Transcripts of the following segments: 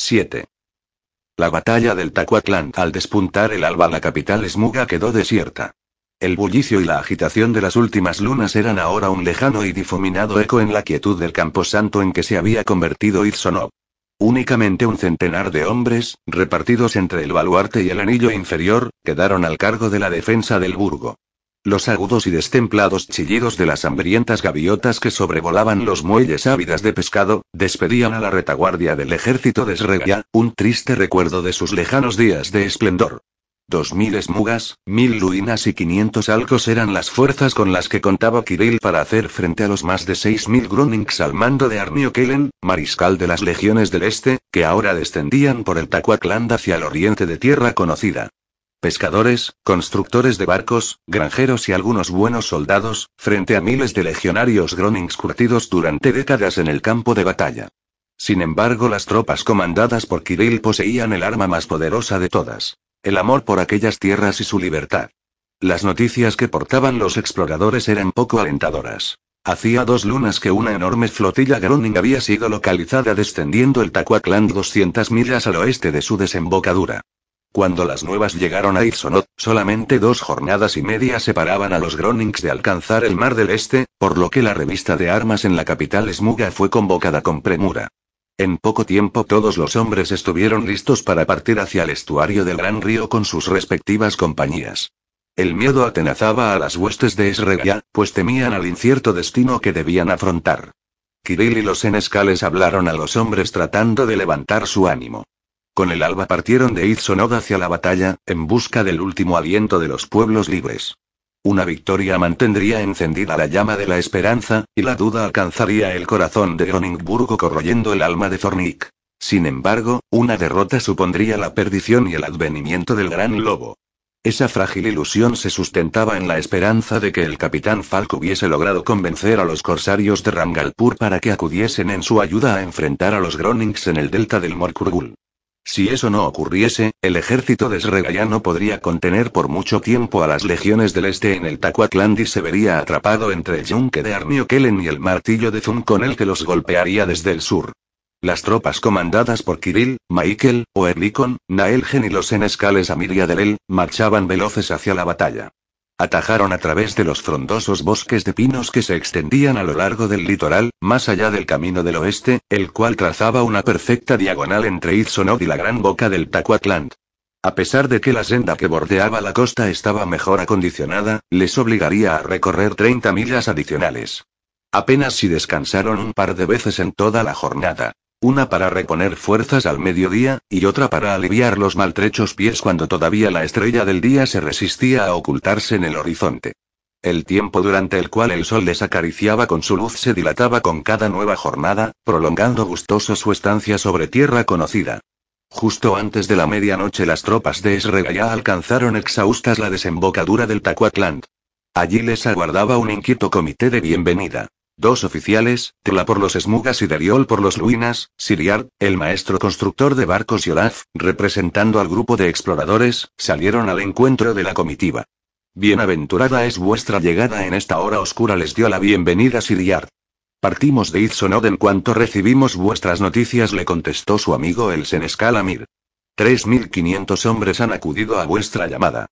7. La batalla del Tacuatlán. Al despuntar el alba, la capital Smuga quedó desierta. El bullicio y la agitación de las últimas lunas eran ahora un lejano y difuminado eco en la quietud del camposanto en que se había convertido Irzonov. Únicamente un centenar de hombres, repartidos entre el baluarte y el anillo inferior, quedaron al cargo de la defensa del burgo. Los agudos y destemplados chillidos de las hambrientas gaviotas que sobrevolaban los muelles ávidas de pescado, despedían a la retaguardia del ejército de Sregia, un triste recuerdo de sus lejanos días de esplendor. Dos mil esmugas, mil luinas y quinientos alcos eran las fuerzas con las que contaba Kirill para hacer frente a los más de seis mil Gronings al mando de Arnio Kellen, mariscal de las legiones del Este, que ahora descendían por el Tacuacland hacia el oriente de tierra conocida. Pescadores, constructores de barcos, granjeros y algunos buenos soldados, frente a miles de legionarios Gronings curtidos durante décadas en el campo de batalla. Sin embargo, las tropas comandadas por Kirill poseían el arma más poderosa de todas el amor por aquellas tierras y su libertad. Las noticias que portaban los exploradores eran poco alentadoras. Hacía dos lunas que una enorme flotilla Groning había sido localizada descendiendo el Tacuacland 200 millas al oeste de su desembocadura. Cuando las nuevas llegaron a Irsonot, solamente dos jornadas y media separaban a los Gronings de alcanzar el Mar del Este, por lo que la revista de armas en la capital Smuga fue convocada con premura. En poco tiempo todos los hombres estuvieron listos para partir hacia el estuario del gran río con sus respectivas compañías. El miedo atenazaba a las huestes de Esregia, pues temían al incierto destino que debían afrontar. Kirill y los senescales hablaron a los hombres tratando de levantar su ánimo. Con el alba partieron de Izonod hacia la batalla, en busca del último aliento de los pueblos libres. Una victoria mantendría encendida la llama de la esperanza, y la duda alcanzaría el corazón de Groningburgo corroyendo el alma de Zornik. Sin embargo, una derrota supondría la perdición y el advenimiento del gran lobo. Esa frágil ilusión se sustentaba en la esperanza de que el capitán Falk hubiese logrado convencer a los corsarios de Rangalpur para que acudiesen en su ayuda a enfrentar a los Gronings en el delta del Morkurgul. Si eso no ocurriese, el ejército de Sregaya no podría contener por mucho tiempo a las legiones del este en el Tacuatland y se vería atrapado entre el yunque de Arnio Kellen y el martillo de Zum con el que los golpearía desde el sur. Las tropas comandadas por Kirill, Michael, Oerlikon, Naelgen y los senescales Amiria Delel, marchaban veloces hacia la batalla. Atajaron a través de los frondosos bosques de pinos que se extendían a lo largo del litoral, más allá del camino del oeste, el cual trazaba una perfecta diagonal entre Itzonod y la gran boca del Tacuatland. A pesar de que la senda que bordeaba la costa estaba mejor acondicionada, les obligaría a recorrer 30 millas adicionales. Apenas si descansaron un par de veces en toda la jornada. Una para reponer fuerzas al mediodía, y otra para aliviar los maltrechos pies cuando todavía la estrella del día se resistía a ocultarse en el horizonte. El tiempo durante el cual el sol les acariciaba con su luz se dilataba con cada nueva jornada, prolongando gustoso su estancia sobre tierra conocida. Justo antes de la medianoche las tropas de Esregaya alcanzaron exhaustas la desembocadura del Tacuatland. Allí les aguardaba un inquieto comité de bienvenida. Dos oficiales, Tela por los Esmugas y Deriol por los Luinas, Siriar, el maestro constructor de barcos y Olaf, representando al grupo de exploradores, salieron al encuentro de la comitiva. Bienaventurada es vuestra llegada en esta hora oscura, les dio la bienvenida Siriar. Partimos de Itzonod en cuanto recibimos vuestras noticias, le contestó su amigo el senescal Amir. Tres mil quinientos hombres han acudido a vuestra llamada.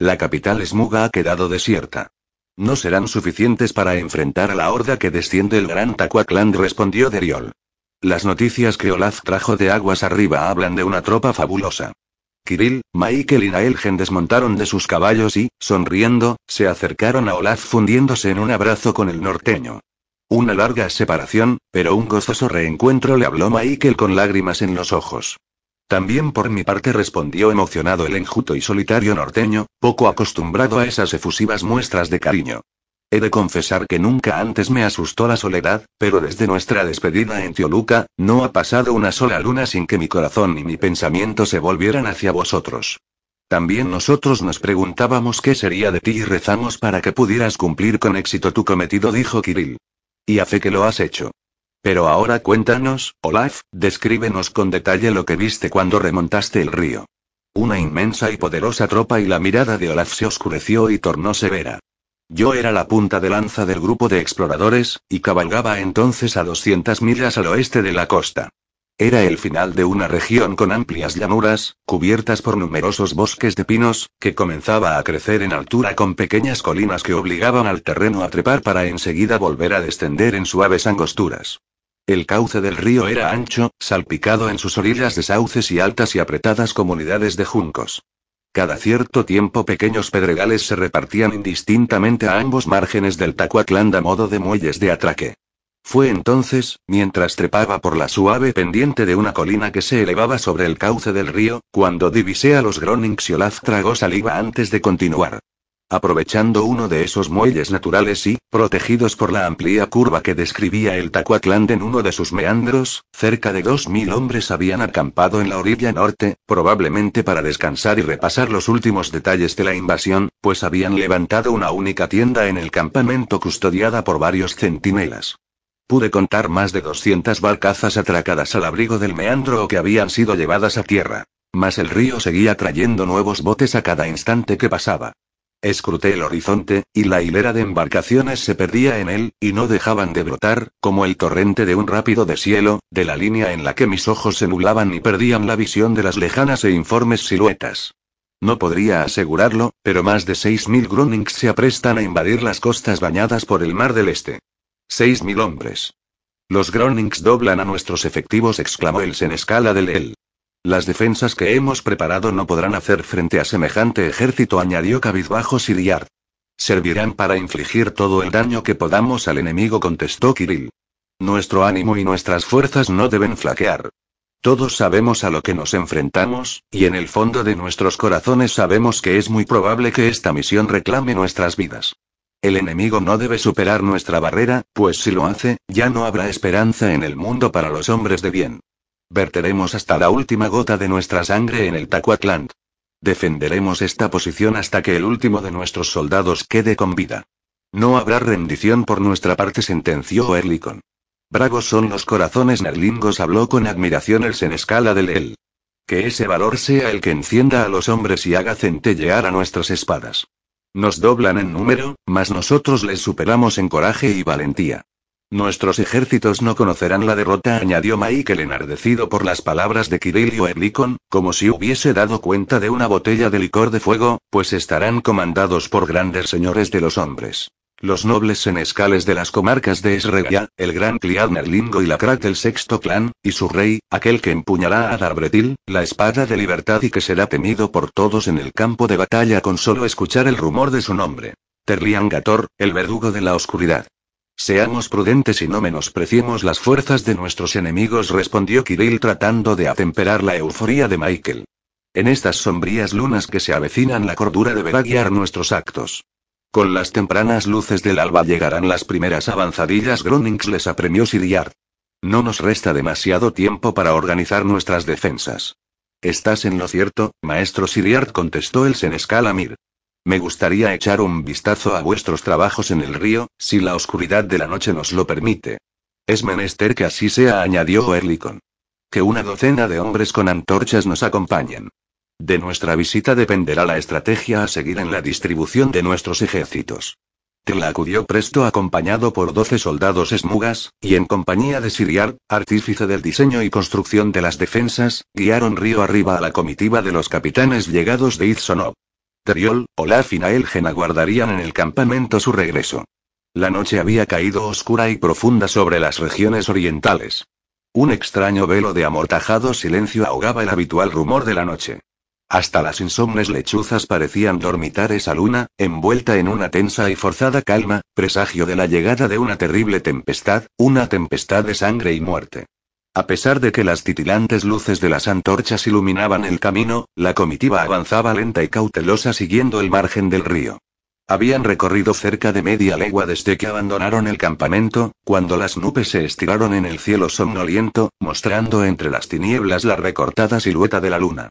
La capital Esmuga ha quedado desierta. No serán suficientes para enfrentar a la horda que desciende el gran Tacuacland, respondió Deriol. Las noticias que Olaf trajo de aguas arriba hablan de una tropa fabulosa. Kirill, Michael y Naelgen desmontaron de sus caballos y, sonriendo, se acercaron a Olaf fundiéndose en un abrazo con el norteño. Una larga separación, pero un gozoso reencuentro le habló Michael con lágrimas en los ojos. También por mi parte respondió emocionado el enjuto y solitario norteño, poco acostumbrado a esas efusivas muestras de cariño. He de confesar que nunca antes me asustó la soledad, pero desde nuestra despedida en Teoluca, no ha pasado una sola luna sin que mi corazón y mi pensamiento se volvieran hacia vosotros. También nosotros nos preguntábamos qué sería de ti y rezamos para que pudieras cumplir con éxito tu cometido, dijo Kirill. Y a fe que lo has hecho. Pero ahora cuéntanos, Olaf, descríbenos con detalle lo que viste cuando remontaste el río. Una inmensa y poderosa tropa y la mirada de Olaf se oscureció y tornó severa. Yo era la punta de lanza del grupo de exploradores, y cabalgaba entonces a 200 millas al oeste de la costa. Era el final de una región con amplias llanuras, cubiertas por numerosos bosques de pinos, que comenzaba a crecer en altura con pequeñas colinas que obligaban al terreno a trepar para enseguida volver a descender en suaves angosturas. El cauce del río era ancho, salpicado en sus orillas de sauces y altas y apretadas comunidades de juncos. Cada cierto tiempo pequeños pedregales se repartían indistintamente a ambos márgenes del Tacuaclán a modo de muelles de atraque. Fue entonces, mientras trepaba por la suave pendiente de una colina que se elevaba sobre el cauce del río, cuando divisé a los Gronings y Olaf tragó saliva antes de continuar. Aprovechando uno de esos muelles naturales y, protegidos por la amplia curva que describía el Tacuaclán en uno de sus meandros, cerca de dos mil hombres habían acampado en la orilla norte, probablemente para descansar y repasar los últimos detalles de la invasión, pues habían levantado una única tienda en el campamento custodiada por varios centinelas. Pude contar más de 200 barcazas atracadas al abrigo del meandro o que habían sido llevadas a tierra. Mas el río seguía trayendo nuevos botes a cada instante que pasaba. Escruté el horizonte, y la hilera de embarcaciones se perdía en él, y no dejaban de brotar, como el torrente de un rápido deshielo, de la línea en la que mis ojos se nublaban y perdían la visión de las lejanas e informes siluetas. No podría asegurarlo, pero más de 6.000 Grunings se aprestan a invadir las costas bañadas por el mar del Este. Seis mil hombres. Los Gronings doblan a nuestros efectivos, exclamó el Senescala del El. Las defensas que hemos preparado no podrán hacer frente a semejante ejército, añadió cabizbajo Siriard. Servirán para infligir todo el daño que podamos al enemigo, contestó Kirill. Nuestro ánimo y nuestras fuerzas no deben flaquear. Todos sabemos a lo que nos enfrentamos, y en el fondo de nuestros corazones sabemos que es muy probable que esta misión reclame nuestras vidas. El enemigo no debe superar nuestra barrera, pues si lo hace, ya no habrá esperanza en el mundo para los hombres de bien. Verteremos hasta la última gota de nuestra sangre en el Tacuatlant. Defenderemos esta posición hasta que el último de nuestros soldados quede con vida. No habrá rendición por nuestra parte, sentenció Erlikon. Bravos son los corazones nerlingos, habló con admiración el senescala del El. Que ese valor sea el que encienda a los hombres y haga centellear a nuestras espadas. Nos doblan en número, mas nosotros les superamos en coraje y valentía. Nuestros ejércitos no conocerán la derrota, añadió Michael enardecido por las palabras de Kirilio Erlikon, como si hubiese dado cuenta de una botella de licor de fuego, pues estarán comandados por grandes señores de los hombres. Los nobles senescales de las comarcas de Esregia, el gran Cliad Merlingo y la Crack del sexto clan, y su rey, aquel que empuñará a Darbretil, la espada de libertad y que será temido por todos en el campo de batalla con solo escuchar el rumor de su nombre. Terlian Gator, el verdugo de la oscuridad. Seamos prudentes y no menospreciemos las fuerzas de nuestros enemigos, respondió Kirill tratando de atemperar la euforía de Michael. En estas sombrías lunas que se avecinan la cordura deberá guiar nuestros actos. Con las tempranas luces del alba llegarán las primeras avanzadillas. Gronings les apremió Siriard. No nos resta demasiado tiempo para organizar nuestras defensas. Estás en lo cierto, maestro Siriard, contestó el senescal Amir. Me gustaría echar un vistazo a vuestros trabajos en el río, si la oscuridad de la noche nos lo permite. Es menester que así sea, añadió Erlikon. Que una docena de hombres con antorchas nos acompañen. De nuestra visita dependerá la estrategia a seguir en la distribución de nuestros ejércitos. Tela acudió presto acompañado por doce soldados esmugas, y en compañía de Siriar, artífice del diseño y construcción de las defensas, guiaron río arriba a la comitiva de los capitanes llegados de Izsonov. Teriol, Olaf y Naelgen aguardarían en el campamento su regreso. La noche había caído oscura y profunda sobre las regiones orientales. Un extraño velo de amortajado silencio ahogaba el habitual rumor de la noche. Hasta las insomnes lechuzas parecían dormitar esa luna, envuelta en una tensa y forzada calma, presagio de la llegada de una terrible tempestad, una tempestad de sangre y muerte. A pesar de que las titilantes luces de las antorchas iluminaban el camino, la comitiva avanzaba lenta y cautelosa siguiendo el margen del río. Habían recorrido cerca de media legua desde que abandonaron el campamento, cuando las nubes se estiraron en el cielo somnoliento, mostrando entre las tinieblas la recortada silueta de la luna.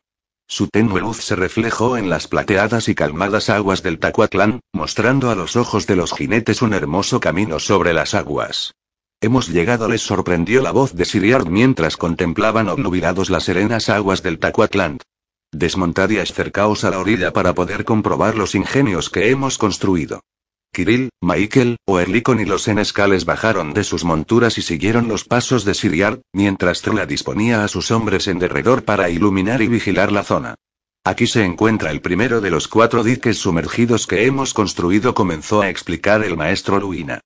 Su tenue luz se reflejó en las plateadas y calmadas aguas del Tacuatlán, mostrando a los ojos de los jinetes un hermoso camino sobre las aguas. Hemos llegado, les sorprendió la voz de Siriard mientras contemplaban obnubilados las serenas aguas del Tacuatlán. Desmontad y acercaos a la orilla para poder comprobar los ingenios que hemos construido. Kirill, Michael, Oerlikon y los senescales bajaron de sus monturas y siguieron los pasos de Siriar, mientras Trula disponía a sus hombres en derredor para iluminar y vigilar la zona. Aquí se encuentra el primero de los cuatro diques sumergidos que hemos construido, comenzó a explicar el maestro Luina.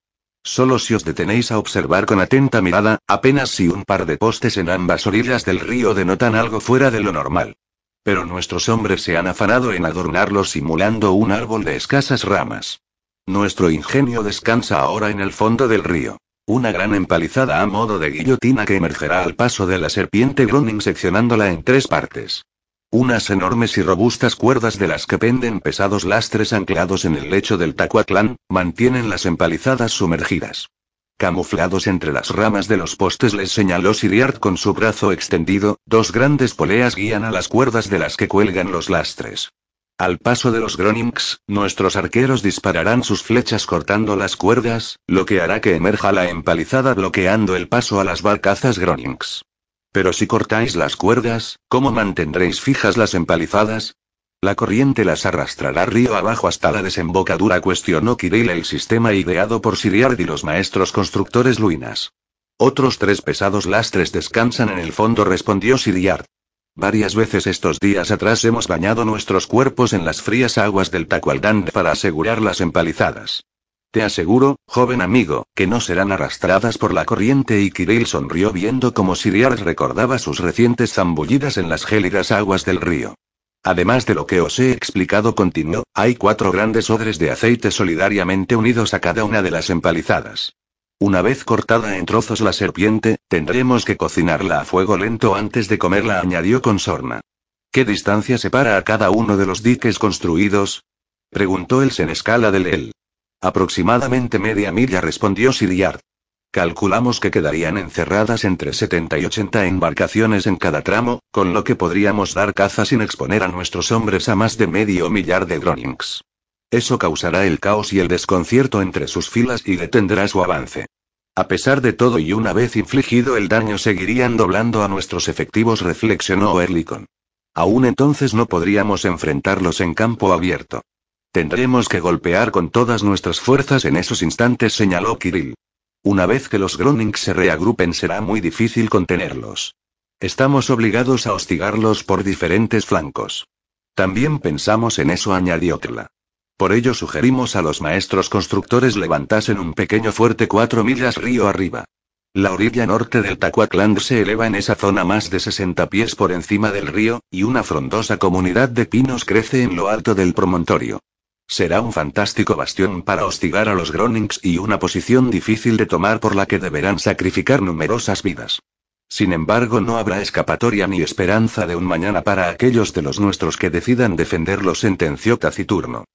Solo si os detenéis a observar con atenta mirada, apenas si un par de postes en ambas orillas del río denotan algo fuera de lo normal. Pero nuestros hombres se han afanado en adornarlos simulando un árbol de escasas ramas. Nuestro ingenio descansa ahora en el fondo del río. Una gran empalizada a modo de guillotina que emergerá al paso de la serpiente Groning seccionándola en tres partes. Unas enormes y robustas cuerdas de las que penden pesados lastres anclados en el lecho del Tacuatlán, mantienen las empalizadas sumergidas. Camuflados entre las ramas de los postes les señaló Siriart con su brazo extendido, dos grandes poleas guían a las cuerdas de las que cuelgan los lastres. Al paso de los Gronings, nuestros arqueros dispararán sus flechas cortando las cuerdas, lo que hará que emerja la empalizada bloqueando el paso a las barcazas Gronings. Pero si cortáis las cuerdas, ¿cómo mantendréis fijas las empalizadas? La corriente las arrastrará río abajo hasta la desembocadura, cuestionó Kirill el sistema ideado por Siriard y los maestros constructores Luinas. Otros tres pesados lastres descansan en el fondo, respondió Siriard. Varias veces estos días atrás hemos bañado nuestros cuerpos en las frías aguas del Tacualdán para asegurar las empalizadas. Te aseguro, joven amigo, que no serán arrastradas por la corriente y Kirill sonrió viendo cómo Siriar recordaba sus recientes zambullidas en las gélidas aguas del río. Además de lo que os he explicado, continuó, hay cuatro grandes odres de aceite solidariamente unidos a cada una de las empalizadas. Una vez cortada en trozos la serpiente, tendremos que cocinarla a fuego lento antes de comerla, añadió con sorna. ¿Qué distancia separa a cada uno de los diques construidos? preguntó el senescala del él. Aproximadamente media milla, respondió Siriard. Calculamos que quedarían encerradas entre 70 y 80 embarcaciones en cada tramo, con lo que podríamos dar caza sin exponer a nuestros hombres a más de medio millar de Gronings. Eso causará el caos y el desconcierto entre sus filas y detendrá su avance. A pesar de todo y una vez infligido el daño seguirían doblando a nuestros efectivos, reflexionó Erlikon. Aún entonces no podríamos enfrentarlos en campo abierto. Tendremos que golpear con todas nuestras fuerzas en esos instantes, señaló Kirill. Una vez que los Gronings se reagrupen será muy difícil contenerlos. Estamos obligados a hostigarlos por diferentes flancos. También pensamos en eso, añadió Tla. Por ello sugerimos a los maestros constructores levantasen un pequeño fuerte cuatro millas río arriba. La orilla norte del Tacuacland se eleva en esa zona más de 60 pies por encima del río, y una frondosa comunidad de pinos crece en lo alto del promontorio. Será un fantástico bastión para hostigar a los Gronings y una posición difícil de tomar por la que deberán sacrificar numerosas vidas. Sin embargo, no habrá escapatoria ni esperanza de un mañana para aquellos de los nuestros que decidan defenderlo, sentenció Taciturno.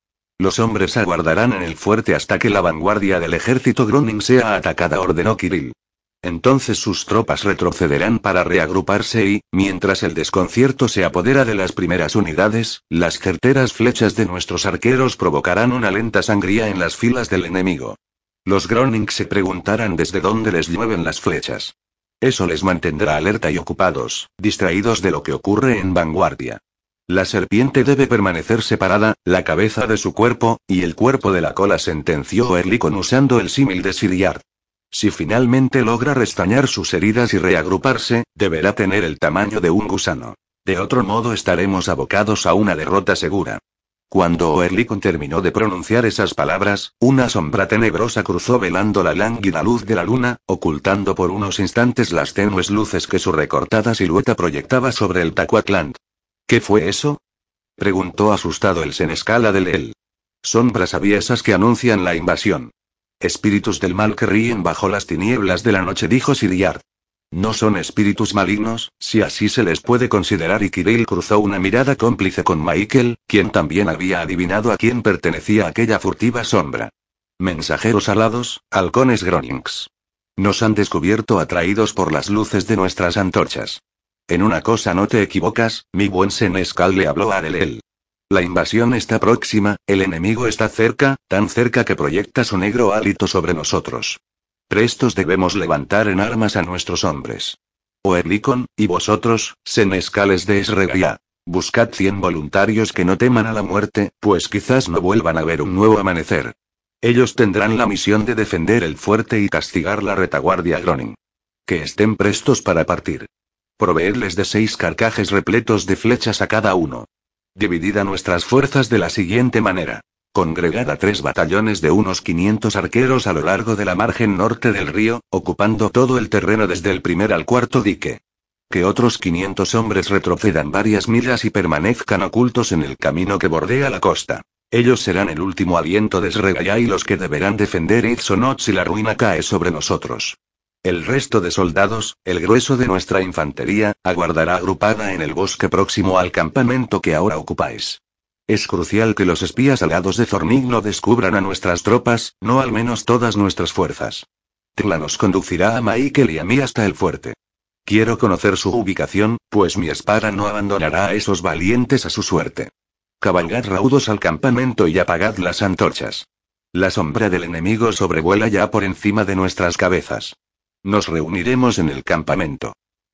Los hombres aguardarán en el fuerte hasta que la vanguardia del ejército Groning sea atacada, ordenó Kirill. Entonces sus tropas retrocederán para reagruparse y, mientras el desconcierto se apodera de las primeras unidades, las certeras flechas de nuestros arqueros provocarán una lenta sangría en las filas del enemigo. Los Groning se preguntarán desde dónde les llueven las flechas. Eso les mantendrá alerta y ocupados, distraídos de lo que ocurre en vanguardia. La serpiente debe permanecer separada, la cabeza de su cuerpo, y el cuerpo de la cola, sentenció Erlikon usando el símil de Siriard. Si finalmente logra restañar sus heridas y reagruparse, deberá tener el tamaño de un gusano. De otro modo estaremos abocados a una derrota segura. Cuando Oerlikon terminó de pronunciar esas palabras, una sombra tenebrosa cruzó velando la lánguida luz de la luna, ocultando por unos instantes las tenues luces que su recortada silueta proyectaba sobre el Tacuatland. ¿Qué fue eso? preguntó asustado el senescala del él. Sombras aviesas que anuncian la invasión. Espíritus del mal que ríen bajo las tinieblas de la noche, dijo Siriard. No son espíritus malignos, si así se les puede considerar, y Kirill cruzó una mirada cómplice con Michael, quien también había adivinado a quién pertenecía aquella furtiva sombra. Mensajeros alados, halcones Gronings. Nos han descubierto atraídos por las luces de nuestras antorchas. En una cosa no te equivocas, mi buen Senescal le habló a Delel. La invasión está próxima, el enemigo está cerca, tan cerca que proyecta su negro hálito sobre nosotros. Prestos debemos levantar en armas a nuestros hombres. Oerlikon, y vosotros, senescales de Esregia. Buscad cien voluntarios que no teman a la muerte, pues quizás no vuelvan a ver un nuevo amanecer. Ellos tendrán la misión de defender el fuerte y castigar la retaguardia Groning. Que estén prestos para partir. Proveedles de seis carcajes repletos de flechas a cada uno. Dividida nuestras fuerzas de la siguiente manera. Congregada tres batallones de unos 500 arqueros a lo largo de la margen norte del río, ocupando todo el terreno desde el primer al cuarto dique. Que otros 500 hombres retrocedan varias millas y permanezcan ocultos en el camino que bordea la costa. Ellos serán el último aliento de Sregaya y los que deberán defender Itzonot si la ruina cae sobre nosotros. El resto de soldados, el grueso de nuestra infantería, aguardará agrupada en el bosque próximo al campamento que ahora ocupáis. Es crucial que los espías aliados de Zornig no descubran a nuestras tropas, no al menos todas nuestras fuerzas. Tla nos conducirá a Michael y a mí hasta el fuerte. Quiero conocer su ubicación, pues mi espada no abandonará a esos valientes a su suerte. Cabalgad raudos al campamento y apagad las antorchas. La sombra del enemigo sobrevuela ya por encima de nuestras cabezas. Nos reuniremos en el campamento.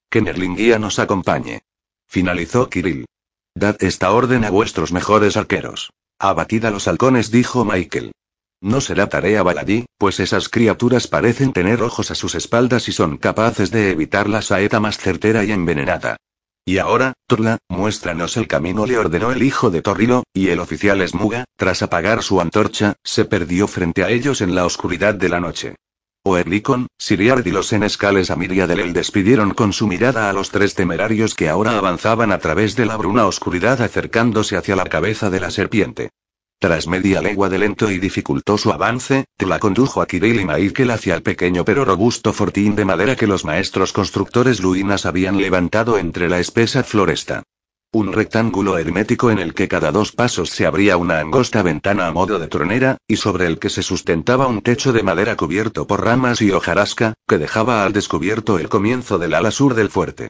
Que Merlinguía nos acompañe. Finalizó Kirill. Dad esta orden a vuestros mejores arqueros. Abatid a los halcones, dijo Michael. No será tarea baladí, pues esas criaturas parecen tener ojos a sus espaldas y son capaces de evitar la saeta más certera y envenenada. Y ahora, Turla, muéstranos el camino, le ordenó el hijo de Torrilo, y el oficial Smuga, tras apagar su antorcha, se perdió frente a ellos en la oscuridad de la noche. Oerlikon, Siriard y los senescales a Miriadel despidieron con su mirada a los tres temerarios que ahora avanzaban a través de la bruna oscuridad acercándose hacia la cabeza de la serpiente. Tras media legua de lento y dificultoso avance, la condujo a Kirill y Michael hacia el pequeño pero robusto fortín de madera que los maestros constructores luinas habían levantado entre la espesa floresta. Un rectángulo hermético en el que cada dos pasos se abría una angosta ventana a modo de tronera, y sobre el que se sustentaba un techo de madera cubierto por ramas y hojarasca, que dejaba al descubierto el comienzo del ala sur del fuerte.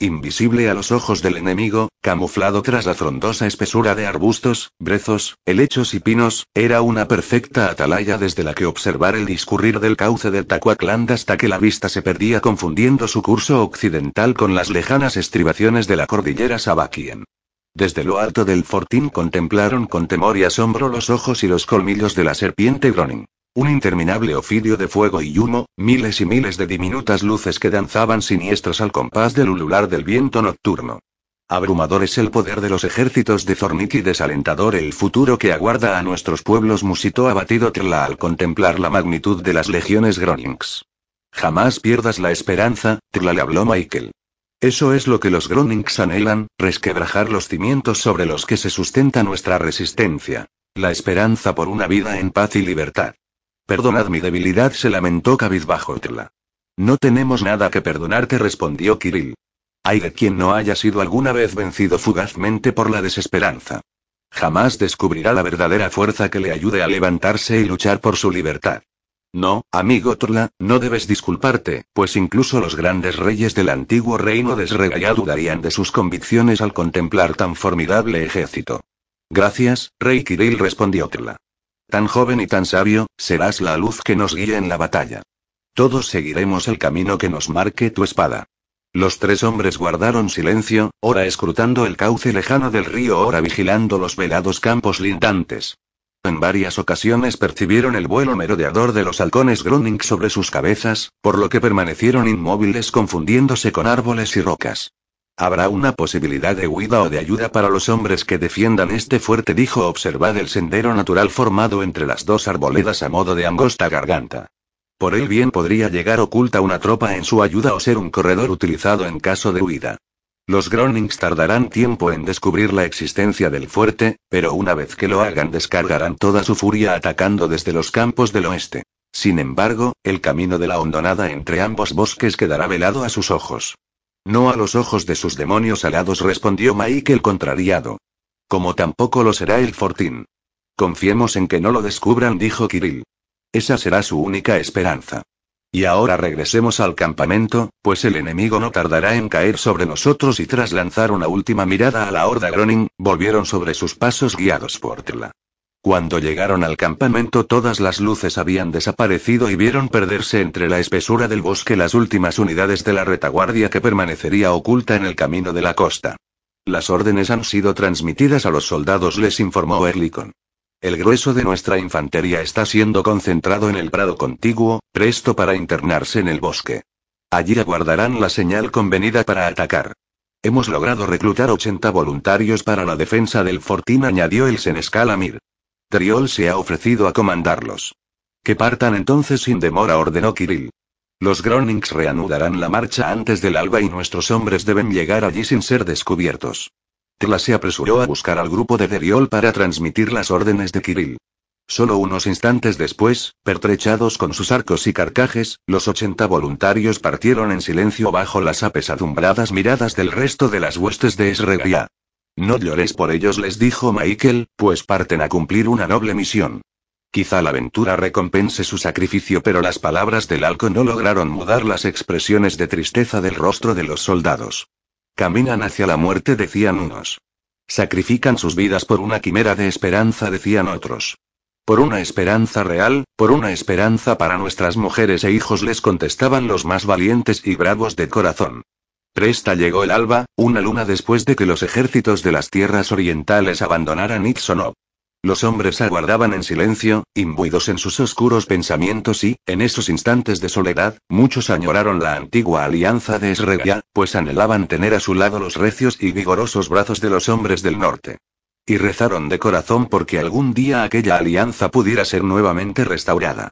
Invisible a los ojos del enemigo, camuflado tras la frondosa espesura de arbustos, brezos, helechos y pinos, era una perfecta atalaya desde la que observar el discurrir del cauce del Tacuacland hasta que la vista se perdía confundiendo su curso occidental con las lejanas estribaciones de la cordillera Sabakien. Desde lo alto del fortín contemplaron con temor y asombro los ojos y los colmillos de la serpiente Groning. Un interminable ofidio de fuego y humo, miles y miles de diminutas luces que danzaban siniestros al compás del ulular del viento nocturno. Abrumador es el poder de los ejércitos de Zornik y desalentador el futuro que aguarda a nuestros pueblos, musitó abatido Trla al contemplar la magnitud de las legiones Gronings. Jamás pierdas la esperanza, Trla le habló Michael. Eso es lo que los Gronings anhelan, resquebrajar los cimientos sobre los que se sustenta nuestra resistencia. La esperanza por una vida en paz y libertad. Perdonad mi debilidad, se lamentó cabizbajo Tla. No tenemos nada que perdonarte, respondió Kirill. Hay de quien no haya sido alguna vez vencido fugazmente por la desesperanza. Jamás descubrirá la verdadera fuerza que le ayude a levantarse y luchar por su libertad. No, amigo Turla, no debes disculparte, pues incluso los grandes reyes del antiguo reino de Sregaya dudarían de sus convicciones al contemplar tan formidable ejército. Gracias, rey Kirill respondió Turla. Tan joven y tan sabio, serás la luz que nos guíe en la batalla. Todos seguiremos el camino que nos marque tu espada. Los tres hombres guardaron silencio, ora escrutando el cauce lejano del río, ora vigilando los velados campos lindantes. En varias ocasiones percibieron el vuelo merodeador de los halcones Groning sobre sus cabezas, por lo que permanecieron inmóviles confundiéndose con árboles y rocas. Habrá una posibilidad de huida o de ayuda para los hombres que defiendan este fuerte, dijo. Observad el sendero natural formado entre las dos arboledas a modo de angosta garganta. Por él bien podría llegar oculta una tropa en su ayuda o ser un corredor utilizado en caso de huida. Los Gronings tardarán tiempo en descubrir la existencia del fuerte, pero una vez que lo hagan descargarán toda su furia atacando desde los campos del oeste. Sin embargo, el camino de la hondonada entre ambos bosques quedará velado a sus ojos. No a los ojos de sus demonios alados, respondió Michael contrariado. Como tampoco lo será el fortín. Confiemos en que no lo descubran, dijo Kirill. Esa será su única esperanza. Y ahora regresemos al campamento, pues el enemigo no tardará en caer sobre nosotros y tras lanzar una última mirada a la horda Groning, volvieron sobre sus pasos guiados por Tla. Cuando llegaron al campamento todas las luces habían desaparecido y vieron perderse entre la espesura del bosque las últimas unidades de la retaguardia que permanecería oculta en el camino de la costa. Las órdenes han sido transmitidas a los soldados, les informó Erlikon. El grueso de nuestra infantería está siendo concentrado en el prado contiguo, presto para internarse en el bosque. Allí aguardarán la señal convenida para atacar. Hemos logrado reclutar 80 voluntarios para la defensa del fortín, añadió el senescal Amir. Triol se ha ofrecido a comandarlos. Que partan entonces sin demora, ordenó Kirill. Los Gronings reanudarán la marcha antes del alba y nuestros hombres deben llegar allí sin ser descubiertos. Tela se apresuró a buscar al grupo de Deriol para transmitir las órdenes de Kirill. Solo unos instantes después, pertrechados con sus arcos y carcajes, los 80 voluntarios partieron en silencio bajo las apesadumbradas miradas del resto de las huestes de Esregia. No llores por ellos, les dijo Michael, pues parten a cumplir una noble misión. Quizá la aventura recompense su sacrificio, pero las palabras del alco no lograron mudar las expresiones de tristeza del rostro de los soldados. Caminan hacia la muerte, decían unos. Sacrifican sus vidas por una quimera de esperanza, decían otros. Por una esperanza real, por una esperanza para nuestras mujeres e hijos, les contestaban los más valientes y bravos de corazón. Presta llegó el alba, una luna después de que los ejércitos de las tierras orientales abandonaran Ixonov. Los hombres aguardaban en silencio, imbuidos en sus oscuros pensamientos y, en esos instantes de soledad, muchos añoraron la antigua alianza de Esregia, pues anhelaban tener a su lado los recios y vigorosos brazos de los hombres del norte. Y rezaron de corazón porque algún día aquella alianza pudiera ser nuevamente restaurada.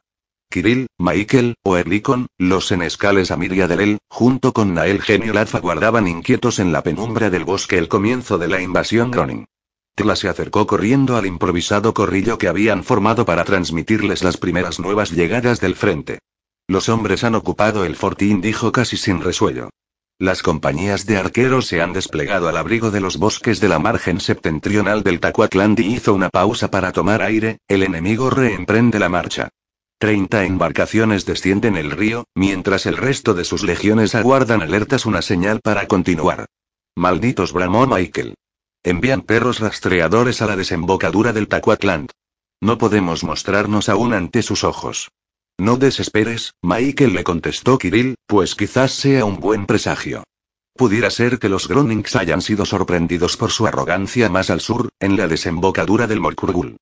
Kirill, Michael, Oerlikon, los senescales Amiria Delel, junto con Nael Geniolaf aguardaban inquietos en la penumbra del bosque el comienzo de la invasión Groning. Tela se acercó corriendo al improvisado corrillo que habían formado para transmitirles las primeras nuevas llegadas del frente. Los hombres han ocupado el fortín, dijo casi sin resuello. Las compañías de arqueros se han desplegado al abrigo de los bosques de la margen septentrional del Tacuatlandi hizo una pausa para tomar aire, el enemigo reemprende la marcha. Treinta embarcaciones descienden el río, mientras el resto de sus legiones aguardan alertas una señal para continuar. Malditos bramó Michael. Envían perros rastreadores a la desembocadura del Tacuatland. No podemos mostrarnos aún ante sus ojos. No desesperes, Michael le contestó Kirill, pues quizás sea un buen presagio. Pudiera ser que los Gronings hayan sido sorprendidos por su arrogancia más al sur, en la desembocadura del Morkurgul.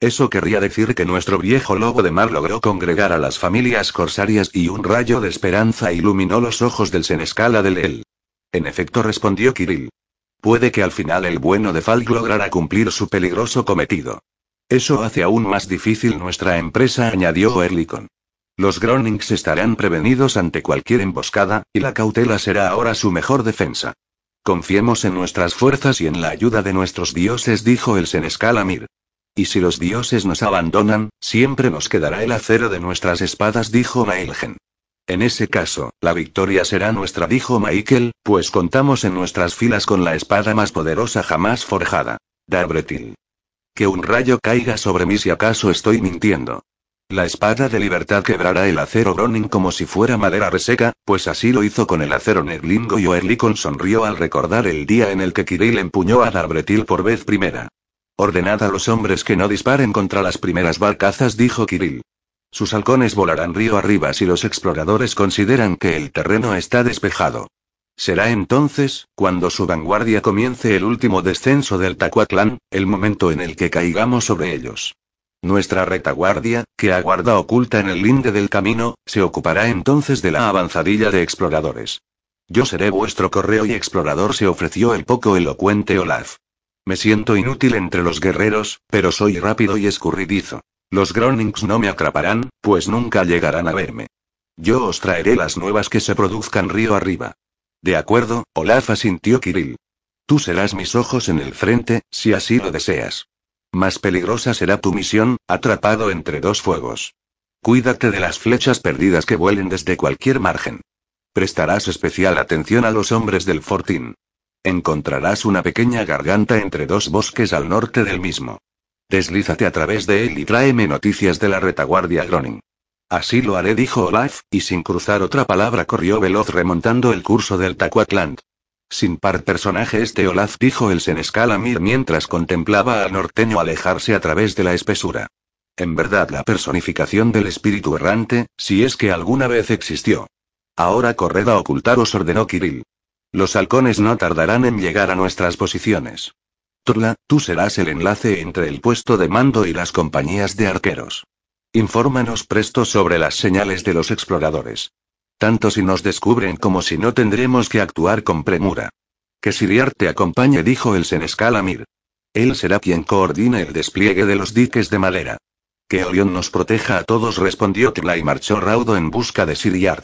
Eso querría decir que nuestro viejo lobo de mar logró congregar a las familias corsarias y un rayo de esperanza iluminó los ojos del senescala del El. En efecto, respondió Kirill. Puede que al final el bueno de Falk lograra cumplir su peligroso cometido. Eso hace aún más difícil nuestra empresa, añadió Erlikon. Los Gronings estarán prevenidos ante cualquier emboscada, y la cautela será ahora su mejor defensa. Confiemos en nuestras fuerzas y en la ayuda de nuestros dioses, dijo el Senescal Amir. Y si los dioses nos abandonan, siempre nos quedará el acero de nuestras espadas, dijo Mailgen. En ese caso, la victoria será nuestra, dijo Michael, pues contamos en nuestras filas con la espada más poderosa jamás forjada. Darbretil. Que un rayo caiga sobre mí si acaso estoy mintiendo. La espada de libertad quebrará el acero Groning como si fuera madera reseca, pues así lo hizo con el acero Nerlingo y Oerlikon sonrió al recordar el día en el que Kirill empuñó a Darbretil por vez primera. Ordenad a los hombres que no disparen contra las primeras barcazas, dijo Kirill. Sus halcones volarán río arriba si los exploradores consideran que el terreno está despejado. Será entonces, cuando su vanguardia comience el último descenso del Tacuatlán, el momento en el que caigamos sobre ellos. Nuestra retaguardia, que aguarda oculta en el linde del camino, se ocupará entonces de la avanzadilla de exploradores. Yo seré vuestro correo y explorador, se ofreció el poco elocuente Olaf. Me siento inútil entre los guerreros, pero soy rápido y escurridizo. Los Gronings no me atraparán, pues nunca llegarán a verme. Yo os traeré las nuevas que se produzcan río arriba. De acuerdo, Olaf asintió Kirill. Tú serás mis ojos en el frente, si así lo deseas. Más peligrosa será tu misión, atrapado entre dos fuegos. Cuídate de las flechas perdidas que vuelen desde cualquier margen. Prestarás especial atención a los hombres del fortín. Encontrarás una pequeña garganta entre dos bosques al norte del mismo. Deslízate a través de él y tráeme noticias de la retaguardia Groning. Así lo haré, dijo Olaf, y sin cruzar otra palabra corrió veloz remontando el curso del Tacuatland. Sin par personaje este Olaf, dijo el senescal Amir mientras contemplaba al norteño alejarse a través de la espesura. En verdad la personificación del espíritu errante, si es que alguna vez existió. Ahora corred a ocultaros, ordenó Kirill. Los halcones no tardarán en llegar a nuestras posiciones. Turla, tú serás el enlace entre el puesto de mando y las compañías de arqueros. Infórmanos presto sobre las señales de los exploradores. Tanto si nos descubren como si no tendremos que actuar con premura. Que Siriar te acompañe, dijo el senescal Amir. Él será quien coordine el despliegue de los diques de madera. Que Orión nos proteja a todos, respondió Tla y marchó raudo en busca de Siriar.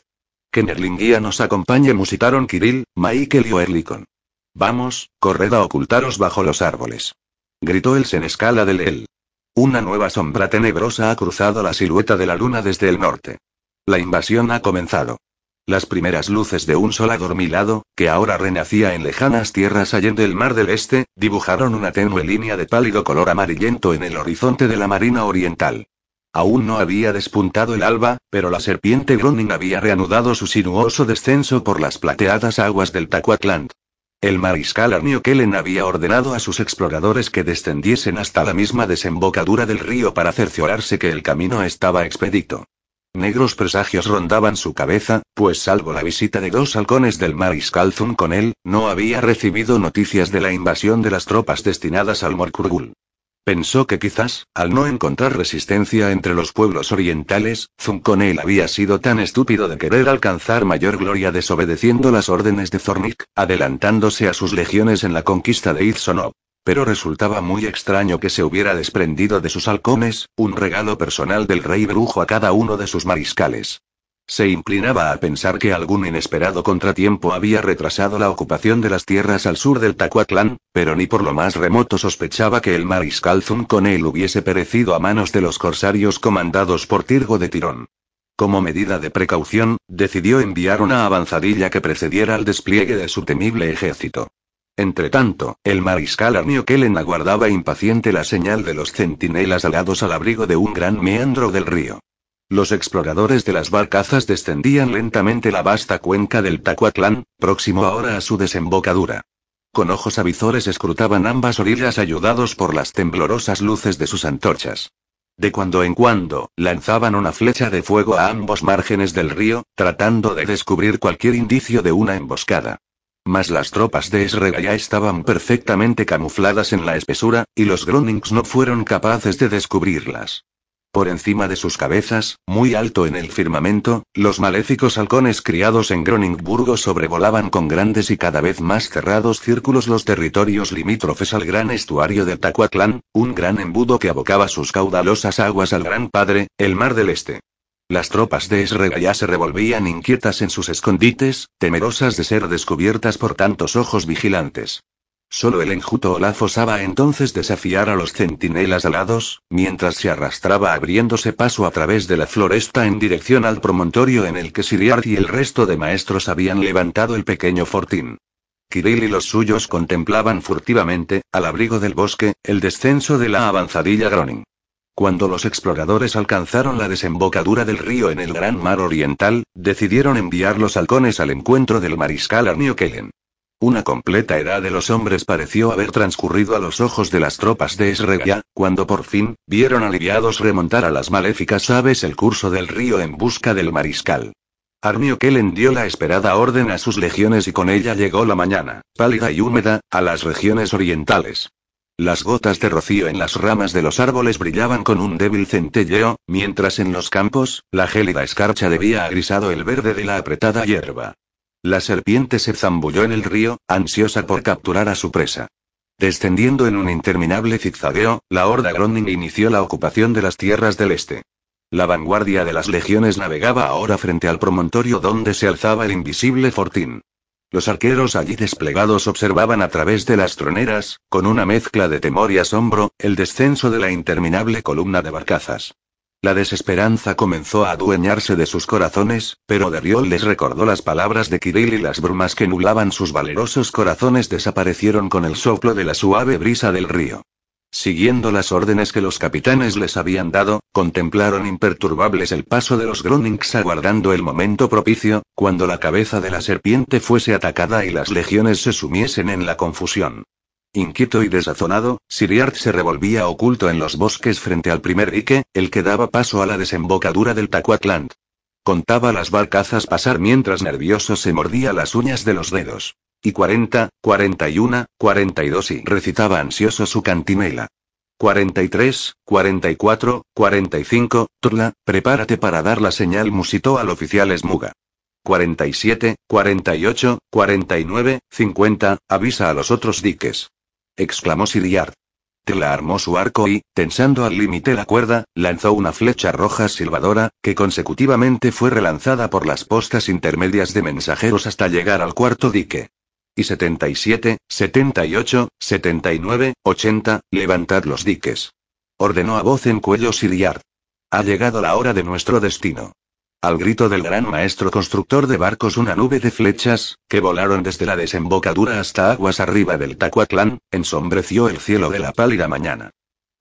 Que Nerlingia nos acompañe, musitaron Kirill, Michael y Oerlikon. Vamos, corred a ocultaros bajo los árboles. Gritó el senescala de Leel. Una nueva sombra tenebrosa ha cruzado la silueta de la luna desde el norte. La invasión ha comenzado. Las primeras luces de un sol adormilado, que ahora renacía en lejanas tierras allende el mar del este, dibujaron una tenue línea de pálido color amarillento en el horizonte de la marina oriental. Aún no había despuntado el alba, pero la serpiente Groning había reanudado su sinuoso descenso por las plateadas aguas del Tacuatland. El mariscal Arnio Kellen había ordenado a sus exploradores que descendiesen hasta la misma desembocadura del río para cerciorarse que el camino estaba expedito. Negros presagios rondaban su cabeza, pues salvo la visita de dos halcones del mariscal Zun con él, no había recibido noticias de la invasión de las tropas destinadas al Morkurgul. Pensó que quizás, al no encontrar resistencia entre los pueblos orientales, Zunconel había sido tan estúpido de querer alcanzar mayor gloria desobedeciendo las órdenes de Zornik, adelantándose a sus legiones en la conquista de Izonov. Pero resultaba muy extraño que se hubiera desprendido de sus halcones, un regalo personal del rey brujo a cada uno de sus mariscales. Se inclinaba a pensar que algún inesperado contratiempo había retrasado la ocupación de las tierras al sur del Tacuatlán, pero ni por lo más remoto sospechaba que el mariscal Zunconel hubiese perecido a manos de los corsarios comandados por Tirgo de Tirón. Como medida de precaución, decidió enviar una avanzadilla que precediera al despliegue de su temible ejército. Entretanto, el mariscal Arnio Kellen aguardaba impaciente la señal de los centinelas alados al abrigo de un gran meandro del río. Los exploradores de las barcazas descendían lentamente la vasta cuenca del Tacuatlán, próximo ahora a su desembocadura. Con ojos avizores escrutaban ambas orillas ayudados por las temblorosas luces de sus antorchas. De cuando en cuando, lanzaban una flecha de fuego a ambos márgenes del río, tratando de descubrir cualquier indicio de una emboscada. Mas las tropas de Esrega ya estaban perfectamente camufladas en la espesura, y los Gronings no fueron capaces de descubrirlas. Por encima de sus cabezas, muy alto en el firmamento, los maléficos halcones criados en Groningburgo sobrevolaban con grandes y cada vez más cerrados círculos los territorios limítrofes al gran estuario de Tacuatlán, un gran embudo que abocaba sus caudalosas aguas al Gran Padre, el Mar del Este. Las tropas de Esrega ya se revolvían inquietas en sus escondites, temerosas de ser descubiertas por tantos ojos vigilantes. Solo el enjuto Olaf osaba entonces desafiar a los centinelas alados, mientras se arrastraba abriéndose paso a través de la floresta en dirección al promontorio en el que Siriart y el resto de maestros habían levantado el pequeño fortín. Kirill y los suyos contemplaban furtivamente, al abrigo del bosque, el descenso de la avanzadilla Groning. Cuando los exploradores alcanzaron la desembocadura del río en el Gran Mar Oriental, decidieron enviar los halcones al encuentro del mariscal Arnio Kellen. Una completa edad de los hombres pareció haber transcurrido a los ojos de las tropas de Esregia, cuando por fin, vieron aliviados remontar a las maléficas aves el curso del río en busca del mariscal. Armio Kellen dio la esperada orden a sus legiones y con ella llegó la mañana, pálida y húmeda, a las regiones orientales. Las gotas de rocío en las ramas de los árboles brillaban con un débil centelleo, mientras en los campos, la gélida escarcha debía agrisado el verde de la apretada hierba. La serpiente se zambulló en el río, ansiosa por capturar a su presa. Descendiendo en un interminable zigzagueo, la horda Groning inició la ocupación de las tierras del este. La vanguardia de las legiones navegaba ahora frente al promontorio donde se alzaba el invisible fortín. Los arqueros allí desplegados observaban a través de las troneras, con una mezcla de temor y asombro, el descenso de la interminable columna de barcazas. La desesperanza comenzó a adueñarse de sus corazones, pero Derriol les recordó las palabras de Kirill y las brumas que nublaban sus valerosos corazones desaparecieron con el soplo de la suave brisa del río. Siguiendo las órdenes que los capitanes les habían dado, contemplaron imperturbables el paso de los Gronings aguardando el momento propicio, cuando la cabeza de la serpiente fuese atacada y las legiones se sumiesen en la confusión. Inquieto y desazonado, Siriart se revolvía oculto en los bosques frente al primer dique, el que daba paso a la desembocadura del Tacuatland. Contaba las barcazas pasar mientras nervioso se mordía las uñas de los dedos. Y 40, 41, 42 y recitaba ansioso su cantinela. 43, 44, 45, Turla, prepárate para dar la señal, musitó al oficial Smuga. 47, 48, 49, 50, avisa a los otros diques. Exclamó Siriard. Tila armó su arco y, tensando al límite la cuerda, lanzó una flecha roja silbadora, que consecutivamente fue relanzada por las postas intermedias de mensajeros hasta llegar al cuarto dique. Y 77, 78, 79, 80, levantad los diques. Ordenó a voz en cuello Siriard. Ha llegado la hora de nuestro destino. Al grito del gran maestro constructor de barcos, una nube de flechas, que volaron desde la desembocadura hasta aguas arriba del Tacuatlán, ensombreció el cielo de la pálida mañana.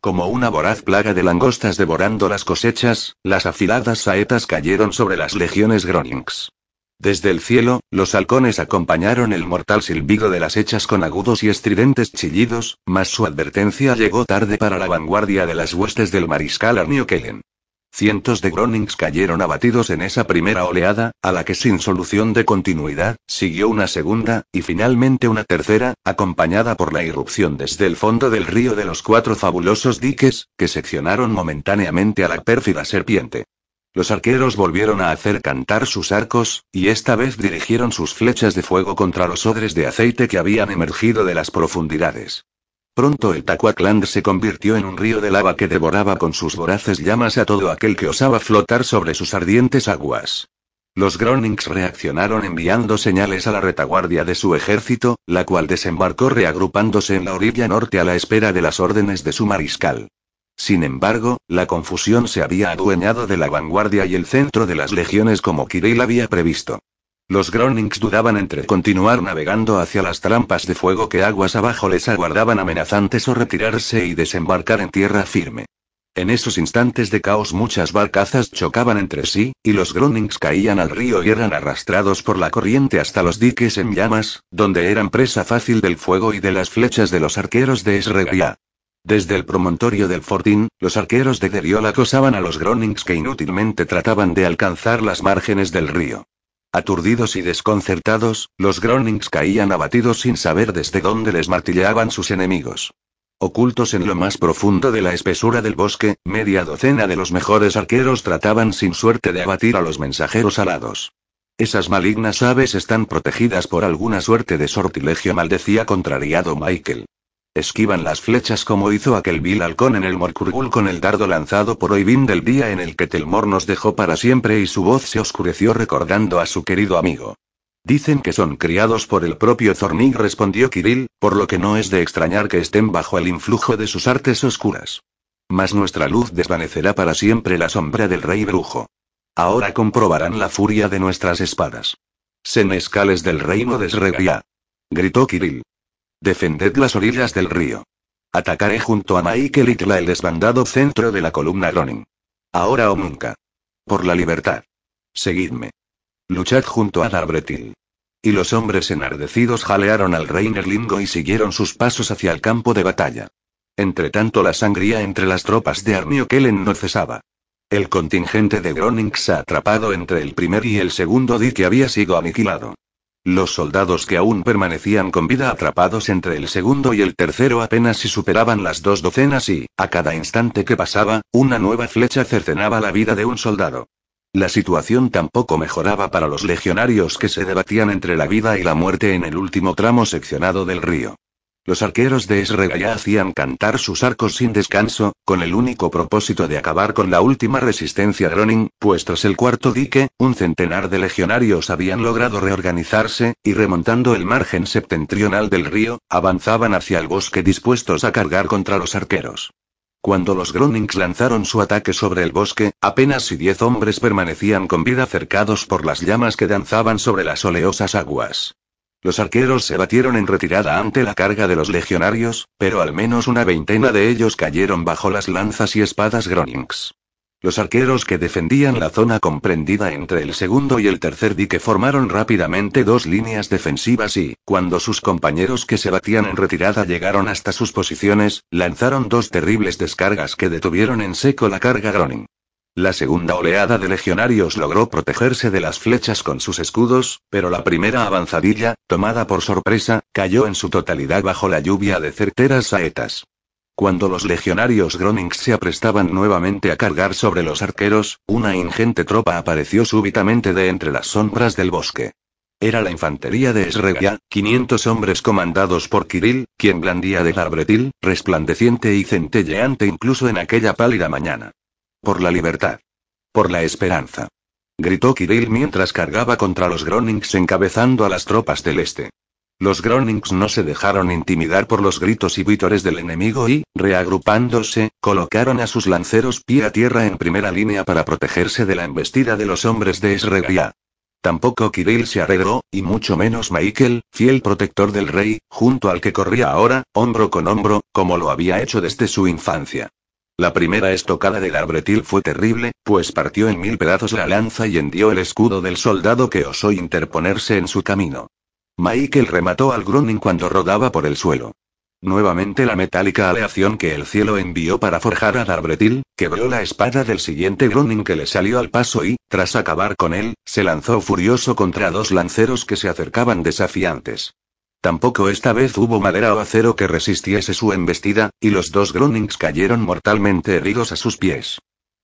Como una voraz plaga de langostas devorando las cosechas, las afiladas saetas cayeron sobre las legiones Gronings. Desde el cielo, los halcones acompañaron el mortal silbido de las hechas con agudos y estridentes chillidos, mas su advertencia llegó tarde para la vanguardia de las huestes del mariscal Arnio Kellen. Cientos de Gronings cayeron abatidos en esa primera oleada, a la que sin solución de continuidad, siguió una segunda, y finalmente una tercera, acompañada por la irrupción desde el fondo del río de los cuatro fabulosos diques, que seccionaron momentáneamente a la pérfida serpiente. Los arqueros volvieron a hacer cantar sus arcos, y esta vez dirigieron sus flechas de fuego contra los odres de aceite que habían emergido de las profundidades. Pronto el Tacuacland se convirtió en un río de lava que devoraba con sus voraces llamas a todo aquel que osaba flotar sobre sus ardientes aguas. Los Gronings reaccionaron enviando señales a la retaguardia de su ejército, la cual desembarcó reagrupándose en la orilla norte a la espera de las órdenes de su mariscal. Sin embargo, la confusión se había adueñado de la vanguardia y el centro de las legiones como Kirill había previsto. Los Gronings dudaban entre continuar navegando hacia las trampas de fuego que aguas abajo les aguardaban amenazantes o retirarse y desembarcar en tierra firme. En esos instantes de caos muchas barcazas chocaban entre sí, y los Gronings caían al río y eran arrastrados por la corriente hasta los diques en llamas, donde eran presa fácil del fuego y de las flechas de los arqueros de Esregia. Desde el promontorio del Fortín, los arqueros de Deriol acosaban a los Gronings que inútilmente trataban de alcanzar las márgenes del río. Aturdidos y desconcertados, los Gronings caían abatidos sin saber desde dónde les martilleaban sus enemigos. Ocultos en lo más profundo de la espesura del bosque, media docena de los mejores arqueros trataban sin suerte de abatir a los mensajeros alados. Esas malignas aves están protegidas por alguna suerte de sortilegio, maldecía contrariado Michael. Esquivan las flechas como hizo aquel vil halcón en el Morcurgul con el dardo lanzado por Oivin del día en el que Telmor nos dejó para siempre y su voz se oscureció recordando a su querido amigo. Dicen que son criados por el propio Zornig, respondió Kirill, por lo que no es de extrañar que estén bajo el influjo de sus artes oscuras. Mas nuestra luz desvanecerá para siempre la sombra del rey brujo. Ahora comprobarán la furia de nuestras espadas. Senescales del reino de Sregia. Gritó Kirill. Defended las orillas del río. Atacaré junto a Michael y el desbandado centro de la columna Groning. Ahora o nunca. Por la libertad. Seguidme. Luchad junto a Darbretil. Y los hombres enardecidos jalearon al rey Nerlingo y siguieron sus pasos hacia el campo de batalla. Entretanto la sangría entre las tropas de Armio Kellen no cesaba. El contingente de Gronings atrapado entre el primer y el segundo dique había sido aniquilado. Los soldados que aún permanecían con vida atrapados entre el segundo y el tercero apenas si superaban las dos docenas y, a cada instante que pasaba, una nueva flecha cercenaba la vida de un soldado. La situación tampoco mejoraba para los legionarios que se debatían entre la vida y la muerte en el último tramo seccionado del río. Los arqueros de ya hacían cantar sus arcos sin descanso, con el único propósito de acabar con la última resistencia Groning, pues tras el cuarto dique, un centenar de legionarios habían logrado reorganizarse, y remontando el margen septentrional del río, avanzaban hacia el bosque dispuestos a cargar contra los arqueros. Cuando los Gronings lanzaron su ataque sobre el bosque, apenas si diez hombres permanecían con vida cercados por las llamas que danzaban sobre las oleosas aguas. Los arqueros se batieron en retirada ante la carga de los legionarios, pero al menos una veintena de ellos cayeron bajo las lanzas y espadas Gronings. Los arqueros que defendían la zona comprendida entre el segundo y el tercer dique formaron rápidamente dos líneas defensivas y, cuando sus compañeros que se batían en retirada llegaron hasta sus posiciones, lanzaron dos terribles descargas que detuvieron en seco la carga Groning. La segunda oleada de legionarios logró protegerse de las flechas con sus escudos, pero la primera avanzadilla, tomada por sorpresa, cayó en su totalidad bajo la lluvia de certeras saetas. Cuando los legionarios Gronings se aprestaban nuevamente a cargar sobre los arqueros, una ingente tropa apareció súbitamente de entre las sombras del bosque. Era la infantería de Esregia, 500 hombres comandados por Kirill, quien blandía del arbretil, resplandeciente y centelleante incluso en aquella pálida mañana. Por la libertad. Por la esperanza. Gritó Kirill mientras cargaba contra los Gronings encabezando a las tropas del este. Los Gronings no se dejaron intimidar por los gritos y vítores del enemigo y, reagrupándose, colocaron a sus lanceros pie a tierra en primera línea para protegerse de la embestida de los hombres de Esregia. Tampoco Kirill se arregló, y mucho menos Michael, fiel protector del rey, junto al que corría ahora, hombro con hombro, como lo había hecho desde su infancia. La primera estocada del arbretil fue terrible, pues partió en mil pedazos la lanza y hendió el escudo del soldado que osó interponerse en su camino. Michael remató al Gronin cuando rodaba por el suelo. Nuevamente la metálica aleación que el cielo envió para forjar a Darbretil, quebró la espada del siguiente Gronin que le salió al paso y, tras acabar con él, se lanzó furioso contra dos lanceros que se acercaban desafiantes. Tampoco esta vez hubo madera o acero que resistiese su embestida, y los dos Gronings cayeron mortalmente heridos a sus pies.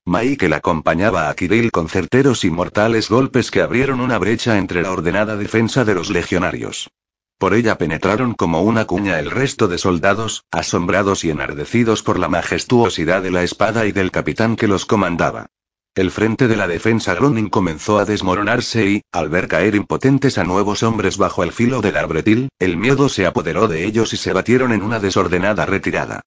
Michael acompañaba a Kirill con certeros y mortales golpes que abrieron una brecha entre la ordenada defensa de los legionarios. Por ella penetraron como una cuña el resto de soldados, asombrados y enardecidos por la majestuosidad de la espada y del capitán que los comandaba. El frente de la defensa Gronin comenzó a desmoronarse y, al ver caer impotentes a nuevos hombres bajo el filo del arbretil, el miedo se apoderó de ellos y se batieron en una desordenada retirada.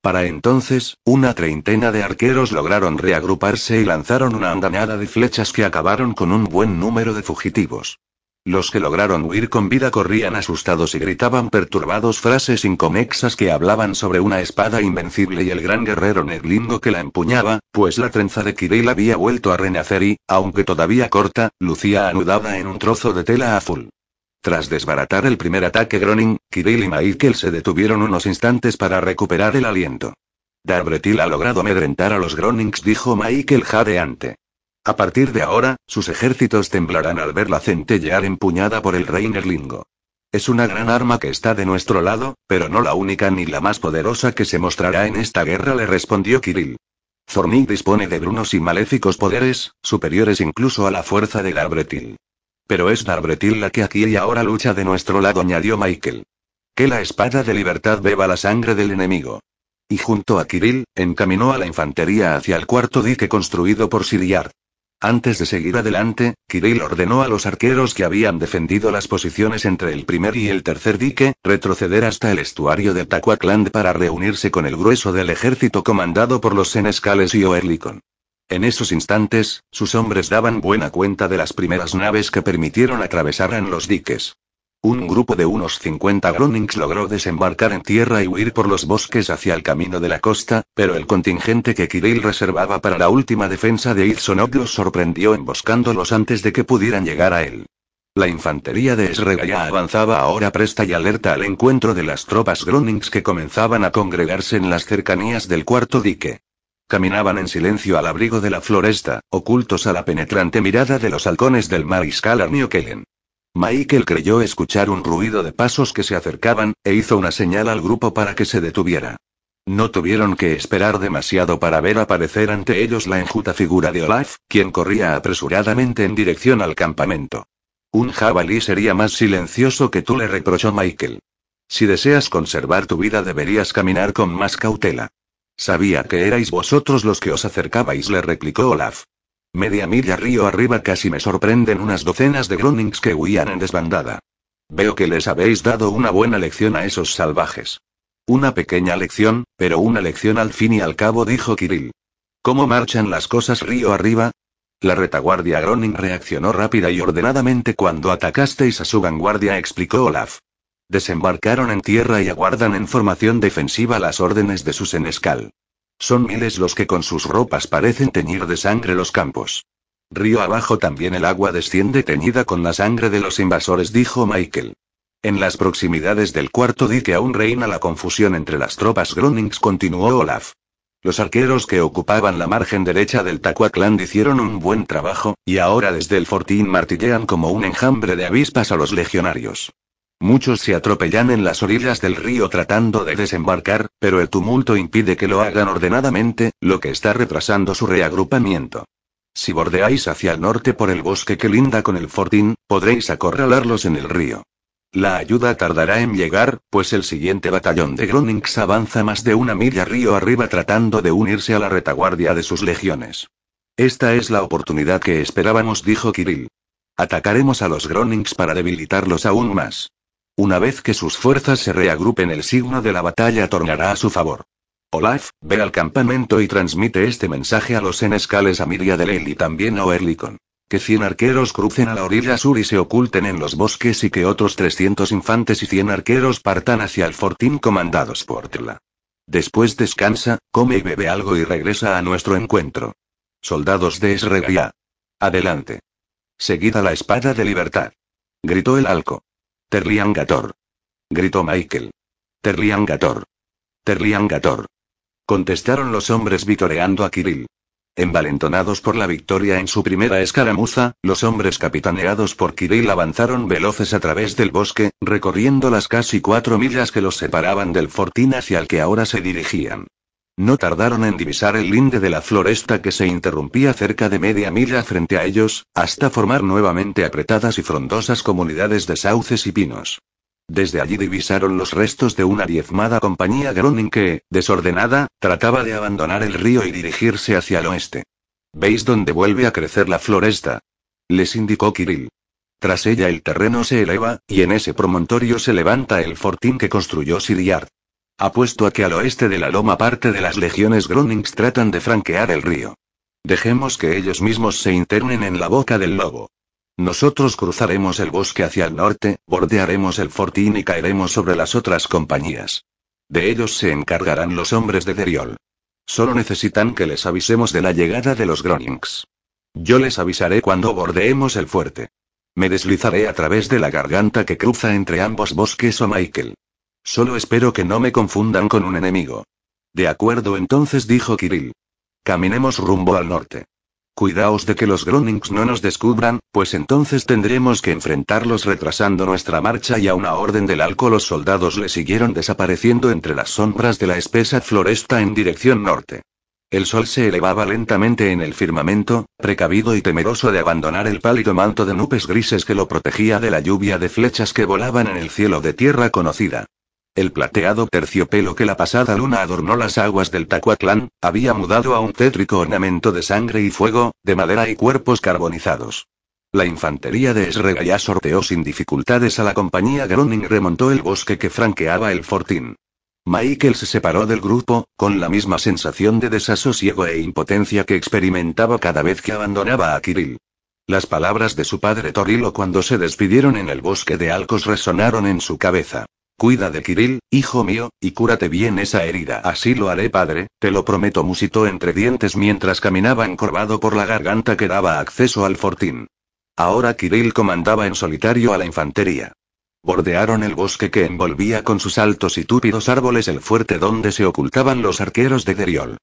Para entonces, una treintena de arqueros lograron reagruparse y lanzaron una andanada de flechas que acabaron con un buen número de fugitivos. Los que lograron huir con vida corrían asustados y gritaban perturbados frases inconexas que hablaban sobre una espada invencible y el gran guerrero neglingo que la empuñaba, pues la trenza de Kirill había vuelto a renacer y, aunque todavía corta, lucía anudada en un trozo de tela azul. Tras desbaratar el primer ataque Gronin, Kirill y Michael se detuvieron unos instantes para recuperar el aliento. Darbretil ha logrado amedrentar a los Gronings, dijo Michael jadeante. A partir de ahora, sus ejércitos temblarán al verla centellear empuñada por el rey Nerlingo. Es una gran arma que está de nuestro lado, pero no la única ni la más poderosa que se mostrará en esta guerra, le respondió Kirill. Zornig dispone de brunos y maléficos poderes, superiores incluso a la fuerza de Darbretil. Pero es Darbretil la que aquí y ahora lucha de nuestro lado, añadió Michael. Que la espada de libertad beba la sangre del enemigo. Y junto a Kirill, encaminó a la infantería hacia el cuarto dique construido por Siriar. Antes de seguir adelante, Kirill ordenó a los arqueros que habían defendido las posiciones entre el primer y el tercer dique, retroceder hasta el estuario de Taquacland para reunirse con el grueso del ejército comandado por los senescales y Oerlikon. En esos instantes, sus hombres daban buena cuenta de las primeras naves que permitieron atravesar en los diques. Un grupo de unos 50 Gronings logró desembarcar en tierra y huir por los bosques hacia el camino de la costa, pero el contingente que Kirill reservaba para la última defensa de Izonok los sorprendió emboscándolos antes de que pudieran llegar a él. La infantería de Esregaya avanzaba ahora presta y alerta al encuentro de las tropas Gronings que comenzaban a congregarse en las cercanías del cuarto dique. Caminaban en silencio al abrigo de la floresta, ocultos a la penetrante mirada de los halcones del mariscal Arnio Kellen. Michael creyó escuchar un ruido de pasos que se acercaban, e hizo una señal al grupo para que se detuviera. No tuvieron que esperar demasiado para ver aparecer ante ellos la enjuta figura de Olaf, quien corría apresuradamente en dirección al campamento. Un jabalí sería más silencioso que tú, le reprochó Michael. Si deseas conservar tu vida deberías caminar con más cautela. Sabía que erais vosotros los que os acercabais, le replicó Olaf. Media milla río arriba casi me sorprenden unas docenas de Gronings que huían en desbandada. Veo que les habéis dado una buena lección a esos salvajes. Una pequeña lección, pero una lección al fin y al cabo, dijo Kirill. ¿Cómo marchan las cosas río arriba? La retaguardia Groning reaccionó rápida y ordenadamente cuando atacasteis a su vanguardia, explicó Olaf. Desembarcaron en tierra y aguardan en formación defensiva las órdenes de su senescal. Son miles los que con sus ropas parecen teñir de sangre los campos. Río abajo también el agua desciende teñida con la sangre de los invasores, dijo Michael. En las proximidades del cuarto dique aún reina la confusión entre las tropas Gronings, continuó Olaf. Los arqueros que ocupaban la margen derecha del Tacuaclán hicieron un buen trabajo, y ahora desde el fortín martillean como un enjambre de avispas a los legionarios. Muchos se atropellan en las orillas del río tratando de desembarcar, pero el tumulto impide que lo hagan ordenadamente, lo que está retrasando su reagrupamiento. Si bordeáis hacia el norte por el bosque que linda con el fortín, podréis acorralarlos en el río. La ayuda tardará en llegar, pues el siguiente batallón de Gronings avanza más de una milla río arriba tratando de unirse a la retaguardia de sus legiones. Esta es la oportunidad que esperábamos, dijo Kirill. Atacaremos a los Gronings para debilitarlos aún más. Una vez que sus fuerzas se reagrupen, el signo de la batalla tornará a su favor. Olaf, ve al campamento y transmite este mensaje a los enescales a Miria de Lel y también a Oerlikon que 100 arqueros crucen a la orilla sur y se oculten en los bosques y que otros 300 infantes y 100 arqueros partan hacia el fortín comandados por Tla. Después descansa, come y bebe algo y regresa a nuestro encuentro. Soldados de Esregia. Adelante. Seguida la espada de libertad. Gritó el alco. Terlian Gator. Gritó Michael. Terlian Gator. Contestaron los hombres vitoreando a Kirill. Envalentonados por la victoria en su primera escaramuza, los hombres capitaneados por Kirill avanzaron veloces a través del bosque, recorriendo las casi cuatro millas que los separaban del fortín hacia el que ahora se dirigían. No tardaron en divisar el linde de la floresta que se interrumpía cerca de media milla frente a ellos, hasta formar nuevamente apretadas y frondosas comunidades de sauces y pinos. Desde allí divisaron los restos de una diezmada compañía Groning que, desordenada, trataba de abandonar el río y dirigirse hacia el oeste. ¿Veis dónde vuelve a crecer la floresta? Les indicó Kirill. Tras ella el terreno se eleva, y en ese promontorio se levanta el fortín que construyó Siriard. Apuesto a que al oeste de la loma parte de las legiones Gronings tratan de franquear el río. Dejemos que ellos mismos se internen en la boca del lobo. Nosotros cruzaremos el bosque hacia el norte, bordearemos el fortín y caeremos sobre las otras compañías. De ellos se encargarán los hombres de Deriol. Solo necesitan que les avisemos de la llegada de los Gronings. Yo les avisaré cuando bordeemos el fuerte. Me deslizaré a través de la garganta que cruza entre ambos bosques o Michael. Solo espero que no me confundan con un enemigo. De acuerdo entonces dijo Kirill. Caminemos rumbo al norte. Cuidaos de que los Gronings no nos descubran, pues entonces tendremos que enfrentarlos retrasando nuestra marcha y a una orden del alco los soldados le siguieron desapareciendo entre las sombras de la espesa floresta en dirección norte. El sol se elevaba lentamente en el firmamento, precavido y temeroso de abandonar el pálido manto de nubes grises que lo protegía de la lluvia de flechas que volaban en el cielo de tierra conocida. El plateado terciopelo que la pasada luna adornó las aguas del Tacuatlán, había mudado a un tétrico ornamento de sangre y fuego, de madera y cuerpos carbonizados. La infantería de ya sorteó sin dificultades a la compañía Groning y remontó el bosque que franqueaba el fortín. Michael se separó del grupo, con la misma sensación de desasosiego e impotencia que experimentaba cada vez que abandonaba a Kirill. Las palabras de su padre Torilo cuando se despidieron en el bosque de Alcos resonaron en su cabeza. Cuida de Kirill, hijo mío, y cúrate bien esa herida. Así lo haré, padre, te lo prometo, musitó entre dientes mientras caminaba encorvado por la garganta que daba acceso al fortín. Ahora Kirill comandaba en solitario a la infantería. Bordearon el bosque que envolvía con sus altos y túpidos árboles el fuerte donde se ocultaban los arqueros de Deriol.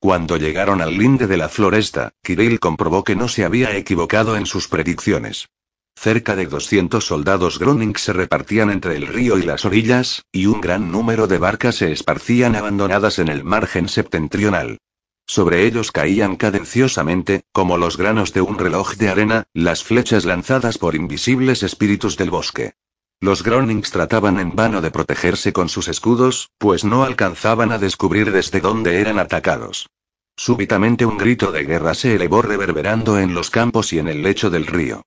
Cuando llegaron al linde de la floresta, Kirill comprobó que no se había equivocado en sus predicciones. Cerca de 200 soldados Groning se repartían entre el río y las orillas, y un gran número de barcas se esparcían abandonadas en el margen septentrional. Sobre ellos caían cadenciosamente, como los granos de un reloj de arena, las flechas lanzadas por invisibles espíritus del bosque. Los Gronings trataban en vano de protegerse con sus escudos, pues no alcanzaban a descubrir desde dónde eran atacados. Súbitamente un grito de guerra se elevó reverberando en los campos y en el lecho del río.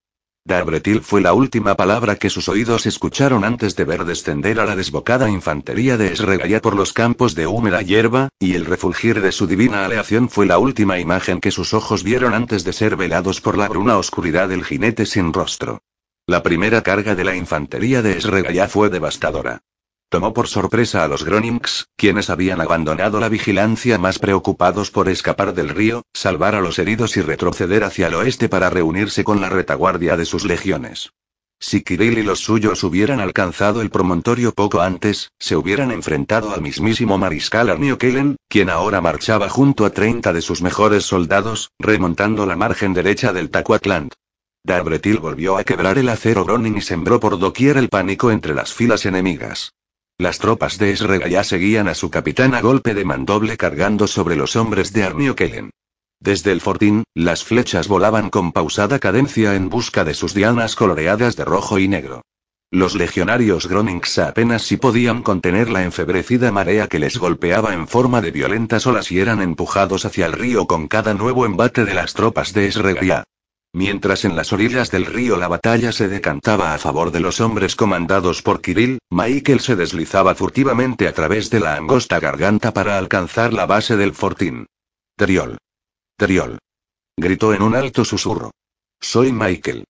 Dabretil fue la última palabra que sus oídos escucharon antes de ver descender a la desbocada infantería de Esregaya por los campos de húmeda hierba, y el refulgir de su divina aleación fue la última imagen que sus ojos vieron antes de ser velados por la bruna oscuridad del jinete sin rostro. La primera carga de la infantería de Esregaya fue devastadora. Tomó por sorpresa a los Gronings, quienes habían abandonado la vigilancia más preocupados por escapar del río, salvar a los heridos y retroceder hacia el oeste para reunirse con la retaguardia de sus legiones. Si Kirill y los suyos hubieran alcanzado el promontorio poco antes, se hubieran enfrentado al mismísimo mariscal Arnio Kellen, quien ahora marchaba junto a 30 de sus mejores soldados, remontando la margen derecha del Tacuatland. Darbretil volvió a quebrar el acero Groning y sembró por doquier el pánico entre las filas enemigas. Las tropas de ya seguían a su capitán a golpe de mandoble cargando sobre los hombres de Arnio Kellen. Desde el fortín, las flechas volaban con pausada cadencia en busca de sus dianas coloreadas de rojo y negro. Los legionarios Gronings apenas si podían contener la enfebrecida marea que les golpeaba en forma de violentas olas y eran empujados hacia el río con cada nuevo embate de las tropas de Esregia. Mientras en las orillas del río la batalla se decantaba a favor de los hombres comandados por Kirill, Michael se deslizaba furtivamente a través de la angosta garganta para alcanzar la base del fortín. Teriol. Teriol. Gritó en un alto susurro. Soy Michael.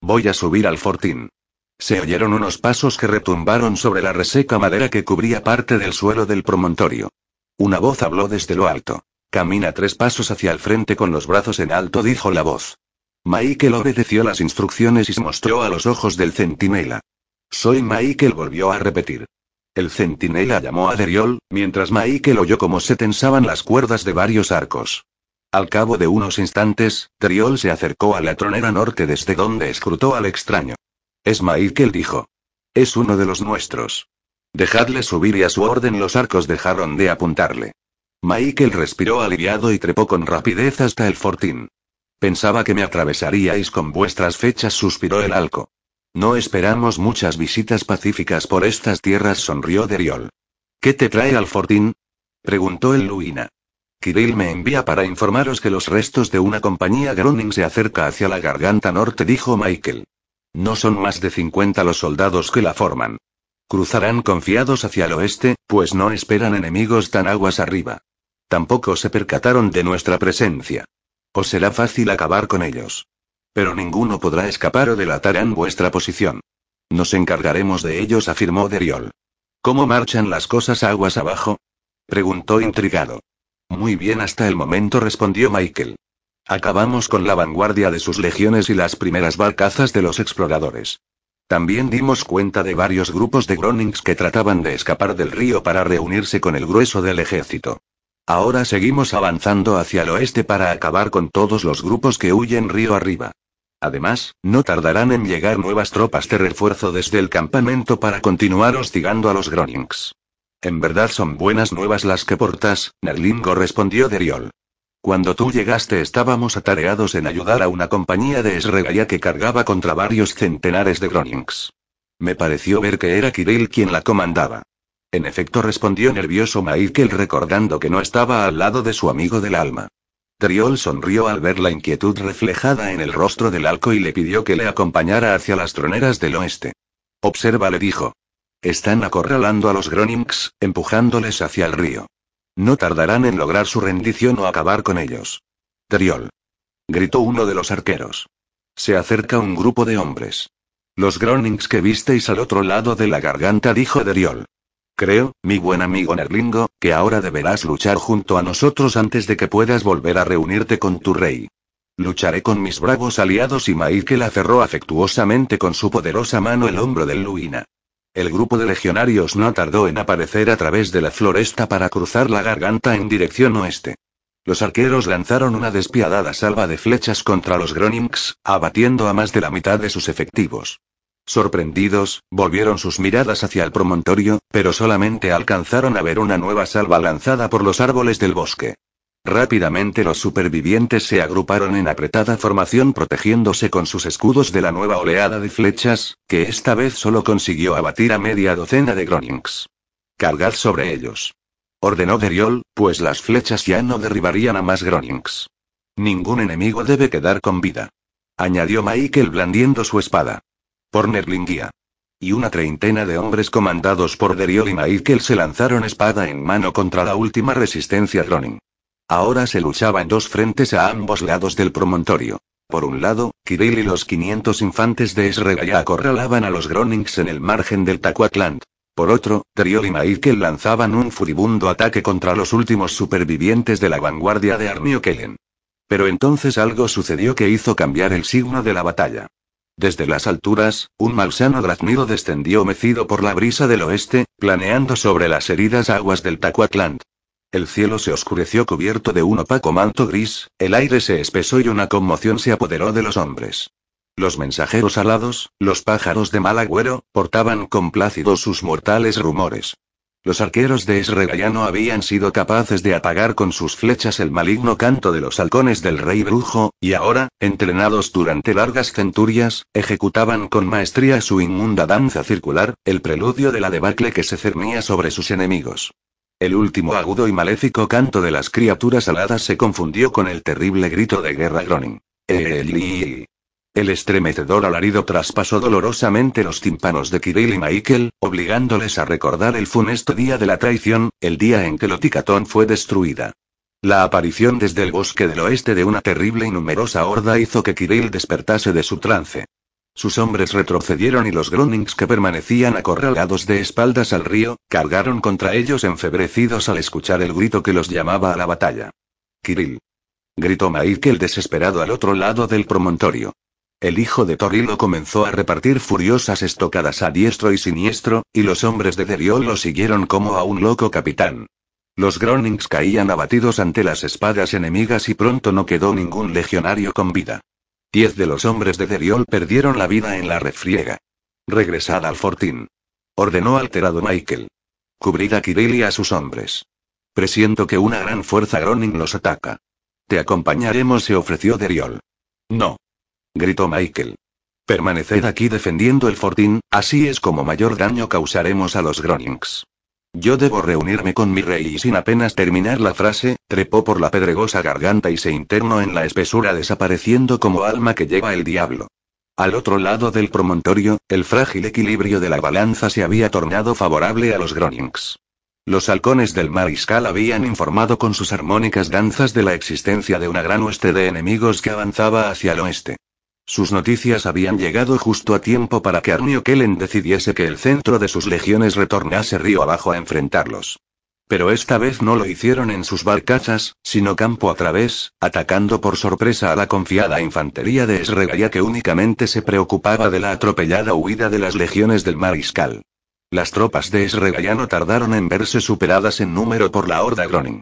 Voy a subir al fortín. Se oyeron unos pasos que retumbaron sobre la reseca madera que cubría parte del suelo del promontorio. Una voz habló desde lo alto. Camina tres pasos hacia el frente con los brazos en alto, dijo la voz. Michael obedeció las instrucciones y se mostró a los ojos del centinela. Soy Michael, volvió a repetir. El centinela llamó a Deriol, mientras Michael oyó cómo se tensaban las cuerdas de varios arcos. Al cabo de unos instantes, Triol se acercó a la tronera norte desde donde escrutó al extraño. Es Michael dijo. Es uno de los nuestros. Dejadle subir y a su orden los arcos dejaron de apuntarle. Michael respiró aliviado y trepó con rapidez hasta el fortín. Pensaba que me atravesaríais con vuestras fechas, suspiró el alco. No esperamos muchas visitas pacíficas por estas tierras, sonrió Deriol. ¿Qué te trae al fortín? preguntó el Luina. Kirill me envía para informaros que los restos de una compañía Groning se acerca hacia la garganta norte, dijo Michael. No son más de 50 los soldados que la forman. Cruzarán confiados hacia el oeste, pues no esperan enemigos tan aguas arriba. Tampoco se percataron de nuestra presencia. Os será fácil acabar con ellos. Pero ninguno podrá escapar o delatarán vuestra posición. Nos encargaremos de ellos, afirmó Deriol. ¿Cómo marchan las cosas aguas abajo? preguntó intrigado. Muy bien hasta el momento, respondió Michael. Acabamos con la vanguardia de sus legiones y las primeras barcazas de los exploradores. También dimos cuenta de varios grupos de Gronings que trataban de escapar del río para reunirse con el grueso del ejército. Ahora seguimos avanzando hacia el oeste para acabar con todos los grupos que huyen río arriba. Además, no tardarán en llegar nuevas tropas de refuerzo desde el campamento para continuar hostigando a los Gronings. En verdad son buenas nuevas las que portas, Nerlingo respondió Deriol. Cuando tú llegaste estábamos atareados en ayudar a una compañía de Esregaya que cargaba contra varios centenares de Gronings. Me pareció ver que era Kirill quien la comandaba. En efecto respondió nervioso Michael recordando que no estaba al lado de su amigo del alma. Deriol sonrió al ver la inquietud reflejada en el rostro del alco y le pidió que le acompañara hacia las troneras del oeste. Observa, le dijo. Están acorralando a los Gronings, empujándoles hacia el río. No tardarán en lograr su rendición o acabar con ellos. Teriol. Gritó uno de los arqueros. Se acerca un grupo de hombres. Los Gronings que visteis al otro lado de la garganta, dijo Deriol. Creo, mi buen amigo Nerlingo, que ahora deberás luchar junto a nosotros antes de que puedas volver a reunirte con tu rey. Lucharé con mis bravos aliados y Michael aferró afectuosamente con su poderosa mano el hombro del Luina. El grupo de legionarios no tardó en aparecer a través de la floresta para cruzar la garganta en dirección oeste. Los arqueros lanzaron una despiadada salva de flechas contra los Gronings, abatiendo a más de la mitad de sus efectivos. Sorprendidos, volvieron sus miradas hacia el promontorio, pero solamente alcanzaron a ver una nueva salva lanzada por los árboles del bosque. Rápidamente los supervivientes se agruparon en apretada formación protegiéndose con sus escudos de la nueva oleada de flechas, que esta vez solo consiguió abatir a media docena de Gronings. Cargad sobre ellos. Ordenó Deriol, pues las flechas ya no derribarían a más Gronings. Ningún enemigo debe quedar con vida. Añadió Michael blandiendo su espada. Por Nerlingia. Y una treintena de hombres comandados por Deriol y Michael se lanzaron espada en mano contra la última resistencia Groning. Ahora se luchaba en dos frentes a ambos lados del promontorio. Por un lado, Kirill y los 500 infantes de Esregaya acorralaban a los Gronings en el margen del Tacuatland. Por otro, Triol y Michael lanzaban un furibundo ataque contra los últimos supervivientes de la vanguardia de Armio Kellen. Pero entonces algo sucedió que hizo cambiar el signo de la batalla. Desde las alturas, un malsano graznido descendió mecido por la brisa del oeste, planeando sobre las heridas aguas del Tacuatland. El cielo se oscureció cubierto de un opaco manto gris, el aire se espesó y una conmoción se apoderó de los hombres. Los mensajeros alados, los pájaros de mal agüero, portaban complácidos sus mortales rumores. Los arqueros de Esrega no habían sido capaces de apagar con sus flechas el maligno canto de los halcones del rey brujo, y ahora, entrenados durante largas centurias, ejecutaban con maestría su inmunda danza circular, el preludio de la debacle que se cernía sobre sus enemigos. El último agudo y maléfico canto de las criaturas aladas se confundió con el terrible grito de guerra Gronin. El estremecedor alarido traspasó dolorosamente los tímpanos de Kirill y Michael, obligándoles a recordar el funesto día de la traición, el día en que Loticatón fue destruida. La aparición desde el bosque del oeste de una terrible y numerosa horda hizo que Kirill despertase de su trance. Sus hombres retrocedieron y los Grunings que permanecían acorralados de espaldas al río, cargaron contra ellos enfebrecidos al escuchar el grito que los llamaba a la batalla. Kirill. Gritó Michael desesperado al otro lado del promontorio. El hijo de Torrilo comenzó a repartir furiosas estocadas a diestro y siniestro, y los hombres de Deriol lo siguieron como a un loco capitán. Los Gronings caían abatidos ante las espadas enemigas y pronto no quedó ningún legionario con vida. Diez de los hombres de Deriol perdieron la vida en la refriega. Regresad al fortín. Ordenó alterado Michael. Cubrid a Kirill y a sus hombres. Presiento que una gran fuerza Groning los ataca. Te acompañaremos, se ofreció Deriol. No gritó Michael. Permaneced aquí defendiendo el fortín, así es como mayor daño causaremos a los Gronings. Yo debo reunirme con mi rey y sin apenas terminar la frase, trepó por la pedregosa garganta y se internó en la espesura desapareciendo como alma que lleva el diablo. Al otro lado del promontorio, el frágil equilibrio de la balanza se había tornado favorable a los Gronings. Los halcones del mariscal habían informado con sus armónicas danzas de la existencia de una gran hueste de enemigos que avanzaba hacia el oeste. Sus noticias habían llegado justo a tiempo para que Arnio Kellen decidiese que el centro de sus legiones retornase río abajo a enfrentarlos. Pero esta vez no lo hicieron en sus barcachas, sino campo a través, atacando por sorpresa a la confiada infantería de Esregaya que únicamente se preocupaba de la atropellada huida de las legiones del mariscal. Las tropas de Esregaya no tardaron en verse superadas en número por la horda Groning.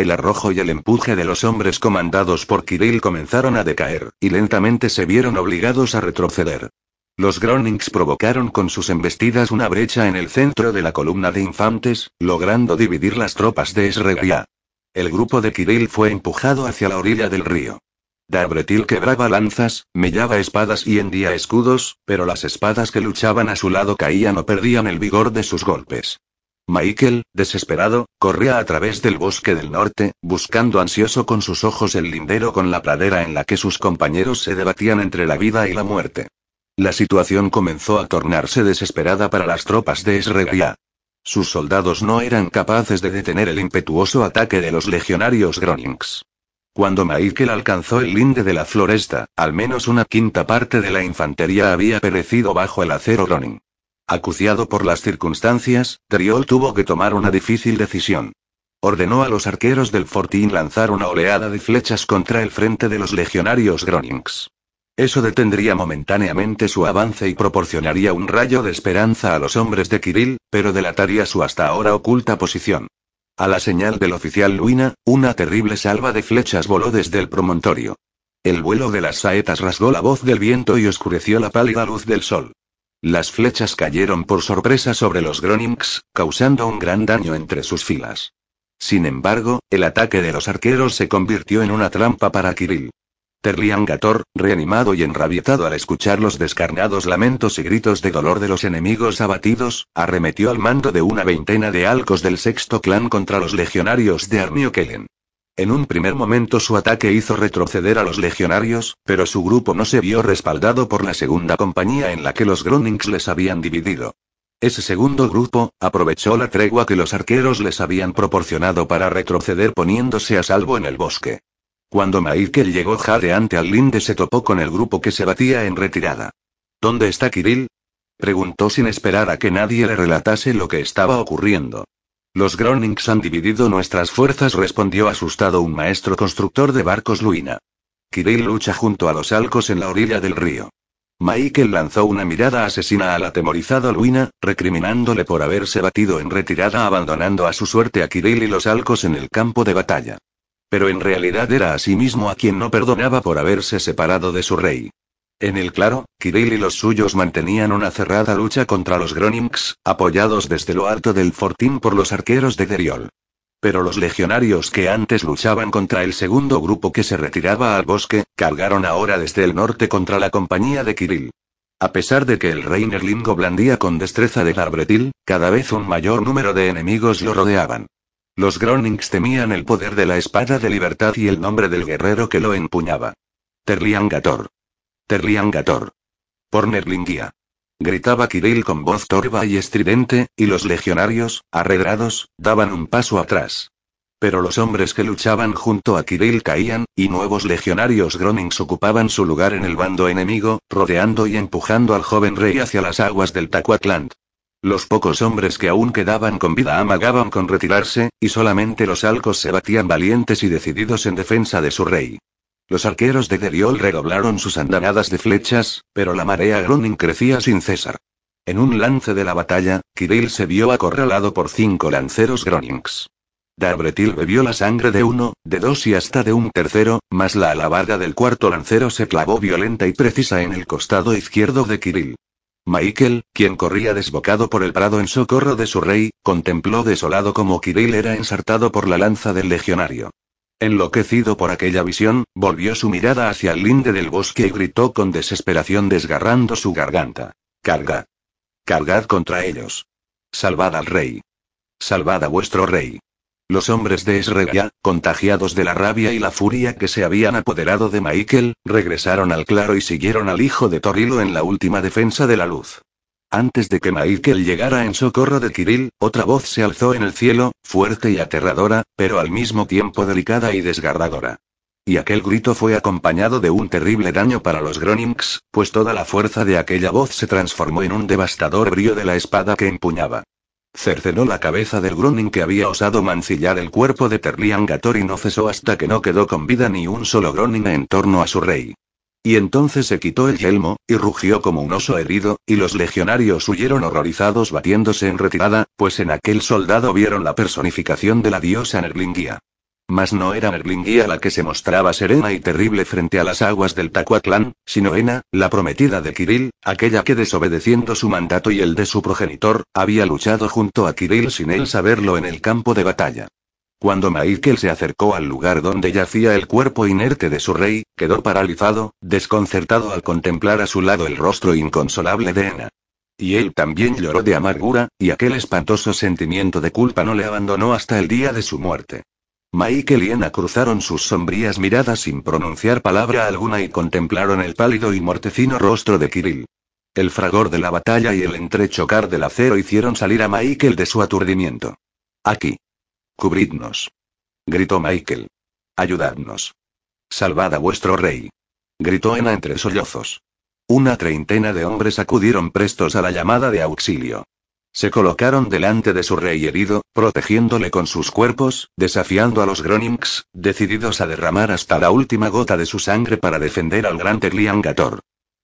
El arrojo y el empuje de los hombres comandados por Kirill comenzaron a decaer, y lentamente se vieron obligados a retroceder. Los Gronings provocaron con sus embestidas una brecha en el centro de la columna de infantes, logrando dividir las tropas de Esregia. El grupo de Kirill fue empujado hacia la orilla del río. Dabretil quebraba lanzas, mellaba espadas y hendía escudos, pero las espadas que luchaban a su lado caían o perdían el vigor de sus golpes. Michael, desesperado, corría a través del bosque del norte, buscando ansioso con sus ojos el lindero con la pradera en la que sus compañeros se debatían entre la vida y la muerte. La situación comenzó a tornarse desesperada para las tropas de Esregia. Sus soldados no eran capaces de detener el impetuoso ataque de los legionarios Gronings. Cuando Michael alcanzó el linde de la floresta, al menos una quinta parte de la infantería había perecido bajo el acero Groning. Acuciado por las circunstancias, Triol tuvo que tomar una difícil decisión. Ordenó a los arqueros del fortín lanzar una oleada de flechas contra el frente de los legionarios Gronings. Eso detendría momentáneamente su avance y proporcionaría un rayo de esperanza a los hombres de Kirill, pero delataría su hasta ahora oculta posición. A la señal del oficial Luina, una terrible salva de flechas voló desde el promontorio. El vuelo de las saetas rasgó la voz del viento y oscureció la pálida luz del sol. Las flechas cayeron por sorpresa sobre los Gronings, causando un gran daño entre sus filas. Sin embargo, el ataque de los arqueros se convirtió en una trampa para Kirill. Terlian Gator, reanimado y enrabietado al escuchar los descarnados lamentos y gritos de dolor de los enemigos abatidos, arremetió al mando de una veintena de alcos del sexto clan contra los legionarios de Armio Kellen. En un primer momento su ataque hizo retroceder a los legionarios, pero su grupo no se vio respaldado por la segunda compañía en la que los Gronings les habían dividido. Ese segundo grupo, aprovechó la tregua que los arqueros les habían proporcionado para retroceder poniéndose a salvo en el bosque. Cuando Michael llegó jadeante al linde se topó con el grupo que se batía en retirada. ¿Dónde está Kirill? preguntó sin esperar a que nadie le relatase lo que estaba ocurriendo. Los Gronings han dividido nuestras fuerzas, respondió asustado un maestro constructor de barcos Luina. Kirill lucha junto a los alcos en la orilla del río. Michael lanzó una mirada asesina al atemorizado Luina, recriminándole por haberse batido en retirada abandonando a su suerte a Kirill y los alcos en el campo de batalla. Pero en realidad era a sí mismo a quien no perdonaba por haberse separado de su rey. En el claro, Kirill y los suyos mantenían una cerrada lucha contra los Groninks, apoyados desde lo alto del fortín por los arqueros de Deriol. Pero los legionarios que antes luchaban contra el segundo grupo que se retiraba al bosque, cargaron ahora desde el norte contra la compañía de Kirill. A pesar de que el rey Nerlingo blandía con destreza de Garbretil, cada vez un mayor número de enemigos lo rodeaban. Los Gronings temían el poder de la espada de libertad y el nombre del guerrero que lo empuñaba. Terliangator. Terliangator. Por Nerlingia. Gritaba Kirill con voz torva y estridente, y los legionarios, arredrados, daban un paso atrás. Pero los hombres que luchaban junto a Kirill caían, y nuevos legionarios Gronings ocupaban su lugar en el bando enemigo, rodeando y empujando al joven rey hacia las aguas del Tacuatland. Los pocos hombres que aún quedaban con vida amagaban con retirarse, y solamente los alcos se batían valientes y decididos en defensa de su rey. Los arqueros de Deriol redoblaron sus andanadas de flechas, pero la marea Gronin crecía sin cesar. En un lance de la batalla, Kirill se vio acorralado por cinco lanceros Gronings. Darbretil bebió la sangre de uno, de dos y hasta de un tercero, mas la alabarda del cuarto lancero se clavó violenta y precisa en el costado izquierdo de Kirill. Michael, quien corría desbocado por el prado en socorro de su rey, contempló desolado como Kirill era ensartado por la lanza del legionario. Enloquecido por aquella visión, volvió su mirada hacia el linde del bosque y gritó con desesperación desgarrando su garganta. Cargad. Cargad contra ellos. Salvad al rey. Salvad a vuestro rey. Los hombres de Esregia, contagiados de la rabia y la furia que se habían apoderado de Michael, regresaron al claro y siguieron al hijo de Torilo en la última defensa de la luz. Antes de que Michael llegara en socorro de Kirill, otra voz se alzó en el cielo, fuerte y aterradora, pero al mismo tiempo delicada y desgarradora. Y aquel grito fue acompañado de un terrible daño para los Groninks, pues toda la fuerza de aquella voz se transformó en un devastador brío de la espada que empuñaba. Cercenó la cabeza del Gronin que había osado mancillar el cuerpo de Terlian Gator y no cesó hasta que no quedó con vida ni un solo Gronin en torno a su rey. Y entonces se quitó el yelmo, y rugió como un oso herido, y los legionarios huyeron horrorizados batiéndose en retirada, pues en aquel soldado vieron la personificación de la diosa Nerlingia. Mas no era Nerlingia la que se mostraba serena y terrible frente a las aguas del Tacuatlán, sino Ena, la prometida de Kirill, aquella que desobedeciendo su mandato y el de su progenitor, había luchado junto a Kirill sin él saberlo en el campo de batalla. Cuando Michael se acercó al lugar donde yacía el cuerpo inerte de su rey, quedó paralizado, desconcertado al contemplar a su lado el rostro inconsolable de Ena. Y él también lloró de amargura, y aquel espantoso sentimiento de culpa no le abandonó hasta el día de su muerte. Michael y Ena cruzaron sus sombrías miradas sin pronunciar palabra alguna y contemplaron el pálido y mortecino rostro de Kirill. El fragor de la batalla y el entrechocar del acero hicieron salir a Michael de su aturdimiento. Aquí. Cubridnos. Gritó Michael. Ayudadnos. Salvad a vuestro rey. Gritó Ena entre sollozos. Una treintena de hombres acudieron prestos a la llamada de auxilio. Se colocaron delante de su rey herido, protegiéndole con sus cuerpos, desafiando a los Groninks, decididos a derramar hasta la última gota de su sangre para defender al gran Terliangator.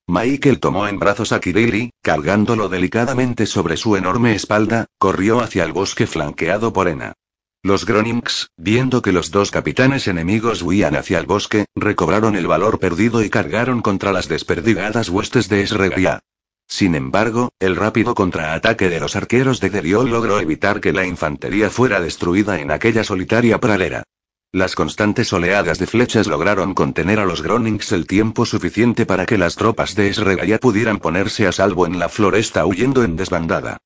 Michael tomó en brazos a Kirill y, cargándolo delicadamente sobre su enorme espalda, corrió hacia el bosque flanqueado por Ena. Los Groninks, viendo que los dos capitanes enemigos huían hacia el bosque, recobraron el valor perdido y cargaron contra las desperdigadas huestes de Esregia. Sin embargo, el rápido contraataque de los arqueros de Deriol logró evitar que la infantería fuera destruida en aquella solitaria pradera. Las constantes oleadas de flechas lograron contener a los Groninks el tiempo suficiente para que las tropas de Esregia pudieran ponerse a salvo en la floresta huyendo en desbandada.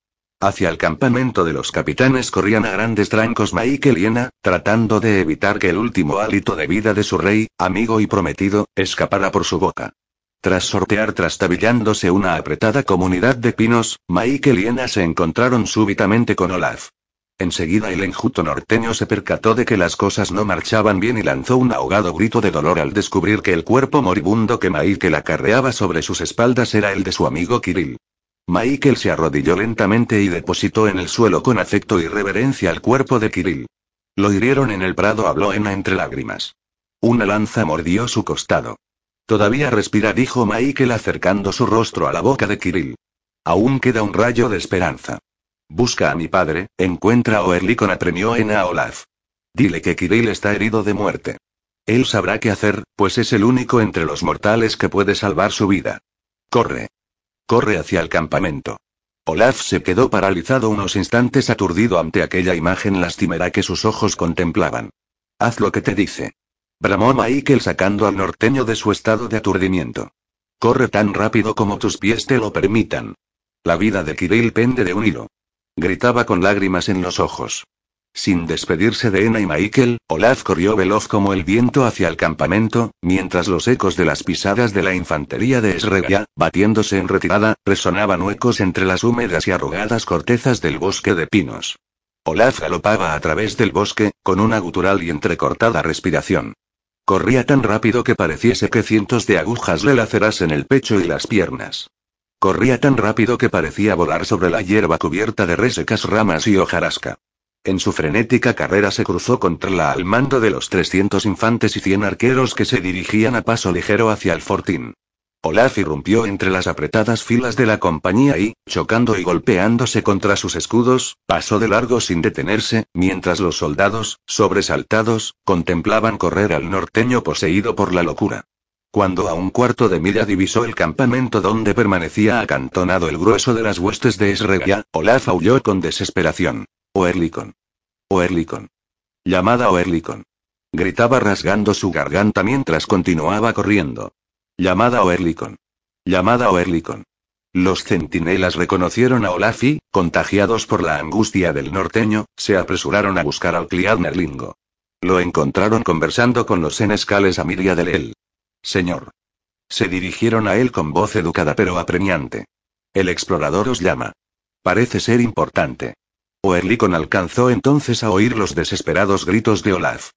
Hacia el campamento de los capitanes corrían a grandes trancos Michael y tratando de evitar que el último hálito de vida de su rey, amigo y prometido, escapara por su boca. Tras sortear trastabillándose una apretada comunidad de pinos, Michael y se encontraron súbitamente con Olaf. Enseguida el enjuto norteño se percató de que las cosas no marchaban bien y lanzó un ahogado grito de dolor al descubrir que el cuerpo moribundo que Michael acarreaba sobre sus espaldas era el de su amigo Kirill. Michael se arrodilló lentamente y depositó en el suelo con afecto y reverencia el cuerpo de Kirill. Lo hirieron en el prado, habló Ena entre lágrimas. Una lanza mordió su costado. Todavía respira, dijo Michael acercando su rostro a la boca de Kirill. Aún queda un rayo de esperanza. Busca a mi padre, encuentra a Oerlikon apremió en a Olaf. Dile que Kirill está herido de muerte. Él sabrá qué hacer, pues es el único entre los mortales que puede salvar su vida. Corre. Corre hacia el campamento. Olaf se quedó paralizado unos instantes aturdido ante aquella imagen lastimera que sus ojos contemplaban. Haz lo que te dice. Bramó Michael sacando al norteño de su estado de aturdimiento. Corre tan rápido como tus pies te lo permitan. La vida de Kirill pende de un hilo. Gritaba con lágrimas en los ojos. Sin despedirse de Ena y Michael, Olaf corrió veloz como el viento hacia el campamento, mientras los ecos de las pisadas de la infantería de Esregia, batiéndose en retirada, resonaban huecos entre las húmedas y arrugadas cortezas del bosque de pinos. Olaf galopaba a través del bosque, con una gutural y entrecortada respiración. Corría tan rápido que pareciese que cientos de agujas le lacerasen el pecho y las piernas. Corría tan rápido que parecía volar sobre la hierba cubierta de resecas ramas y hojarasca. En su frenética carrera se cruzó contra la al mando de los 300 infantes y 100 arqueros que se dirigían a paso ligero hacia el fortín. Olaf irrumpió entre las apretadas filas de la compañía y, chocando y golpeándose contra sus escudos, pasó de largo sin detenerse, mientras los soldados, sobresaltados, contemplaban correr al norteño poseído por la locura. Cuando a un cuarto de milla divisó el campamento donde permanecía acantonado el grueso de las huestes de Esregia, Olaf aulló con desesperación. Oerlikon. Oerlikon. Llamada Oerlikon. Gritaba rasgando su garganta mientras continuaba corriendo. Llamada Oerlikon. Llamada Oerlikon. Los centinelas reconocieron a Olaf y, contagiados por la angustia del norteño, se apresuraron a buscar al Cliad Merlingo. Lo encontraron conversando con los senescales a Miria del El. Señor. Se dirigieron a él con voz educada pero apremiante. El explorador os llama. Parece ser importante. Oerlikon alcanzó entonces a oír los desesperados gritos de Olaf.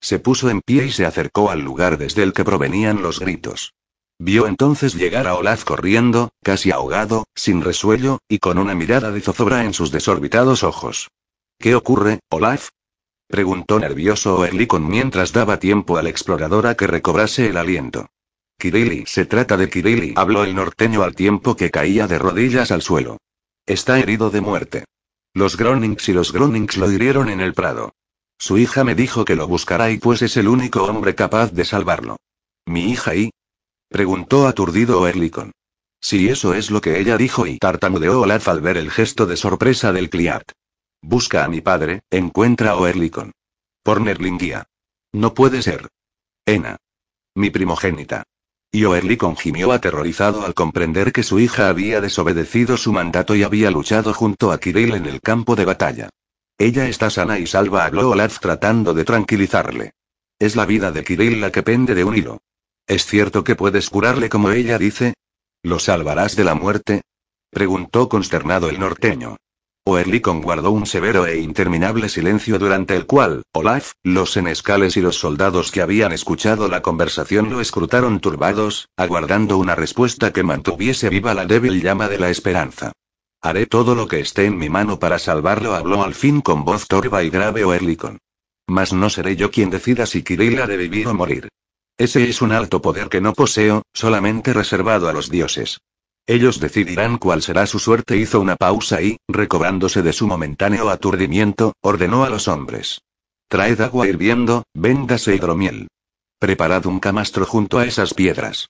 Se puso en pie y se acercó al lugar desde el que provenían los gritos. Vio entonces llegar a Olaf corriendo, casi ahogado, sin resuello, y con una mirada de zozobra en sus desorbitados ojos. ¿Qué ocurre, Olaf? preguntó nervioso Oerlikon mientras daba tiempo al explorador a que recobrase el aliento. Kirili, se trata de Kirili, habló el norteño al tiempo que caía de rodillas al suelo. Está herido de muerte. Los Gronings y los Gronings lo hirieron en el prado. Su hija me dijo que lo buscará y pues es el único hombre capaz de salvarlo. ¿Mi hija y? preguntó aturdido Oerlikon. Si eso es lo que ella dijo y tartamudeó Olaf al ver el gesto de sorpresa del Cliat. Busca a mi padre, encuentra a Oerlikon. Por Nerlingia. No puede ser. Ena. Mi primogénita. Y Oerlikon gimió aterrorizado al comprender que su hija había desobedecido su mandato y había luchado junto a Kirill en el campo de batalla. Ella está sana y salva, habló Olaf tratando de tranquilizarle. Es la vida de Kirill la que pende de un hilo. ¿Es cierto que puedes curarle como ella dice? ¿Lo salvarás de la muerte? preguntó consternado el norteño. Oerlikon guardó un severo e interminable silencio durante el cual, Olaf, los senescales y los soldados que habían escuchado la conversación lo escrutaron turbados, aguardando una respuesta que mantuviese viva la débil llama de la esperanza. Haré todo lo que esté en mi mano para salvarlo, habló al fin con voz torva y grave Oerlikon. Mas no seré yo quien decida si Kirill ha de vivir o morir. Ese es un alto poder que no poseo, solamente reservado a los dioses. Ellos decidirán cuál será su suerte. Hizo una pausa y, recobrándose de su momentáneo aturdimiento, ordenó a los hombres. Traed agua hirviendo, véndase hidromiel. Preparad un camastro junto a esas piedras.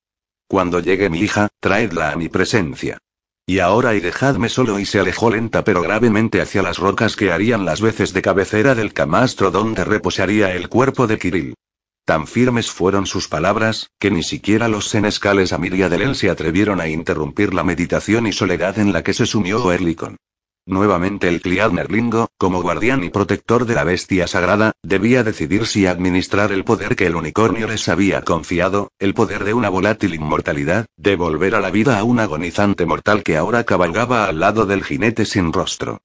Cuando llegue mi hija, traedla a mi presencia. Y ahora y dejadme solo y se alejó lenta pero gravemente hacia las rocas que harían las veces de cabecera del camastro donde reposaría el cuerpo de Kirill. Tan firmes fueron sus palabras, que ni siquiera los senescales Amiria de se atrevieron a interrumpir la meditación y soledad en la que se sumió Oerlikon. Nuevamente el Cliad Merlingo, como guardián y protector de la bestia sagrada, debía decidir si administrar el poder que el unicornio les había confiado, el poder de una volátil inmortalidad, de volver a la vida a un agonizante mortal que ahora cabalgaba al lado del jinete sin rostro.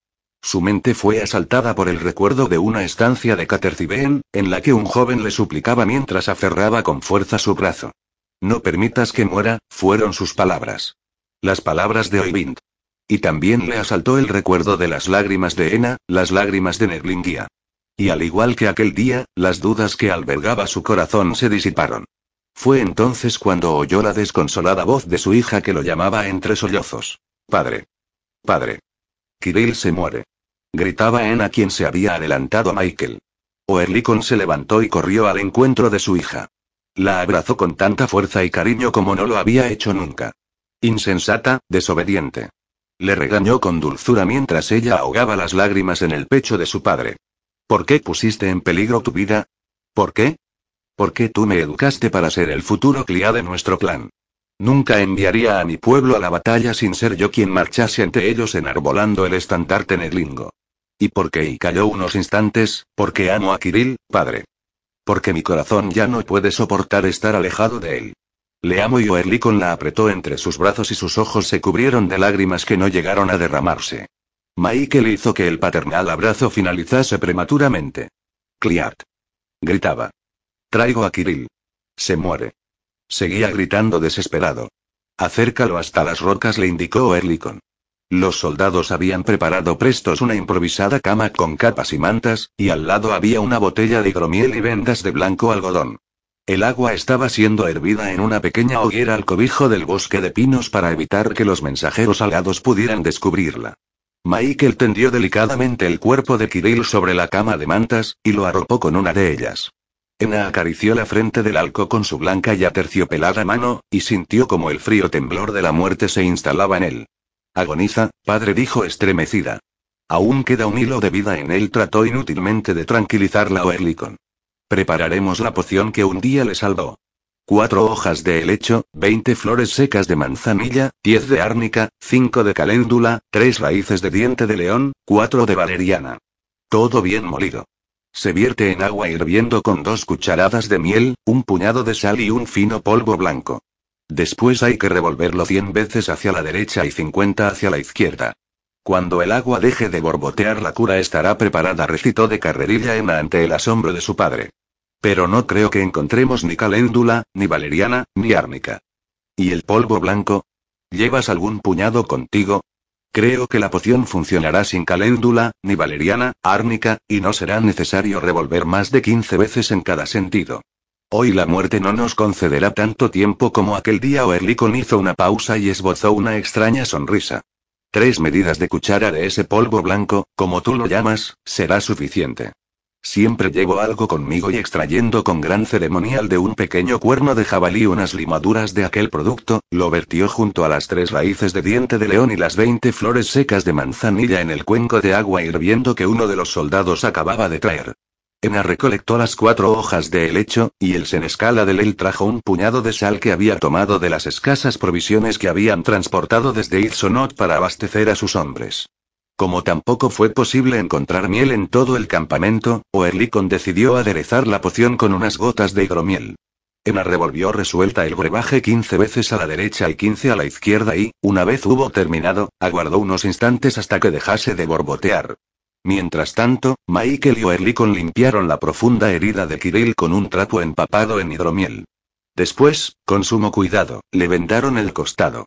Su mente fue asaltada por el recuerdo de una estancia de Catercibeen, en la que un joven le suplicaba mientras aferraba con fuerza su brazo. No permitas que muera, fueron sus palabras. Las palabras de Oyvind. Y también le asaltó el recuerdo de las lágrimas de Ena, las lágrimas de Neglingia. Y al igual que aquel día, las dudas que albergaba su corazón se disiparon. Fue entonces cuando oyó la desconsolada voz de su hija que lo llamaba entre sollozos. Padre. Padre. Kirill se muere. Gritaba Ena quien se había adelantado a Michael. Oerlikon se levantó y corrió al encuentro de su hija. La abrazó con tanta fuerza y cariño como no lo había hecho nunca. Insensata, desobediente. Le regañó con dulzura mientras ella ahogaba las lágrimas en el pecho de su padre. ¿Por qué pusiste en peligro tu vida? ¿Por qué? ¿Por qué tú me educaste para ser el futuro clia de nuestro clan? Nunca enviaría a mi pueblo a la batalla sin ser yo quien marchase ante ellos enarbolando el estandarte nedlingo. ¿Y por qué? Y calló unos instantes, porque amo a Kirill, padre. Porque mi corazón ya no puede soportar estar alejado de él. Le amo y Oerlikon la apretó entre sus brazos y sus ojos se cubrieron de lágrimas que no llegaron a derramarse. Michael hizo que el paternal abrazo finalizase prematuramente. Cliart. Gritaba. Traigo a Kirill. Se muere. Seguía gritando desesperado. Acércalo hasta las rocas, le indicó Oerlikon. Los soldados habían preparado prestos una improvisada cama con capas y mantas, y al lado había una botella de hidromiel y vendas de blanco algodón. El agua estaba siendo hervida en una pequeña hoguera al cobijo del bosque de pinos para evitar que los mensajeros algados pudieran descubrirla. Michael tendió delicadamente el cuerpo de Kirill sobre la cama de mantas, y lo arropó con una de ellas. Ena acarició la frente del alco con su blanca y aterciopelada mano, y sintió como el frío temblor de la muerte se instalaba en él. Agoniza, padre dijo estremecida. Aún queda un hilo de vida en él, trató inútilmente de tranquilizarla Oerlikon. Prepararemos la poción que un día le salvó. Cuatro hojas de helecho, veinte flores secas de manzanilla, diez de árnica, cinco de caléndula, tres raíces de diente de león, cuatro de valeriana. Todo bien molido. Se vierte en agua hirviendo con dos cucharadas de miel, un puñado de sal y un fino polvo blanco. Después hay que revolverlo cien veces hacia la derecha y cincuenta hacia la izquierda. Cuando el agua deje de borbotear la cura estará preparada, recitó de carrerilla Emma ante el asombro de su padre. Pero no creo que encontremos ni caléndula, ni valeriana, ni árnica. ¿Y el polvo blanco? ¿Llevas algún puñado contigo? Creo que la poción funcionará sin caléndula, ni valeriana, árnica, y no será necesario revolver más de 15 veces en cada sentido. Hoy la muerte no nos concederá tanto tiempo como aquel día Oerlikon hizo una pausa y esbozó una extraña sonrisa. Tres medidas de cuchara de ese polvo blanco, como tú lo llamas, será suficiente. Siempre llevo algo conmigo y extrayendo con gran ceremonial de un pequeño cuerno de jabalí unas limaduras de aquel producto, lo vertió junto a las tres raíces de diente de león y las veinte flores secas de manzanilla en el cuenco de agua hirviendo que uno de los soldados acababa de traer. Ena recolectó las cuatro hojas de helecho, y el senescala de Lel trajo un puñado de sal que había tomado de las escasas provisiones que habían transportado desde Itzonot para abastecer a sus hombres. Como tampoco fue posible encontrar miel en todo el campamento, Oerlikon decidió aderezar la poción con unas gotas de hidromiel. Ena revolvió resuelta el brebaje 15 veces a la derecha y 15 a la izquierda y, una vez hubo terminado, aguardó unos instantes hasta que dejase de borbotear. Mientras tanto, Michael y Oerlikon limpiaron la profunda herida de Kirill con un trapo empapado en hidromiel. Después, con sumo cuidado, le vendaron el costado.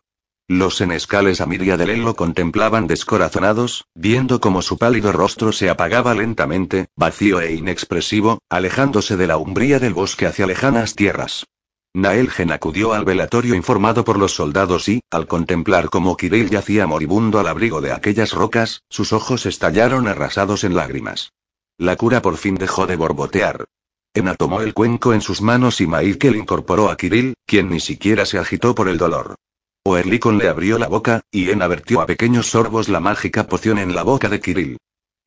Los senescales Amiria de Lel lo contemplaban descorazonados, viendo cómo su pálido rostro se apagaba lentamente, vacío e inexpresivo, alejándose de la umbría del bosque hacia lejanas tierras. Naelgen acudió al velatorio informado por los soldados y, al contemplar cómo Kirill yacía moribundo al abrigo de aquellas rocas, sus ojos estallaron arrasados en lágrimas. La cura por fin dejó de borbotear. Ena tomó el cuenco en sus manos y Michael incorporó a Kirill, quien ni siquiera se agitó por el dolor. Oerlikon le abrió la boca, y Ena vertió a pequeños sorbos la mágica poción en la boca de Kirill.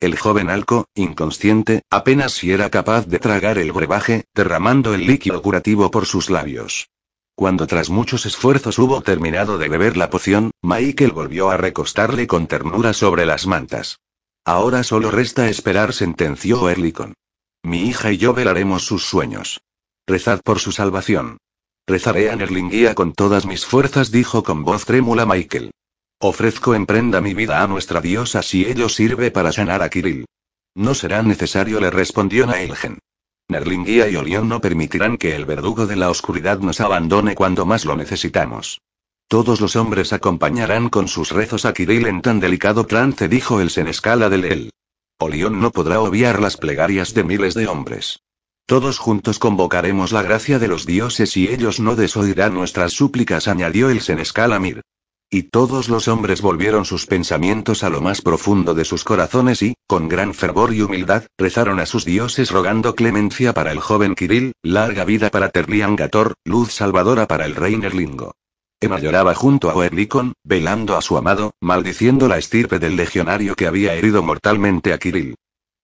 El joven alco, inconsciente, apenas si era capaz de tragar el brebaje, derramando el líquido curativo por sus labios. Cuando tras muchos esfuerzos hubo terminado de beber la poción, Michael volvió a recostarle con ternura sobre las mantas. Ahora solo resta esperar, sentenció Erlikon. Mi hija y yo velaremos sus sueños. Rezad por su salvación. Rezaré a Nerlinguía con todas mis fuerzas, dijo con voz trémula Michael. Ofrezco en prenda mi vida a nuestra diosa si ello sirve para sanar a Kirill. No será necesario, le respondió Nailgen. Nerlingia y Olión no permitirán que el verdugo de la oscuridad nos abandone cuando más lo necesitamos. Todos los hombres acompañarán con sus rezos a Kirill en tan delicado trance, dijo el senescala de Leel. Olión no podrá obviar las plegarias de miles de hombres. Todos juntos convocaremos la gracia de los dioses y ellos no desoirán nuestras súplicas, añadió el senescal Amir. Y todos los hombres volvieron sus pensamientos a lo más profundo de sus corazones y, con gran fervor y humildad, rezaron a sus dioses rogando clemencia para el joven Kirill, larga vida para Terlian Gator, luz salvadora para el rey Nerlingo. Emma lloraba junto a Oerlikon, velando a su amado, maldiciendo la estirpe del legionario que había herido mortalmente a Kirill.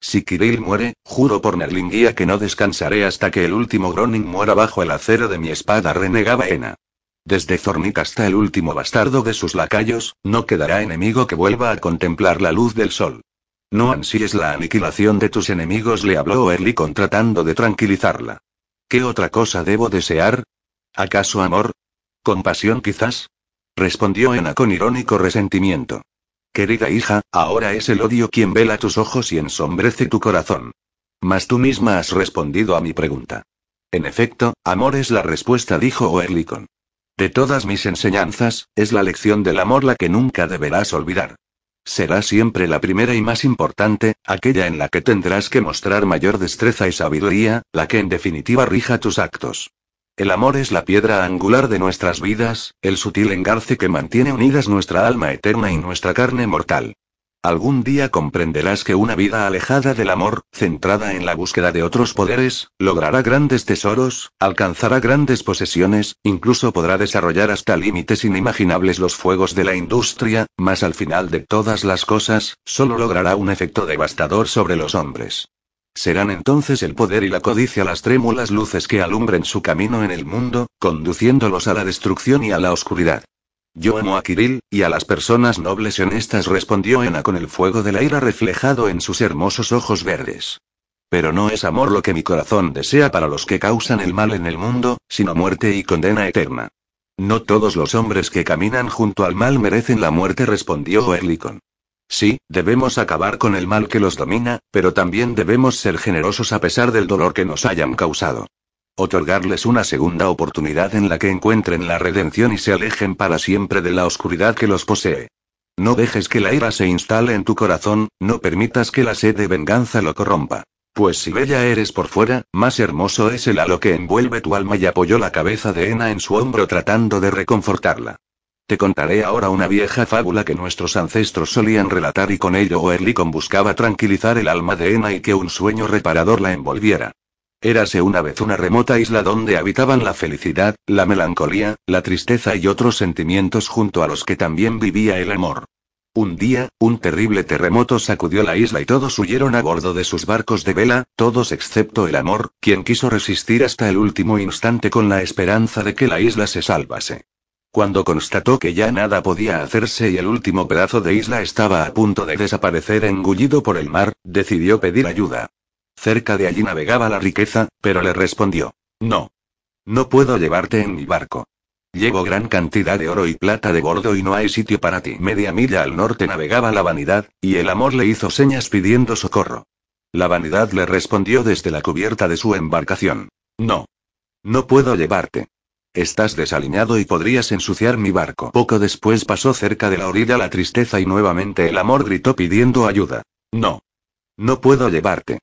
Si Kirill muere, juro por Nerlingia que no descansaré hasta que el último Gronin muera bajo el acero de mi espada, renegaba Ena. Desde Zornik hasta el último bastardo de sus lacayos, no quedará enemigo que vuelva a contemplar la luz del sol. No ansíes la aniquilación de tus enemigos, le habló Erlikon tratando de tranquilizarla. ¿Qué otra cosa debo desear? ¿Acaso amor? ¿Compasión quizás? respondió Ena con irónico resentimiento. Querida hija, ahora es el odio quien vela tus ojos y ensombrece tu corazón. Mas tú misma has respondido a mi pregunta. En efecto, amor es la respuesta, dijo Oerlikon. De todas mis enseñanzas, es la lección del amor la que nunca deberás olvidar. Será siempre la primera y más importante, aquella en la que tendrás que mostrar mayor destreza y sabiduría, la que en definitiva rija tus actos. El amor es la piedra angular de nuestras vidas, el sutil engarce que mantiene unidas nuestra alma eterna y nuestra carne mortal. Algún día comprenderás que una vida alejada del amor, centrada en la búsqueda de otros poderes, logrará grandes tesoros, alcanzará grandes posesiones, incluso podrá desarrollar hasta límites inimaginables los fuegos de la industria, mas al final de todas las cosas, solo logrará un efecto devastador sobre los hombres. Serán entonces el poder y la codicia las trémulas luces que alumbren su camino en el mundo, conduciéndolos a la destrucción y a la oscuridad. Yo amo a Kirill, y a las personas nobles y honestas, respondió Ena con el fuego de la ira reflejado en sus hermosos ojos verdes. Pero no es amor lo que mi corazón desea para los que causan el mal en el mundo, sino muerte y condena eterna. No todos los hombres que caminan junto al mal merecen la muerte, respondió Erlikon. Sí, debemos acabar con el mal que los domina, pero también debemos ser generosos a pesar del dolor que nos hayan causado. Otorgarles una segunda oportunidad en la que encuentren la redención y se alejen para siempre de la oscuridad que los posee. No dejes que la ira se instale en tu corazón, no permitas que la sed de venganza lo corrompa. Pues si bella eres por fuera, más hermoso es el halo que envuelve tu alma y apoyó la cabeza de Ena en su hombro tratando de reconfortarla. Te contaré ahora una vieja fábula que nuestros ancestros solían relatar y con ello Oerlikon buscaba tranquilizar el alma de Ena y que un sueño reparador la envolviera. Érase una vez una remota isla donde habitaban la felicidad, la melancolía, la tristeza y otros sentimientos junto a los que también vivía el amor. Un día, un terrible terremoto sacudió la isla y todos huyeron a bordo de sus barcos de vela, todos excepto el amor, quien quiso resistir hasta el último instante con la esperanza de que la isla se salvase. Cuando constató que ya nada podía hacerse y el último pedazo de isla estaba a punto de desaparecer engullido por el mar, decidió pedir ayuda. Cerca de allí navegaba la riqueza, pero le respondió. No. No puedo llevarte en mi barco. Llevo gran cantidad de oro y plata de bordo y no hay sitio para ti. Media milla al norte navegaba la vanidad, y el amor le hizo señas pidiendo socorro. La vanidad le respondió desde la cubierta de su embarcación. No. No puedo llevarte. Estás desaliñado y podrías ensuciar mi barco. Poco después pasó cerca de la orilla la tristeza y nuevamente el amor gritó pidiendo ayuda. No. No puedo llevarte.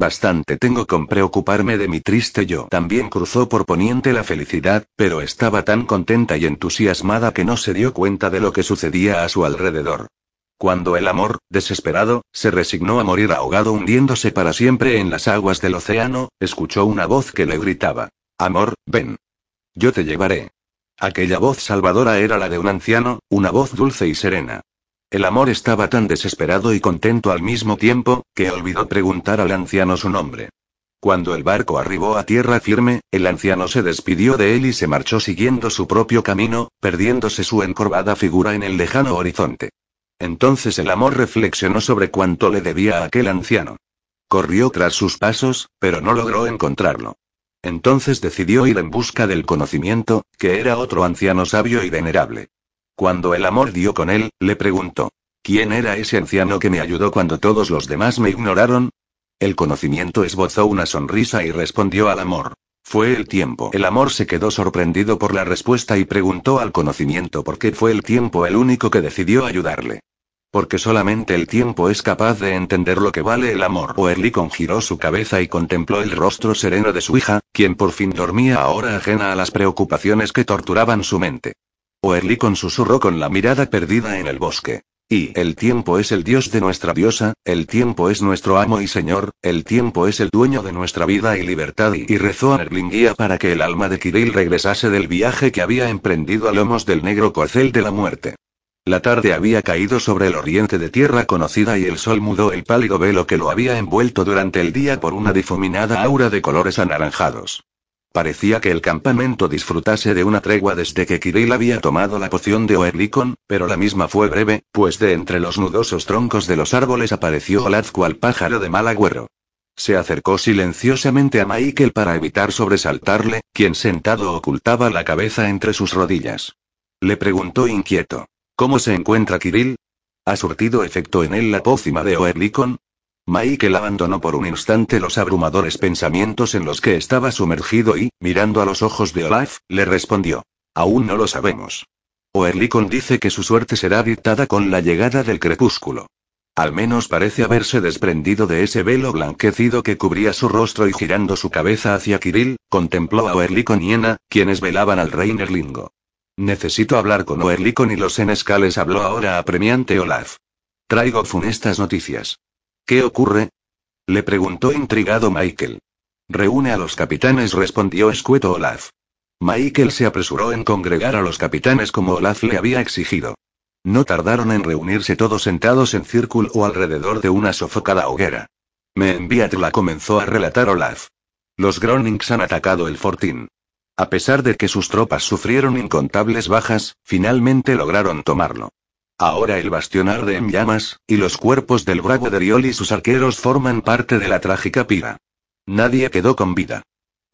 Bastante tengo con preocuparme de mi triste yo. También cruzó por poniente la felicidad, pero estaba tan contenta y entusiasmada que no se dio cuenta de lo que sucedía a su alrededor. Cuando el amor, desesperado, se resignó a morir ahogado hundiéndose para siempre en las aguas del océano, escuchó una voz que le gritaba. Amor, ven. Yo te llevaré. Aquella voz salvadora era la de un anciano, una voz dulce y serena. El amor estaba tan desesperado y contento al mismo tiempo, que olvidó preguntar al anciano su nombre. Cuando el barco arribó a tierra firme, el anciano se despidió de él y se marchó siguiendo su propio camino, perdiéndose su encorvada figura en el lejano horizonte. Entonces el amor reflexionó sobre cuánto le debía a aquel anciano. Corrió tras sus pasos, pero no logró encontrarlo. Entonces decidió ir en busca del conocimiento, que era otro anciano sabio y venerable. Cuando el amor dio con él, le preguntó, ¿quién era ese anciano que me ayudó cuando todos los demás me ignoraron? El conocimiento esbozó una sonrisa y respondió al amor. Fue el tiempo. El amor se quedó sorprendido por la respuesta y preguntó al conocimiento por qué fue el tiempo el único que decidió ayudarle. Porque solamente el tiempo es capaz de entender lo que vale el amor. Oerlikon giró su cabeza y contempló el rostro sereno de su hija, quien por fin dormía ahora ajena a las preocupaciones que torturaban su mente. Oerlikon susurró con la mirada perdida en el bosque. Y el tiempo es el dios de nuestra diosa, el tiempo es nuestro amo y señor, el tiempo es el dueño de nuestra vida y libertad y, rezó a Nerlingia para que el alma de Kirill regresase del viaje que había emprendido a lomos del negro corcel de la muerte. La tarde había caído sobre el oriente de tierra conocida y el sol mudó el pálido velo que lo había envuelto durante el día por una difuminada aura de colores anaranjados. Parecía que el campamento disfrutase de una tregua desde que Kirill había tomado la poción de Oerlikon, pero la misma fue breve, pues de entre los nudosos troncos de los árboles apareció Olaz cual pájaro de mal agüero. Se acercó silenciosamente a Michael para evitar sobresaltarle, quien sentado ocultaba la cabeza entre sus rodillas. Le preguntó inquieto. ¿Cómo se encuentra Kirill? ¿Ha surtido efecto en él la pócima de Oerlikon? Michael abandonó por un instante los abrumadores pensamientos en los que estaba sumergido y, mirando a los ojos de Olaf, le respondió. Aún no lo sabemos. Oerlikon dice que su suerte será dictada con la llegada del crepúsculo. Al menos parece haberse desprendido de ese velo blanquecido que cubría su rostro y girando su cabeza hacia Kirill, contempló a Oerlikon y Ena, quienes velaban al rey Nerlingo. Necesito hablar con Oerlikon y los senescales habló ahora apremiante Olaf. Traigo funestas noticias. ¿Qué ocurre? Le preguntó intrigado Michael. Reúne a los capitanes, respondió escueto Olaf. Michael se apresuró en congregar a los capitanes como Olaf le había exigido. No tardaron en reunirse todos sentados en círculo o alrededor de una sofocada hoguera. Me envíatela comenzó a relatar Olaf. Los Gronings han atacado el fortín. A pesar de que sus tropas sufrieron incontables bajas, finalmente lograron tomarlo. Ahora el bastión arde en llamas, y los cuerpos del bravo Deriol y sus arqueros forman parte de la trágica pira. Nadie quedó con vida.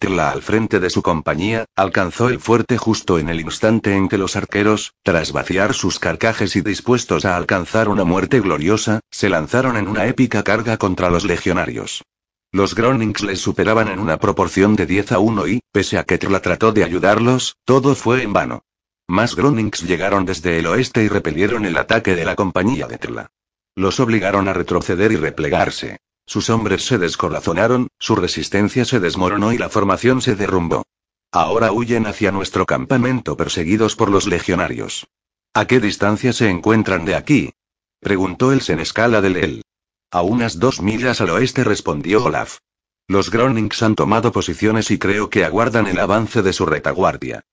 Tela al frente de su compañía, alcanzó el fuerte justo en el instante en que los arqueros, tras vaciar sus carcajes y dispuestos a alcanzar una muerte gloriosa, se lanzaron en una épica carga contra los legionarios. Los Gronings les superaban en una proporción de 10 a 1 y, pese a que Trla trató de ayudarlos, todo fue en vano. Más Gronings llegaron desde el oeste y repelieron el ataque de la compañía de Trla. Los obligaron a retroceder y replegarse. Sus hombres se descorazonaron, su resistencia se desmoronó y la formación se derrumbó. Ahora huyen hacia nuestro campamento perseguidos por los legionarios. ¿A qué distancia se encuentran de aquí? preguntó el senescala de Leel. A unas dos millas al oeste respondió Olaf. Los Gronings han tomado posiciones y creo que aguardan el avance de su retaguardia.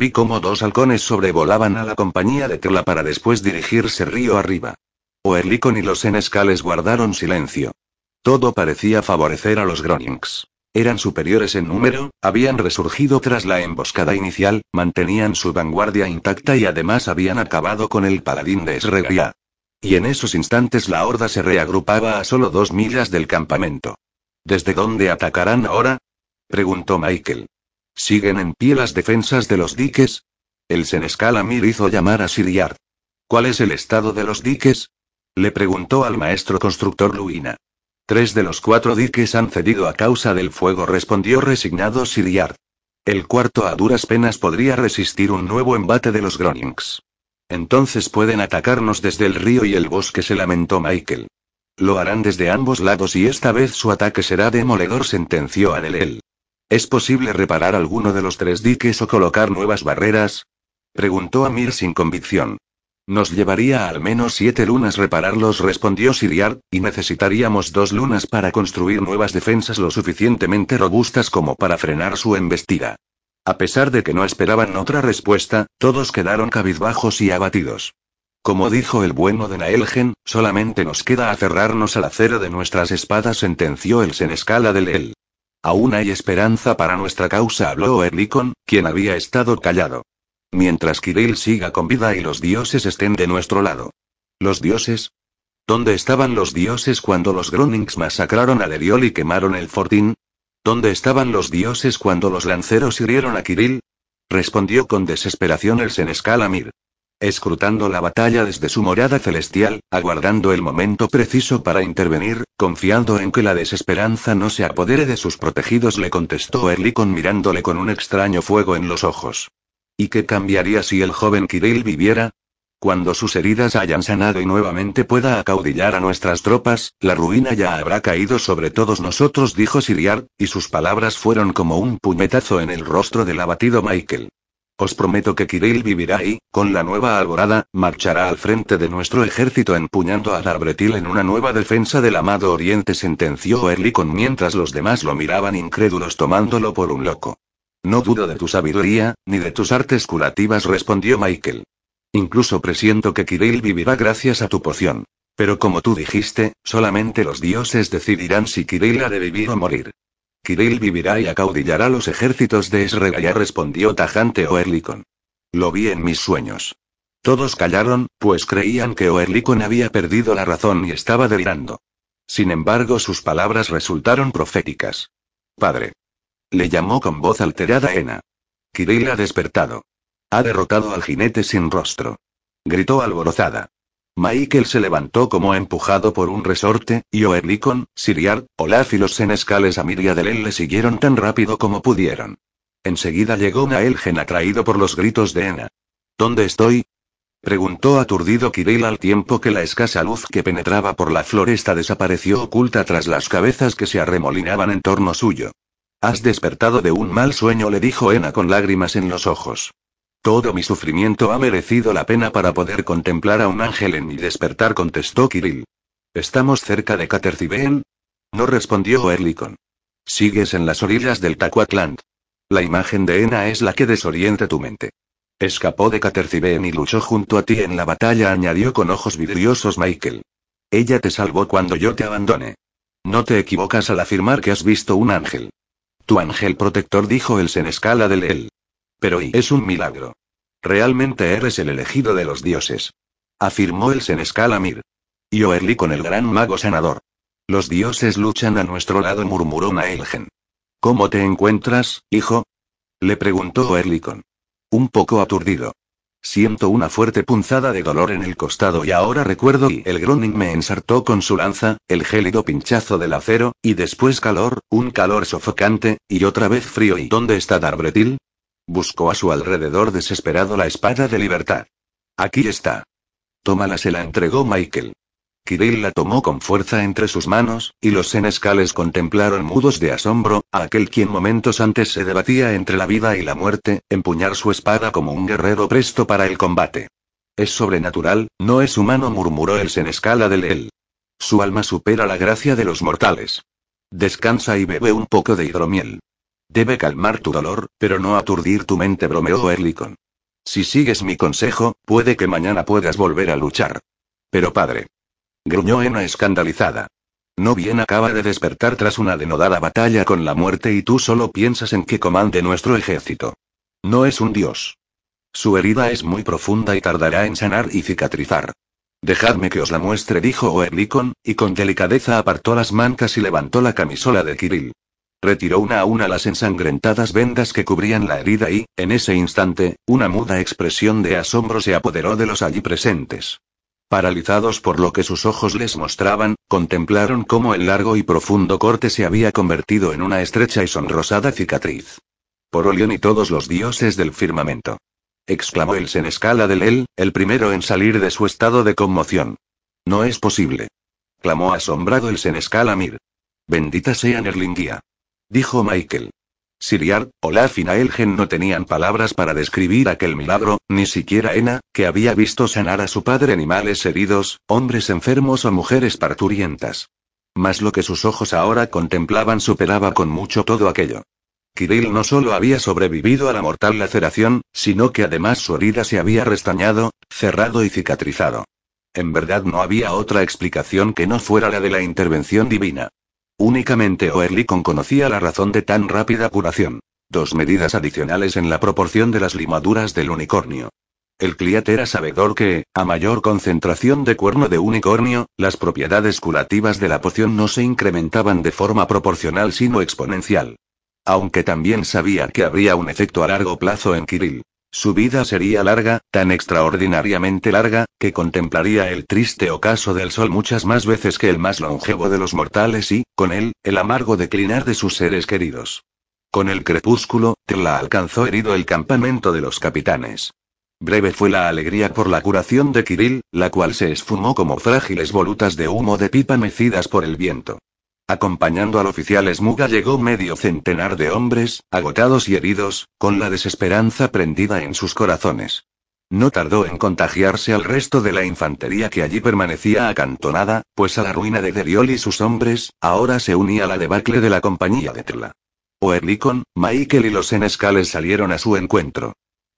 Vi cómo dos halcones sobrevolaban a la compañía de Tela para después dirigirse río arriba. Oerlikon y los senescales guardaron silencio. Todo parecía favorecer a los Gronings. Eran superiores en número, habían resurgido tras la emboscada inicial, mantenían su vanguardia intacta y además habían acabado con el paladín de Esregia. Y en esos instantes la horda se reagrupaba a solo dos millas del campamento. ¿Desde dónde atacarán ahora? preguntó Michael. ¿Siguen en pie las defensas de los diques? El senescal Amir hizo llamar a Siriard. ¿Cuál es el estado de los diques? Le preguntó al maestro constructor Luina. Tres de los cuatro diques han cedido a causa del fuego, respondió resignado Siriard. El cuarto a duras penas podría resistir un nuevo embate de los Gronings. Entonces pueden atacarnos desde el río y el bosque, se lamentó Michael. Lo harán desde ambos lados y esta vez su ataque será demoledor, sentenció Adelel. ¿Es posible reparar alguno de los tres diques o colocar nuevas barreras? Preguntó Amir sin convicción. Nos llevaría al menos siete lunas repararlos, respondió Siriar, y necesitaríamos dos lunas para construir nuevas defensas lo suficientemente robustas como para frenar su embestida. A pesar de que no esperaban otra respuesta, todos quedaron cabizbajos y abatidos. Como dijo el bueno de Naelgen, solamente nos queda aferrarnos al acero de nuestras espadas, sentenció el senescala del El. Aún hay esperanza para nuestra causa, habló Erlikon, quien había estado callado. Mientras Kirill siga con vida y los dioses estén de nuestro lado. ¿Los dioses? ¿Dónde estaban los dioses cuando los Gronings masacraron a Deriol y quemaron el fortín? ¿Dónde estaban los dioses cuando los lanceros hirieron a Kirill? Respondió con desesperación el senescal Amir. Escrutando la batalla desde su morada celestial, aguardando el momento preciso para intervenir, confiando en que la desesperanza no se apodere de sus protegidos, le contestó Erlikon mirándole con un extraño fuego en los ojos. ¿Y qué cambiaría si el joven Kirill viviera? Cuando sus heridas hayan sanado y nuevamente pueda acaudillar a nuestras tropas, la ruina ya habrá caído sobre todos nosotros, dijo Siriar, y sus palabras fueron como un puñetazo en el rostro del abatido Michael. Os prometo que Kirill vivirá y, con la nueva alborada, marchará al frente de nuestro ejército empuñando a Darbretil en una nueva defensa del amado Oriente, sentenció Erlikon mientras los demás lo miraban incrédulos tomándolo por un loco. No dudo de tu sabiduría, ni de tus artes curativas, respondió Michael. Incluso presiento que Kirill vivirá gracias a tu poción. Pero como tú dijiste, solamente los dioses decidirán si Kirill ha de vivir o morir. Kirill vivirá y acaudillará los ejércitos de Esregaya, respondió tajante Oerlikon. Lo vi en mis sueños. Todos callaron, pues creían que Oerlikon había perdido la razón y estaba delirando. Sin embargo, sus palabras resultaron proféticas. Padre. Le llamó con voz alterada Ena. Kirill ha despertado. Ha derrotado al jinete sin rostro. Gritó alborozada. Michael se levantó como empujado por un resorte, y Oerlikon, Siriar, Olaf y los senescales a Miria de le siguieron tan rápido como pudieron. Enseguida llegó Naelgen atraído por los gritos de Ena. ¿Dónde estoy? Preguntó aturdido Kirill al tiempo que la escasa luz que penetraba por la floresta desapareció oculta tras las cabezas que se arremolinaban en torno suyo. Has despertado de un mal sueño, le dijo Ena con lágrimas en los ojos. Todo mi sufrimiento ha merecido la pena para poder contemplar a un ángel en mi despertar, contestó Kirill. ¿Estamos cerca de Catercibeen? No respondió Erlikon. Sigues en las orillas del Tacuatland. La imagen de Ena es la que desorienta tu mente. Escapó de Catercibeen y luchó junto a ti en la batalla, añadió con ojos vidriosos Michael. Ella te salvó cuando yo te abandoné. No te equivocas al afirmar que has visto un ángel. Tu ángel protector dijo el senescala del él. Pero y es un milagro. Realmente eres el elegido de los dioses. Afirmó el Senescal Amir. Y Oerli con el gran mago sanador. Los dioses luchan a nuestro lado, murmuró Naelgen. ¿Cómo te encuentras, hijo? Le preguntó Oerlikon. Un poco aturdido. Siento una fuerte punzada de dolor en el costado y ahora recuerdo y el Groning me ensartó con su lanza, el gélido pinchazo del acero, y después calor, un calor sofocante, y otra vez frío. ¿Y dónde está Darbretil? Buscó a su alrededor desesperado la espada de libertad. Aquí está. Tómala, se la entregó Michael. Kirill la tomó con fuerza entre sus manos, y los senescales contemplaron mudos de asombro, a aquel quien momentos antes se debatía entre la vida y la muerte, empuñar su espada como un guerrero presto para el combate. Es sobrenatural, no es humano, murmuró el senescala de él. Su alma supera la gracia de los mortales. Descansa y bebe un poco de hidromiel. Debe calmar tu dolor, pero no aturdir tu mente, bromeó Erlikon. Si sigues mi consejo, puede que mañana puedas volver a luchar. Pero padre. Gruñó Ena escandalizada. No bien acaba de despertar tras una denodada batalla con la muerte y tú solo piensas en que comande nuestro ejército. No es un dios. Su herida es muy profunda y tardará en sanar y cicatrizar. Dejadme que os la muestre, dijo Oerlikon, y con delicadeza apartó las mancas y levantó la camisola de Kirill. Retiró una a una las ensangrentadas vendas que cubrían la herida y, en ese instante, una muda expresión de asombro se apoderó de los allí presentes. Paralizados por lo que sus ojos les mostraban, contemplaron cómo el largo y profundo corte se había convertido en una estrecha y sonrosada cicatriz. Por Olión y todos los dioses del firmamento. exclamó el senescala del él, el primero en salir de su estado de conmoción. No es posible. clamó asombrado el senescal Amir. Bendita sea Nerlingia dijo Michael. Siriar, Olaf y Naelgen no tenían palabras para describir aquel milagro, ni siquiera Ena, que había visto sanar a su padre animales heridos, hombres enfermos o mujeres parturientas. Mas lo que sus ojos ahora contemplaban superaba con mucho todo aquello. Kirill no solo había sobrevivido a la mortal laceración, sino que además su herida se había restañado, cerrado y cicatrizado. En verdad no había otra explicación que no fuera la de la intervención divina. Únicamente Oerlikon conocía la razón de tan rápida curación. Dos medidas adicionales en la proporción de las limaduras del unicornio. El Cliat era sabedor que, a mayor concentración de cuerno de unicornio, las propiedades curativas de la poción no se incrementaban de forma proporcional sino exponencial. Aunque también sabía que habría un efecto a largo plazo en Kirill. Su vida sería larga, tan extraordinariamente larga, que contemplaría el triste ocaso del sol muchas más veces que el más longevo de los mortales y, con él, el amargo declinar de sus seres queridos. Con el crepúsculo, Tla alcanzó herido el campamento de los capitanes. Breve fue la alegría por la curación de Kirill, la cual se esfumó como frágiles volutas de humo de pipa mecidas por el viento. Acompañando al oficial Smuga llegó medio centenar de hombres, agotados y heridos, con la desesperanza prendida en sus corazones. No tardó en contagiarse al resto de la infantería que allí permanecía acantonada, pues a la ruina de Deriol y sus hombres, ahora se unía la debacle de la compañía de Trla. Oerlikon, Michael y los senescales salieron a su encuentro.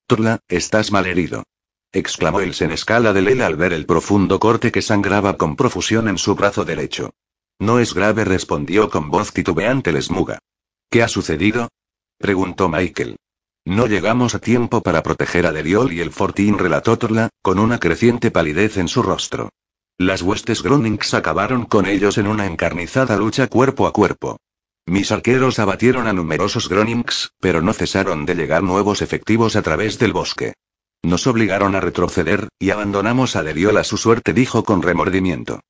Trla, estás malherido. exclamó el senescala de Lela al ver el profundo corte que sangraba con profusión en su brazo derecho. No es grave, respondió con voz titubeante el esmuga. ¿Qué ha sucedido? preguntó Michael. No llegamos a tiempo para proteger a Deriol y el fortín, relató Torla, con una creciente palidez en su rostro. Las huestes Gronings acabaron con ellos en una encarnizada lucha cuerpo a cuerpo. Mis arqueros abatieron a numerosos Gronings, pero no cesaron de llegar nuevos efectivos a través del bosque. Nos obligaron a retroceder, y abandonamos a Deriol a su suerte, dijo con remordimiento.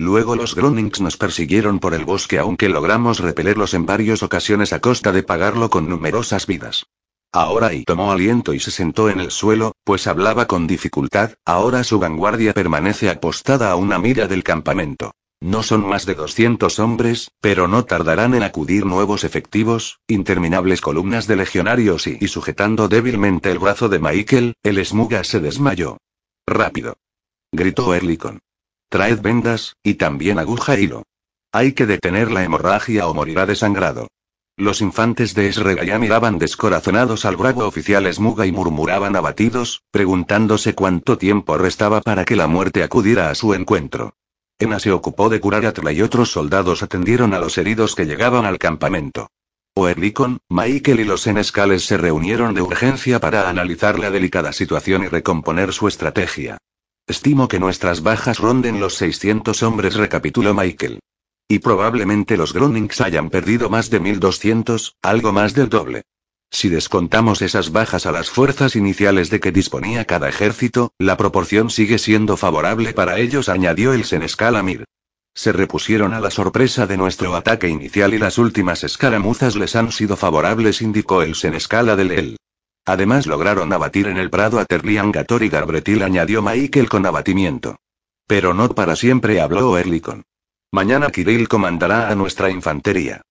Luego los Gronings nos persiguieron por el bosque aunque logramos repelerlos en varias ocasiones a costa de pagarlo con numerosas vidas. Ahora y tomó aliento y se sentó en el suelo, pues hablaba con dificultad, ahora su vanguardia permanece apostada a una milla del campamento. No son más de 200 hombres, pero no tardarán en acudir nuevos efectivos, interminables columnas de legionarios y, sujetando débilmente el brazo de Michael, el esmuga se desmayó. Rápido. Gritó Erlikon. Traed vendas, y también aguja hilo. Hay que detener la hemorragia o morirá desangrado. Los infantes de Esregaya miraban descorazonados al bravo oficial Esmuga y murmuraban abatidos, preguntándose cuánto tiempo restaba para que la muerte acudiera a su encuentro. Ena se ocupó de curar a Atla y otros soldados atendieron a los heridos que llegaban al campamento. Oerlikon, Michael y los senescales se reunieron de urgencia para analizar la delicada situación y recomponer su estrategia. Estimo que nuestras bajas ronden los 600 hombres, recapituló Michael. Y probablemente los Gronings hayan perdido más de 1200, algo más del doble. Si descontamos esas bajas a las fuerzas iniciales de que disponía cada ejército, la proporción sigue siendo favorable para ellos, añadió el senescal Amir. Se repusieron a la sorpresa de nuestro ataque inicial y las últimas escaramuzas les han sido favorables, indicó el senescala del El. Además lograron abatir en el prado a Terlian Gator y Garbretil, añadió Michael con abatimiento. Pero no para siempre, habló Erlikon. Mañana Kirill comandará a nuestra infantería.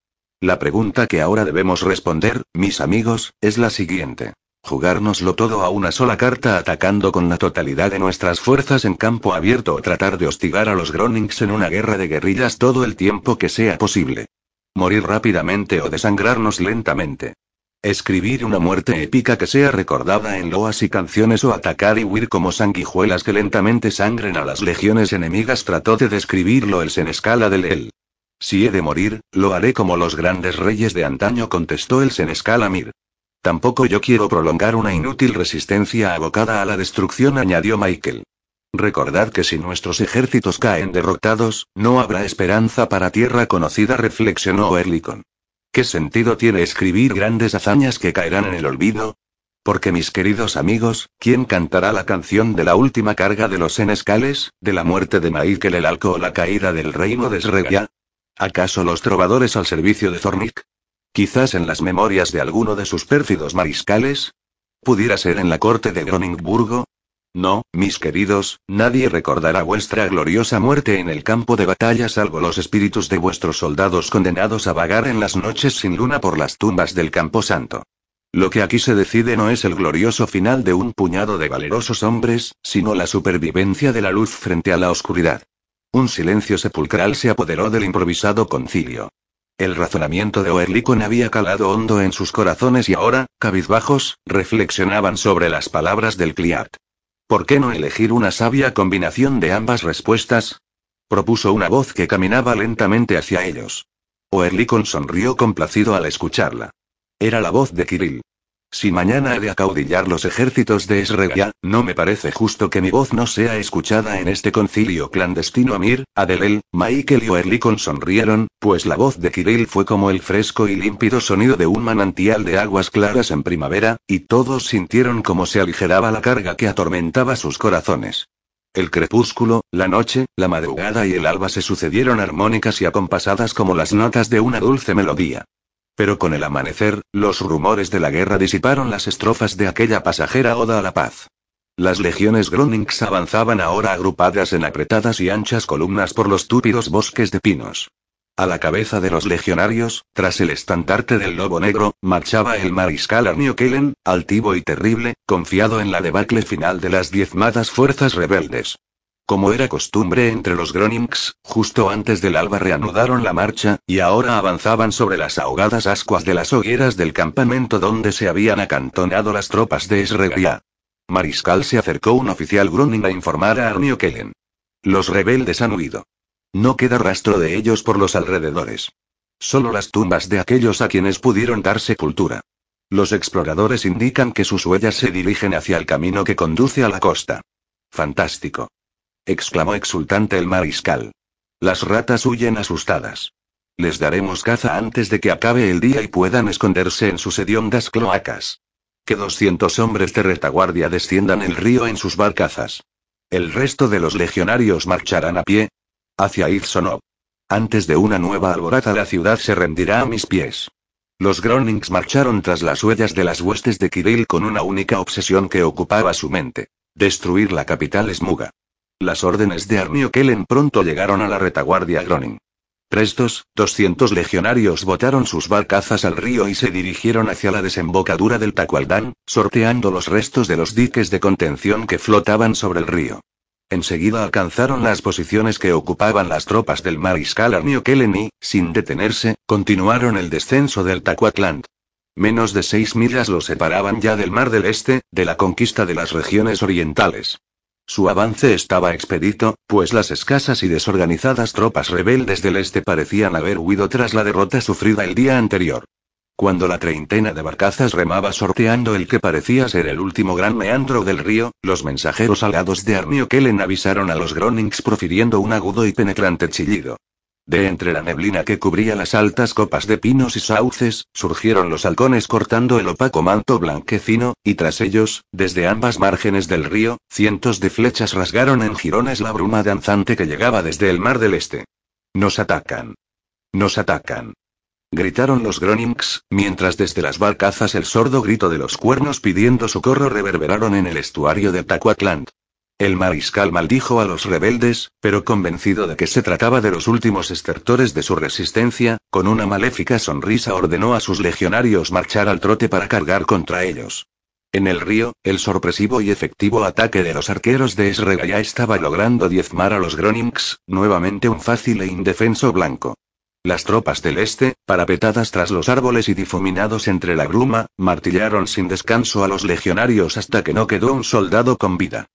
La pregunta que ahora debemos responder, mis amigos, es la siguiente. ¿Jugárnoslo todo a una sola carta atacando con la totalidad de nuestras fuerzas en campo abierto o tratar de hostigar a los Gronings en una guerra de guerrillas todo el tiempo que sea posible? ¿Morir rápidamente o desangrarnos lentamente? Escribir una muerte épica que sea recordada en loas y canciones o atacar y huir como sanguijuelas que lentamente sangren a las legiones enemigas trató de describirlo el senescala del él. Si he de morir, lo haré como los grandes reyes de antaño contestó el senescala Mir. Tampoco yo quiero prolongar una inútil resistencia abocada a la destrucción añadió Michael. Recordad que si nuestros ejércitos caen derrotados, no habrá esperanza para tierra conocida reflexionó Erlikon. ¿Qué sentido tiene escribir grandes hazañas que caerán en el olvido? Porque mis queridos amigos, ¿quién cantará la canción de la última carga de los senescales, de la muerte de Maíkel el Alco o la caída del reino de Sregia? ¿Acaso los trovadores al servicio de Zornik? ¿Quizás en las memorias de alguno de sus pérfidos mariscales? ¿Pudiera ser en la corte de Groningburgo? No, mis queridos, nadie recordará vuestra gloriosa muerte en el campo de batalla salvo los espíritus de vuestros soldados condenados a vagar en las noches sin luna por las tumbas del campo santo. Lo que aquí se decide no es el glorioso final de un puñado de valerosos hombres, sino la supervivencia de la luz frente a la oscuridad. Un silencio sepulcral se apoderó del improvisado concilio. El razonamiento de Oerlikon había calado hondo en sus corazones y ahora, cabizbajos, reflexionaban sobre las palabras del Cliat. ¿Por qué no elegir una sabia combinación de ambas respuestas? propuso una voz que caminaba lentamente hacia ellos. Oerlikon sonrió complacido al escucharla. Era la voz de Kirill. Si mañana he de acaudillar los ejércitos de Esregia, no me parece justo que mi voz no sea escuchada en este concilio clandestino. Amir, Adelel, Michael y Oerlikon sonrieron, pues la voz de Kirill fue como el fresco y límpido sonido de un manantial de aguas claras en primavera, y todos sintieron como se aligeraba la carga que atormentaba sus corazones. El crepúsculo, la noche, la madrugada y el alba se sucedieron armónicas y acompasadas como las notas de una dulce melodía. Pero con el amanecer, los rumores de la guerra disiparon las estrofas de aquella pasajera oda a la paz. Las legiones Gronings avanzaban ahora agrupadas en apretadas y anchas columnas por los túpidos bosques de pinos. A la cabeza de los legionarios, tras el estandarte del lobo negro, marchaba el mariscal Arnio Kellen, altivo y terrible, confiado en la debacle final de las diezmadas fuerzas rebeldes. Como era costumbre entre los Gronings, justo antes del alba reanudaron la marcha, y ahora avanzaban sobre las ahogadas ascuas de las hogueras del campamento donde se habían acantonado las tropas de Esregia. Mariscal se acercó un oficial Groning a informar a Arnio Kellen. Los rebeldes han huido. No queda rastro de ellos por los alrededores. Solo las tumbas de aquellos a quienes pudieron dar sepultura. Los exploradores indican que sus huellas se dirigen hacia el camino que conduce a la costa. Fantástico exclamó exultante el mariscal. Las ratas huyen asustadas. Les daremos caza antes de que acabe el día y puedan esconderse en sus hediondas cloacas. Que doscientos hombres de retaguardia desciendan el río en sus barcazas. El resto de los legionarios marcharán a pie. Hacia Izsonov. Antes de una nueva alborada la ciudad se rendirá a mis pies. Los Gronings marcharon tras las huellas de las huestes de Kirill con una única obsesión que ocupaba su mente. Destruir la capital Smuga. Las órdenes de Armio Kellen pronto llegaron a la retaguardia Groning. Prestos, 200 legionarios botaron sus barcazas al río y se dirigieron hacia la desembocadura del Tacualdán, sorteando los restos de los diques de contención que flotaban sobre el río. Enseguida alcanzaron las posiciones que ocupaban las tropas del mariscal Armio Kellen y, sin detenerse, continuaron el descenso del Tacuatlant. Menos de seis millas los separaban ya del Mar del Este, de la conquista de las regiones orientales. Su avance estaba expedito, pues las escasas y desorganizadas tropas rebeldes del este parecían haber huido tras la derrota sufrida el día anterior. Cuando la treintena de barcazas remaba sorteando el que parecía ser el último gran meandro del río, los mensajeros alados de Arnio Kellen avisaron a los Gronings profiriendo un agudo y penetrante chillido. De entre la neblina que cubría las altas copas de pinos y sauces, surgieron los halcones cortando el opaco manto blanquecino, y tras ellos, desde ambas márgenes del río, cientos de flechas rasgaron en jirones la bruma danzante que llegaba desde el mar del este. Nos atacan. Nos atacan. Gritaron los Gronings, mientras desde las barcazas el sordo grito de los cuernos pidiendo socorro reverberaron en el estuario de Tacuatland. El mariscal maldijo a los rebeldes, pero convencido de que se trataba de los últimos estertores de su resistencia, con una maléfica sonrisa ordenó a sus legionarios marchar al trote para cargar contra ellos. En el río, el sorpresivo y efectivo ataque de los arqueros de Esrega ya estaba logrando diezmar a los Gronings, nuevamente un fácil e indefenso blanco. Las tropas del este, parapetadas tras los árboles y difuminados entre la bruma, martillaron sin descanso a los legionarios hasta que no quedó un soldado con vida.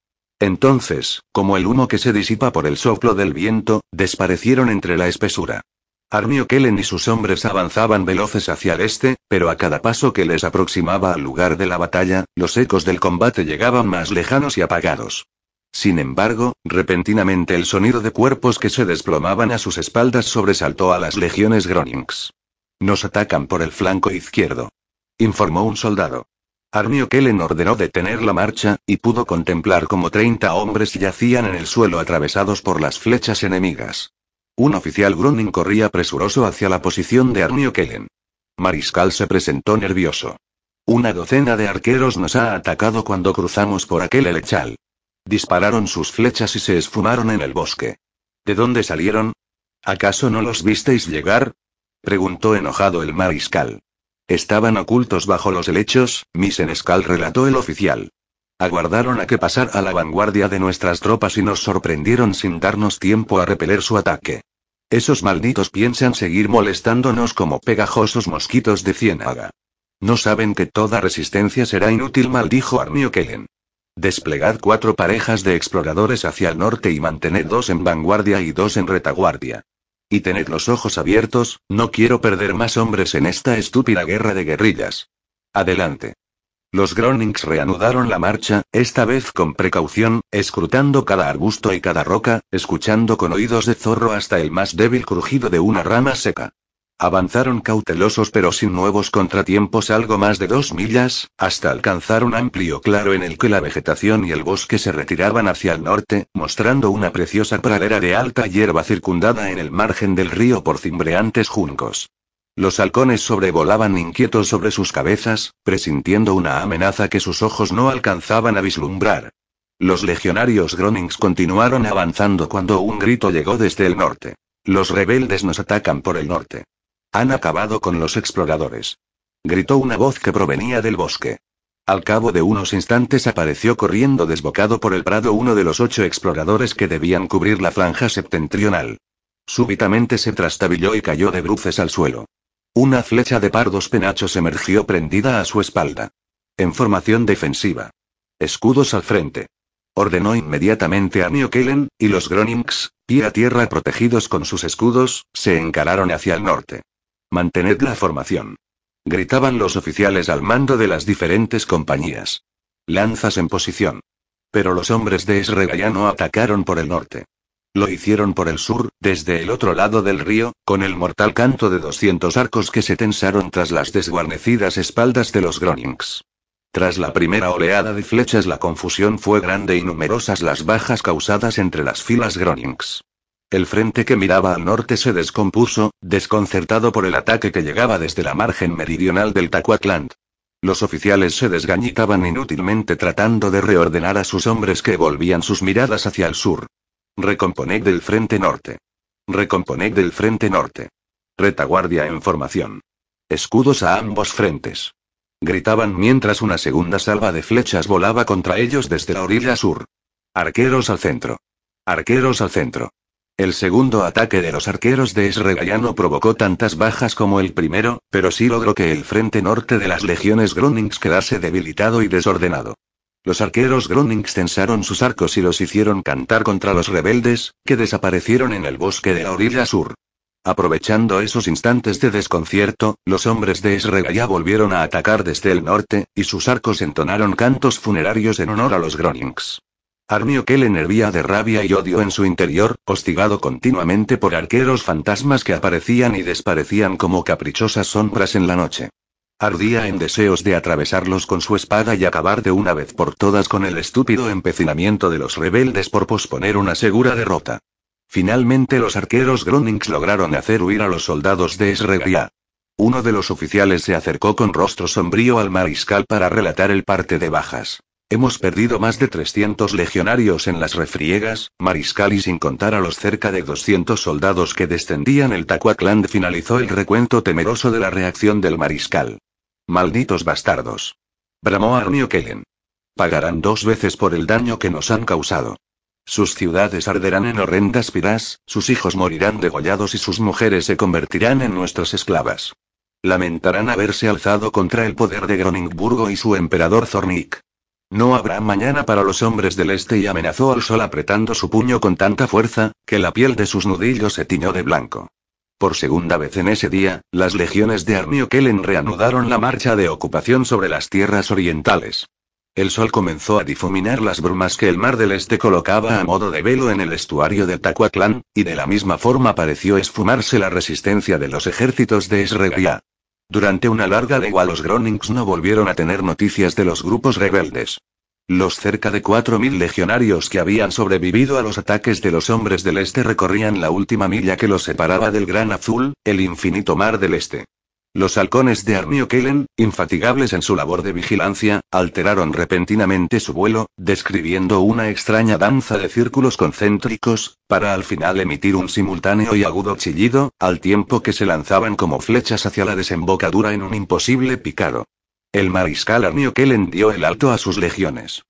Entonces, como el humo que se disipa por el soplo del viento, desaparecieron entre la espesura. Armio Kellen y sus hombres avanzaban veloces hacia el este, pero a cada paso que les aproximaba al lugar de la batalla, los ecos del combate llegaban más lejanos y apagados. Sin embargo, repentinamente el sonido de cuerpos que se desplomaban a sus espaldas sobresaltó a las legiones Gronings. Nos atacan por el flanco izquierdo. Informó un soldado. Armio Kellen ordenó detener la marcha, y pudo contemplar como 30 hombres yacían en el suelo atravesados por las flechas enemigas. Un oficial Groning corría presuroso hacia la posición de Armio Kellen. Mariscal se presentó nervioso. Una docena de arqueros nos ha atacado cuando cruzamos por aquel helechal. Dispararon sus flechas y se esfumaron en el bosque. ¿De dónde salieron? ¿Acaso no los visteis llegar? preguntó enojado el mariscal. Estaban ocultos bajo los helechos, mi senescal relató el oficial. Aguardaron a que pasara a la vanguardia de nuestras tropas y nos sorprendieron sin darnos tiempo a repeler su ataque. Esos malditos piensan seguir molestándonos como pegajosos mosquitos de ciénaga. No saben que toda resistencia será inútil, maldijo Armio Kellen. Desplegad cuatro parejas de exploradores hacia el norte y mantened dos en vanguardia y dos en retaguardia. Y tened los ojos abiertos, no quiero perder más hombres en esta estúpida guerra de guerrillas. Adelante. Los Gronings reanudaron la marcha, esta vez con precaución, escrutando cada arbusto y cada roca, escuchando con oídos de zorro hasta el más débil crujido de una rama seca. Avanzaron cautelosos pero sin nuevos contratiempos algo más de dos millas, hasta alcanzar un amplio claro en el que la vegetación y el bosque se retiraban hacia el norte, mostrando una preciosa pradera de alta hierba circundada en el margen del río por cimbreantes juncos. Los halcones sobrevolaban inquietos sobre sus cabezas, presintiendo una amenaza que sus ojos no alcanzaban a vislumbrar. Los legionarios Gronings continuaron avanzando cuando un grito llegó desde el norte. Los rebeldes nos atacan por el norte. Han acabado con los exploradores. Gritó una voz que provenía del bosque. Al cabo de unos instantes apareció corriendo desbocado por el prado uno de los ocho exploradores que debían cubrir la franja septentrional. Súbitamente se trastabilló y cayó de bruces al suelo. Una flecha de pardos penachos emergió prendida a su espalda. En formación defensiva. Escudos al frente. Ordenó inmediatamente a Kellen, y los Gronings, pie a tierra protegidos con sus escudos, se encararon hacia el norte. Mantened la formación. Gritaban los oficiales al mando de las diferentes compañías. Lanzas en posición. Pero los hombres de Esregaya no atacaron por el norte. Lo hicieron por el sur, desde el otro lado del río, con el mortal canto de 200 arcos que se tensaron tras las desguarnecidas espaldas de los Gronings. Tras la primera oleada de flechas la confusión fue grande y numerosas las bajas causadas entre las filas Gronings. El frente que miraba al norte se descompuso, desconcertado por el ataque que llegaba desde la margen meridional del Tacuatland. Los oficiales se desgañitaban inútilmente tratando de reordenar a sus hombres que volvían sus miradas hacia el sur. Recomponed del frente norte. Recomponed del frente norte. Retaguardia en formación. Escudos a ambos frentes. Gritaban mientras una segunda salva de flechas volaba contra ellos desde la orilla sur. Arqueros al centro. Arqueros al centro. El segundo ataque de los arqueros de Esregaya no provocó tantas bajas como el primero, pero sí logró que el frente norte de las legiones Gronings quedase debilitado y desordenado. Los arqueros Gronings tensaron sus arcos y los hicieron cantar contra los rebeldes, que desaparecieron en el bosque de la orilla sur. Aprovechando esos instantes de desconcierto, los hombres de Esregaya volvieron a atacar desde el norte, y sus arcos entonaron cantos funerarios en honor a los Gronings. Armio Kellen hervía de rabia y odio en su interior, hostigado continuamente por arqueros fantasmas que aparecían y desparecían como caprichosas sombras en la noche. Ardía en deseos de atravesarlos con su espada y acabar de una vez por todas con el estúpido empecinamiento de los rebeldes por posponer una segura derrota. Finalmente los arqueros Gronings lograron hacer huir a los soldados de Esregia. Uno de los oficiales se acercó con rostro sombrío al mariscal para relatar el parte de bajas. Hemos perdido más de 300 legionarios en las refriegas, mariscal y sin contar a los cerca de 200 soldados que descendían el Tacuacland finalizó el recuento temeroso de la reacción del mariscal. Malditos bastardos. Bramó Armio Kellen. Pagarán dos veces por el daño que nos han causado. Sus ciudades arderán en horrendas piras, sus hijos morirán degollados y sus mujeres se convertirán en nuestras esclavas. Lamentarán haberse alzado contra el poder de Groningburgo y su emperador Zornik. No habrá mañana para los hombres del este y amenazó al sol apretando su puño con tanta fuerza, que la piel de sus nudillos se tiñó de blanco. Por segunda vez en ese día, las legiones de Armio Kellen reanudaron la marcha de ocupación sobre las tierras orientales. El sol comenzó a difuminar las brumas que el mar del este colocaba a modo de velo en el estuario de Tacuatlán, y de la misma forma pareció esfumarse la resistencia de los ejércitos de Esregia. Durante una larga legua los Gronings no volvieron a tener noticias de los grupos rebeldes. Los cerca de 4.000 legionarios que habían sobrevivido a los ataques de los hombres del este recorrían la última milla que los separaba del Gran Azul, el infinito mar del este. Los halcones de Armio Kellen, infatigables en su labor de vigilancia, alteraron repentinamente su vuelo, describiendo una extraña danza de círculos concéntricos, para al final emitir un simultáneo y agudo chillido, al tiempo que se lanzaban como flechas hacia la desembocadura en un imposible picado. El mariscal Armio Kellen dio el alto a sus legiones.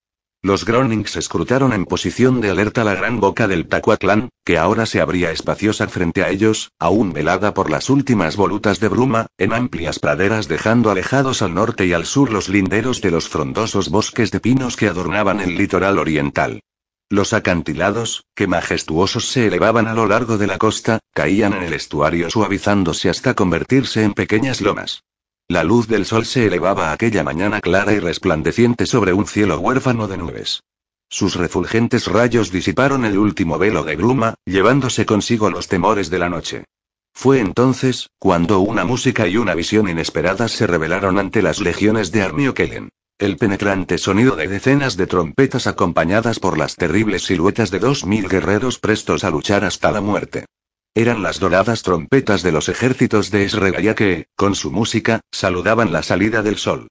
Los Gronings escrutaron en posición de alerta la gran boca del Tacuatlán, que ahora se abría espaciosa frente a ellos, aún velada por las últimas volutas de bruma, en amplias praderas dejando alejados al norte y al sur los linderos de los frondosos bosques de pinos que adornaban el litoral oriental. Los acantilados, que majestuosos se elevaban a lo largo de la costa, caían en el estuario suavizándose hasta convertirse en pequeñas lomas. La luz del sol se elevaba aquella mañana clara y resplandeciente sobre un cielo huérfano de nubes. Sus refulgentes rayos disiparon el último velo de bruma, llevándose consigo los temores de la noche. Fue entonces, cuando una música y una visión inesperadas se revelaron ante las legiones de Armio Kellen. El penetrante sonido de decenas de trompetas acompañadas por las terribles siluetas de dos mil guerreros prestos a luchar hasta la muerte. Eran las doradas trompetas de los ejércitos de Esregaya que, con su música, saludaban la salida del sol.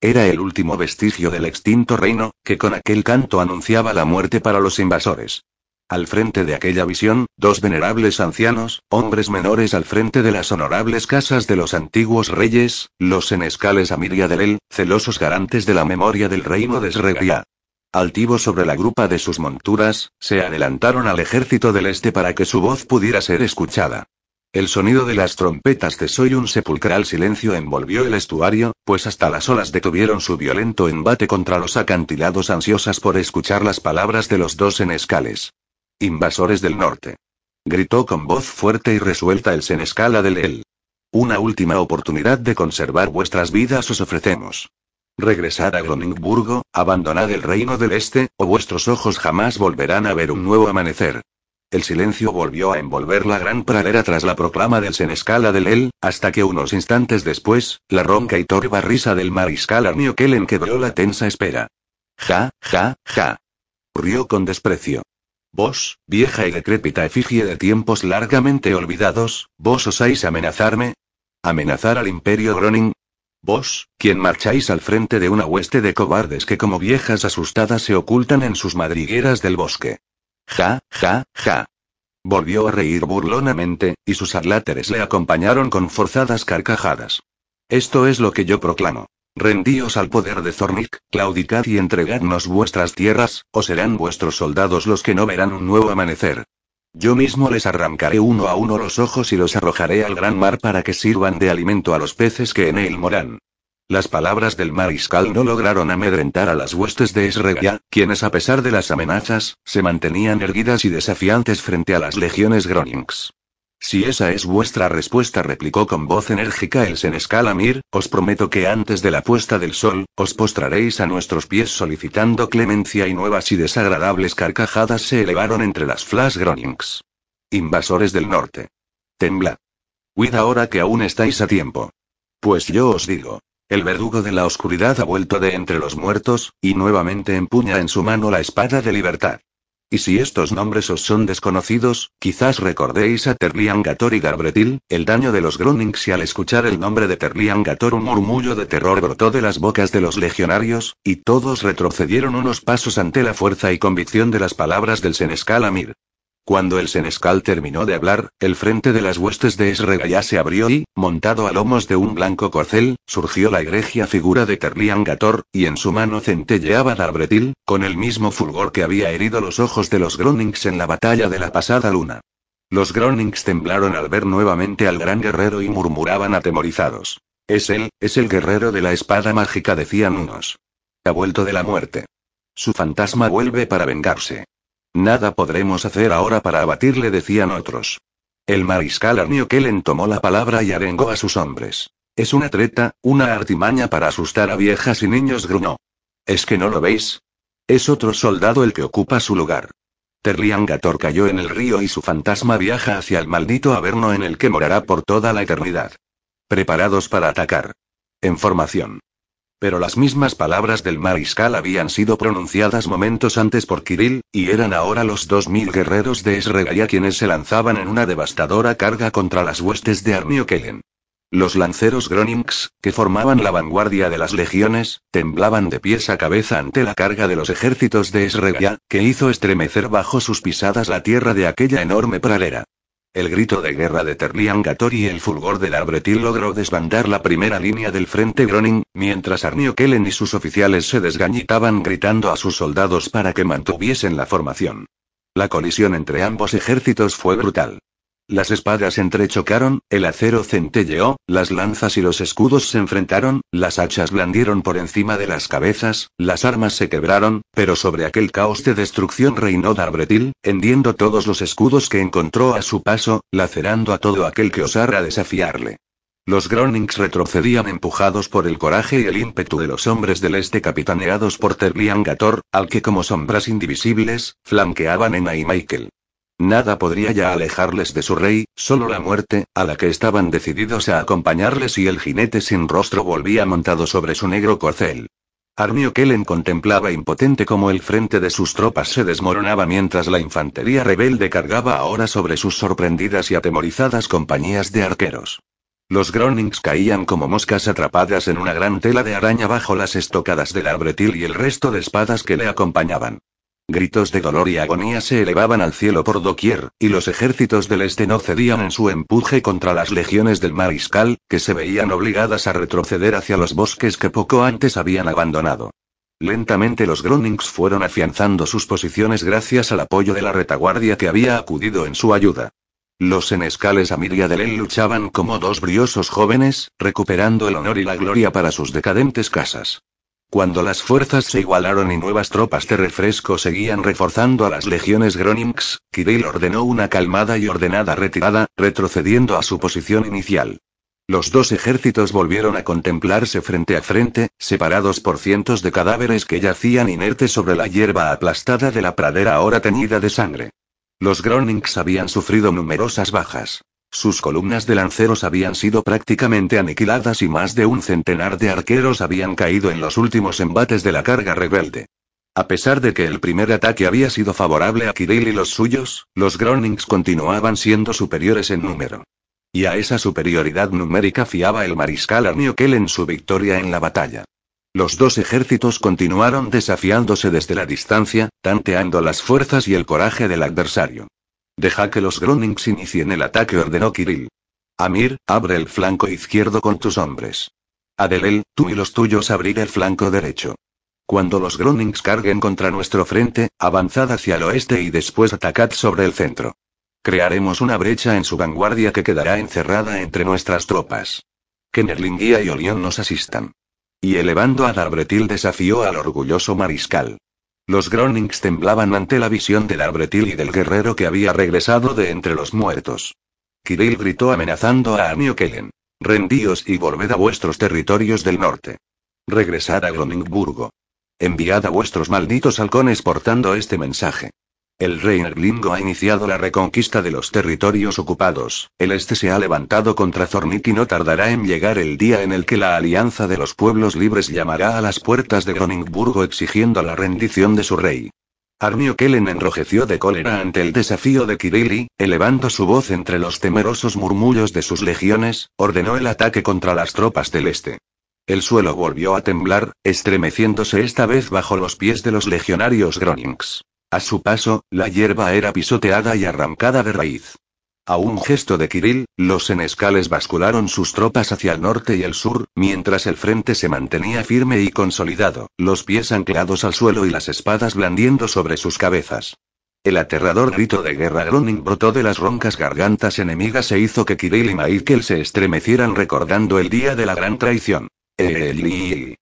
Era el último vestigio del extinto reino, que con aquel canto anunciaba la muerte para los invasores. Al frente de aquella visión, dos venerables ancianos, hombres menores al frente de las honorables casas de los antiguos reyes, los senescales Amiria del El, celosos garantes de la memoria del reino de Sregia. Altivos sobre la grupa de sus monturas, se adelantaron al ejército del este para que su voz pudiera ser escuchada. El sonido de las trompetas cesó y un sepulcral silencio envolvió el estuario, pues hasta las olas detuvieron su violento embate contra los acantilados ansiosas por escuchar las palabras de los dos senescales. Invasores del norte. Gritó con voz fuerte y resuelta el senescala del El. Una última oportunidad de conservar vuestras vidas os ofrecemos. Regresad a Groningburgo, abandonad el reino del este, o vuestros ojos jamás volverán a ver un nuevo amanecer. El silencio volvió a envolver la gran pradera tras la proclama del senescala del El, hasta que unos instantes después, la ronca y torva risa del mariscal Arnio Kellen quebró la tensa espera. Ja, ja, ja. Rió con desprecio. Vos, vieja y decrépita efigie de tiempos largamente olvidados, vos osáis amenazarme. ¿Amenazar al imperio Groning? Vos, quien marcháis al frente de una hueste de cobardes que como viejas asustadas se ocultan en sus madrigueras del bosque. Ja, ja, ja. Volvió a reír burlonamente, y sus adláteres le acompañaron con forzadas carcajadas. Esto es lo que yo proclamo. Rendíos al poder de Zornik, claudicad y entregadnos vuestras tierras, o serán vuestros soldados los que no verán un nuevo amanecer. Yo mismo les arrancaré uno a uno los ojos y los arrojaré al gran mar para que sirvan de alimento a los peces que en él moran. Las palabras del mariscal no lograron amedrentar a las huestes de Esregia, quienes a pesar de las amenazas, se mantenían erguidas y desafiantes frente a las legiones Gronings. Si esa es vuestra respuesta, replicó con voz enérgica el senescal Amir, os prometo que antes de la puesta del sol, os postraréis a nuestros pies solicitando clemencia y nuevas y desagradables carcajadas se elevaron entre las Flash Gronings. Invasores del norte. Tembla. Huid ahora que aún estáis a tiempo. Pues yo os digo. El verdugo de la oscuridad ha vuelto de entre los muertos, y nuevamente empuña en su mano la espada de libertad. Y si estos nombres os son desconocidos, quizás recordéis a Terlian Gator y Garbretil, el daño de los Gronings y al escuchar el nombre de Terlian Gator un murmullo de terror brotó de las bocas de los legionarios, y todos retrocedieron unos pasos ante la fuerza y convicción de las palabras del senescal Amir. Cuando el senescal terminó de hablar, el frente de las huestes de Esregaya se abrió y, montado a lomos de un blanco corcel, surgió la egregia figura de Terlian Gator, y en su mano centelleaba Darbretil, con el mismo fulgor que había herido los ojos de los Gronings en la batalla de la pasada luna. Los Gronings temblaron al ver nuevamente al gran guerrero y murmuraban atemorizados. Es él, es el guerrero de la espada mágica, decían unos. Ha vuelto de la muerte. Su fantasma vuelve para vengarse. Nada podremos hacer ahora para abatirle, decían otros. El mariscal Arnio tomó la palabra y arengó a sus hombres. Es una treta, una artimaña para asustar a viejas y niños, gruñó. ¿Es que no lo veis? Es otro soldado el que ocupa su lugar. Terlian Gator cayó en el río y su fantasma viaja hacia el maldito Averno en el que morará por toda la eternidad. Preparados para atacar. En formación. Pero las mismas palabras del mariscal habían sido pronunciadas momentos antes por Kirill, y eran ahora los dos mil guerreros de Esregaya quienes se lanzaban en una devastadora carga contra las huestes de Arnio Kellen. Los lanceros Gronings, que formaban la vanguardia de las legiones, temblaban de pies a cabeza ante la carga de los ejércitos de Esregaya, que hizo estremecer bajo sus pisadas la tierra de aquella enorme pradera. El grito de guerra de Terlian Gator y el fulgor del Arbretil logró desbandar la primera línea del frente Groning, mientras Arnio Kellen y sus oficiales se desgañitaban gritando a sus soldados para que mantuviesen la formación. La colisión entre ambos ejércitos fue brutal. Las espadas entrechocaron, el acero centelleó, las lanzas y los escudos se enfrentaron, las hachas blandieron por encima de las cabezas, las armas se quebraron, pero sobre aquel caos de destrucción reinó Darbretil, hendiendo todos los escudos que encontró a su paso, lacerando a todo aquel que osara desafiarle. Los Gronings retrocedían empujados por el coraje y el ímpetu de los hombres del este capitaneados por Terlian Gator, al que como sombras indivisibles, flanqueaban Ena y Michael. Nada podría ya alejarles de su rey, solo la muerte, a la que estaban decididos a acompañarles y el jinete sin rostro volvía montado sobre su negro corcel. Armio Kellen contemplaba impotente cómo el frente de sus tropas se desmoronaba mientras la infantería rebelde cargaba ahora sobre sus sorprendidas y atemorizadas compañías de arqueros. Los Gronings caían como moscas atrapadas en una gran tela de araña bajo las estocadas del arbretil y el resto de espadas que le acompañaban. Gritos de dolor y agonía se elevaban al cielo por doquier, y los ejércitos del este no cedían en su empuje contra las legiones del mariscal, que se veían obligadas a retroceder hacia los bosques que poco antes habían abandonado. Lentamente los Gronings fueron afianzando sus posiciones gracias al apoyo de la retaguardia que había acudido en su ayuda. Los senescales Amiria de Lel luchaban como dos briosos jóvenes, recuperando el honor y la gloria para sus decadentes casas. Cuando las fuerzas se igualaron y nuevas tropas de refresco seguían reforzando a las legiones Gronings, Kirill ordenó una calmada y ordenada retirada, retrocediendo a su posición inicial. Los dos ejércitos volvieron a contemplarse frente a frente, separados por cientos de cadáveres que yacían inertes sobre la hierba aplastada de la pradera ahora teñida de sangre. Los Gronings habían sufrido numerosas bajas. Sus columnas de lanceros habían sido prácticamente aniquiladas y más de un centenar de arqueros habían caído en los últimos embates de la carga rebelde. A pesar de que el primer ataque había sido favorable a Kirill y los suyos, los Gronings continuaban siendo superiores en número. Y a esa superioridad numérica fiaba el mariscal Arniokel en su victoria en la batalla. Los dos ejércitos continuaron desafiándose desde la distancia, tanteando las fuerzas y el coraje del adversario. Deja que los Gronings inicien el ataque, ordenó Kirill. Amir, abre el flanco izquierdo con tus hombres. Adelel, tú y los tuyos abrir el flanco derecho. Cuando los Gronings carguen contra nuestro frente, avanzad hacia el oeste y después atacad sobre el centro. Crearemos una brecha en su vanguardia que quedará encerrada entre nuestras tropas. Que Nerlingia y Olión nos asistan. Y elevando a Darbretil desafió al orgulloso mariscal. Los Gronings temblaban ante la visión de Darbretil y del guerrero que había regresado de entre los muertos. Kirill gritó amenazando a Kellen. Rendíos y volved a vuestros territorios del norte. Regresad a Groningburgo. Enviad a vuestros malditos halcones portando este mensaje. El rey Nerlingo ha iniciado la reconquista de los territorios ocupados, el este se ha levantado contra Zornik y no tardará en llegar el día en el que la Alianza de los Pueblos Libres llamará a las puertas de Groningburgo exigiendo la rendición de su rey. Arnio Kellen enrojeció de cólera ante el desafío de Kirill y, elevando su voz entre los temerosos murmullos de sus legiones, ordenó el ataque contra las tropas del este. El suelo volvió a temblar, estremeciéndose esta vez bajo los pies de los legionarios Gronings. A su paso, la hierba era pisoteada y arrancada de raíz. A un gesto de Kirill, los senescales bascularon sus tropas hacia el norte y el sur, mientras el frente se mantenía firme y consolidado, los pies anclados al suelo y las espadas blandiendo sobre sus cabezas. El aterrador grito de guerra Groning brotó de las roncas gargantas enemigas e hizo que Kirill y Michael se estremecieran recordando el día de la gran traición. Eli.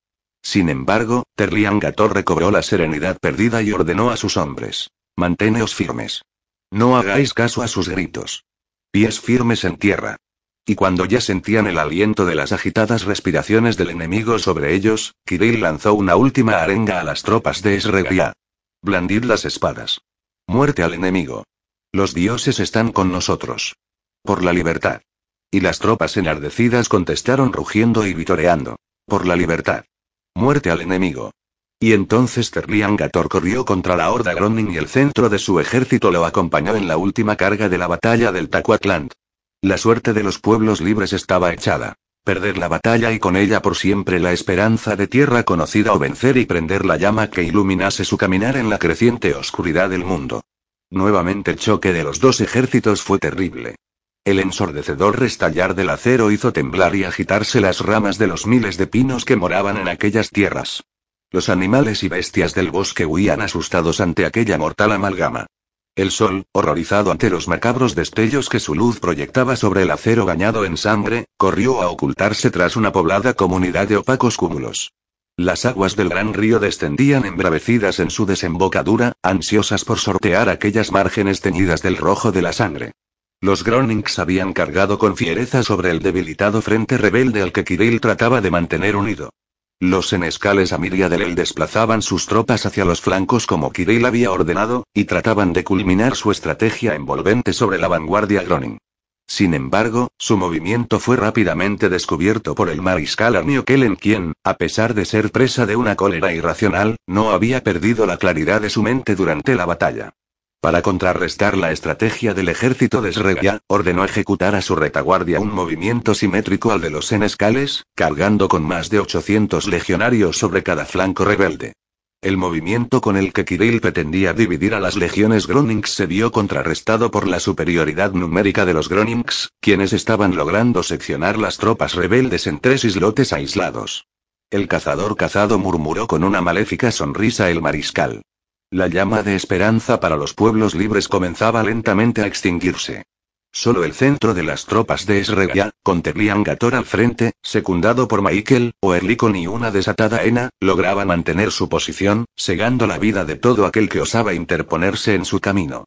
Sin embargo, Terlian Gator recobró la serenidad perdida y ordenó a sus hombres. Manteneos firmes. No hagáis caso a sus gritos. Pies firmes en tierra. Y cuando ya sentían el aliento de las agitadas respiraciones del enemigo sobre ellos, Kirill lanzó una última arenga a las tropas de Esregia. Blandid las espadas. Muerte al enemigo. Los dioses están con nosotros. Por la libertad. Y las tropas enardecidas contestaron rugiendo y vitoreando. Por la libertad. Muerte al enemigo. Y entonces Terlian Gator corrió contra la horda Groning y el centro de su ejército lo acompañó en la última carga de la batalla del Tacuatland. La suerte de los pueblos libres estaba echada. Perder la batalla y con ella por siempre la esperanza de tierra conocida o vencer y prender la llama que iluminase su caminar en la creciente oscuridad del mundo. Nuevamente el choque de los dos ejércitos fue terrible. El ensordecedor restallar del acero hizo temblar y agitarse las ramas de los miles de pinos que moraban en aquellas tierras. Los animales y bestias del bosque huían asustados ante aquella mortal amalgama. El sol, horrorizado ante los macabros destellos que su luz proyectaba sobre el acero bañado en sangre, corrió a ocultarse tras una poblada comunidad de opacos cúmulos. Las aguas del gran río descendían embravecidas en su desembocadura, ansiosas por sortear aquellas márgenes teñidas del rojo de la sangre. Los Gronings habían cargado con fiereza sobre el debilitado frente rebelde al que Kirill trataba de mantener unido. Los senescales Amiria del desplazaban sus tropas hacia los flancos como Kirill había ordenado, y trataban de culminar su estrategia envolvente sobre la vanguardia Groning. Sin embargo, su movimiento fue rápidamente descubierto por el mariscal Arnio Kellen quien, a pesar de ser presa de una cólera irracional, no había perdido la claridad de su mente durante la batalla. Para contrarrestar la estrategia del ejército de Sregia, ordenó ejecutar a su retaguardia un movimiento simétrico al de los senescales, cargando con más de 800 legionarios sobre cada flanco rebelde. El movimiento con el que Kirill pretendía dividir a las legiones Gronings se vio contrarrestado por la superioridad numérica de los Gronings, quienes estaban logrando seccionar las tropas rebeldes en tres islotes aislados. El cazador cazado murmuró con una maléfica sonrisa el mariscal. La llama de esperanza para los pueblos libres comenzaba lentamente a extinguirse. Solo el centro de las tropas de Esregia, con Teblian Gator al frente, secundado por Michael, Oerlikon y una desatada Ena, lograba mantener su posición, segando la vida de todo aquel que osaba interponerse en su camino.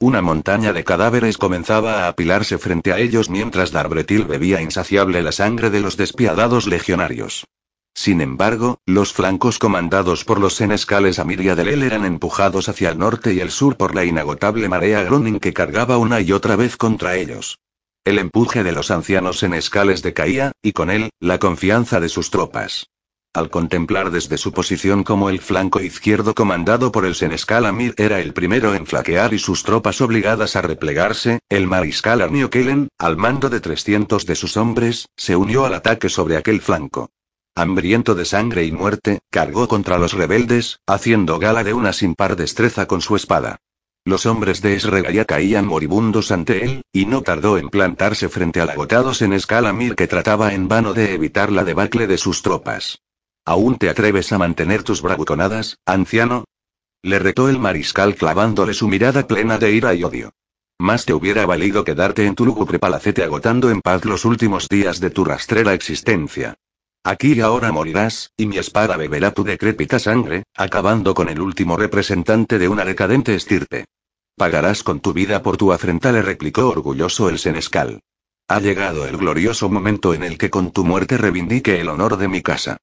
Una montaña de cadáveres comenzaba a apilarse frente a ellos mientras Darbretil bebía insaciable la sangre de los despiadados legionarios. Sin embargo, los flancos comandados por los senescales Amiria del El eran empujados hacia el norte y el sur por la inagotable marea Gronin que cargaba una y otra vez contra ellos. El empuje de los ancianos senescales decaía, y con él, la confianza de sus tropas. Al contemplar desde su posición como el flanco izquierdo comandado por el senescal Amir era el primero en flaquear y sus tropas obligadas a replegarse, el mariscal Arnio Kellen, al mando de 300 de sus hombres, se unió al ataque sobre aquel flanco. Hambriento de sangre y muerte, cargó contra los rebeldes, haciendo gala de una sin par destreza con su espada. Los hombres de Esregaya caían moribundos ante él, y no tardó en plantarse frente al agotado Senescalamir que trataba en vano de evitar la debacle de sus tropas. ¿Aún te atreves a mantener tus bravuconadas, anciano? Le retó el mariscal clavándole su mirada plena de ira y odio. Más te hubiera valido quedarte en tu lúgubre palacete agotando en paz los últimos días de tu rastrera existencia. Aquí y ahora morirás, y mi espada beberá tu decrépita sangre, acabando con el último representante de una decadente estirpe. Pagarás con tu vida por tu afrenta, le replicó orgulloso el senescal. Ha llegado el glorioso momento en el que con tu muerte reivindique el honor de mi casa.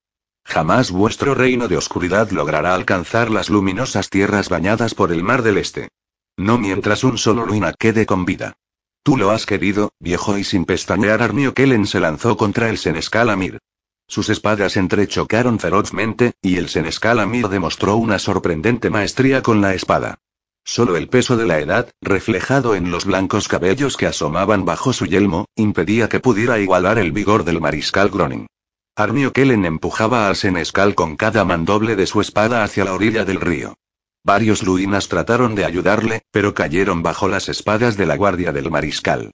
Jamás vuestro reino de oscuridad logrará alcanzar las luminosas tierras bañadas por el mar del este. No mientras un solo ruina quede con vida. Tú lo has querido, viejo y sin pestañear Armio Kellen se lanzó contra el senescal Amir. Sus espadas entrechocaron ferozmente, y el senescal Amir demostró una sorprendente maestría con la espada. Solo el peso de la edad, reflejado en los blancos cabellos que asomaban bajo su yelmo, impedía que pudiera igualar el vigor del mariscal Groning. Armio Kellen empujaba al senescal con cada mandoble de su espada hacia la orilla del río. Varios ruinas trataron de ayudarle, pero cayeron bajo las espadas de la guardia del mariscal.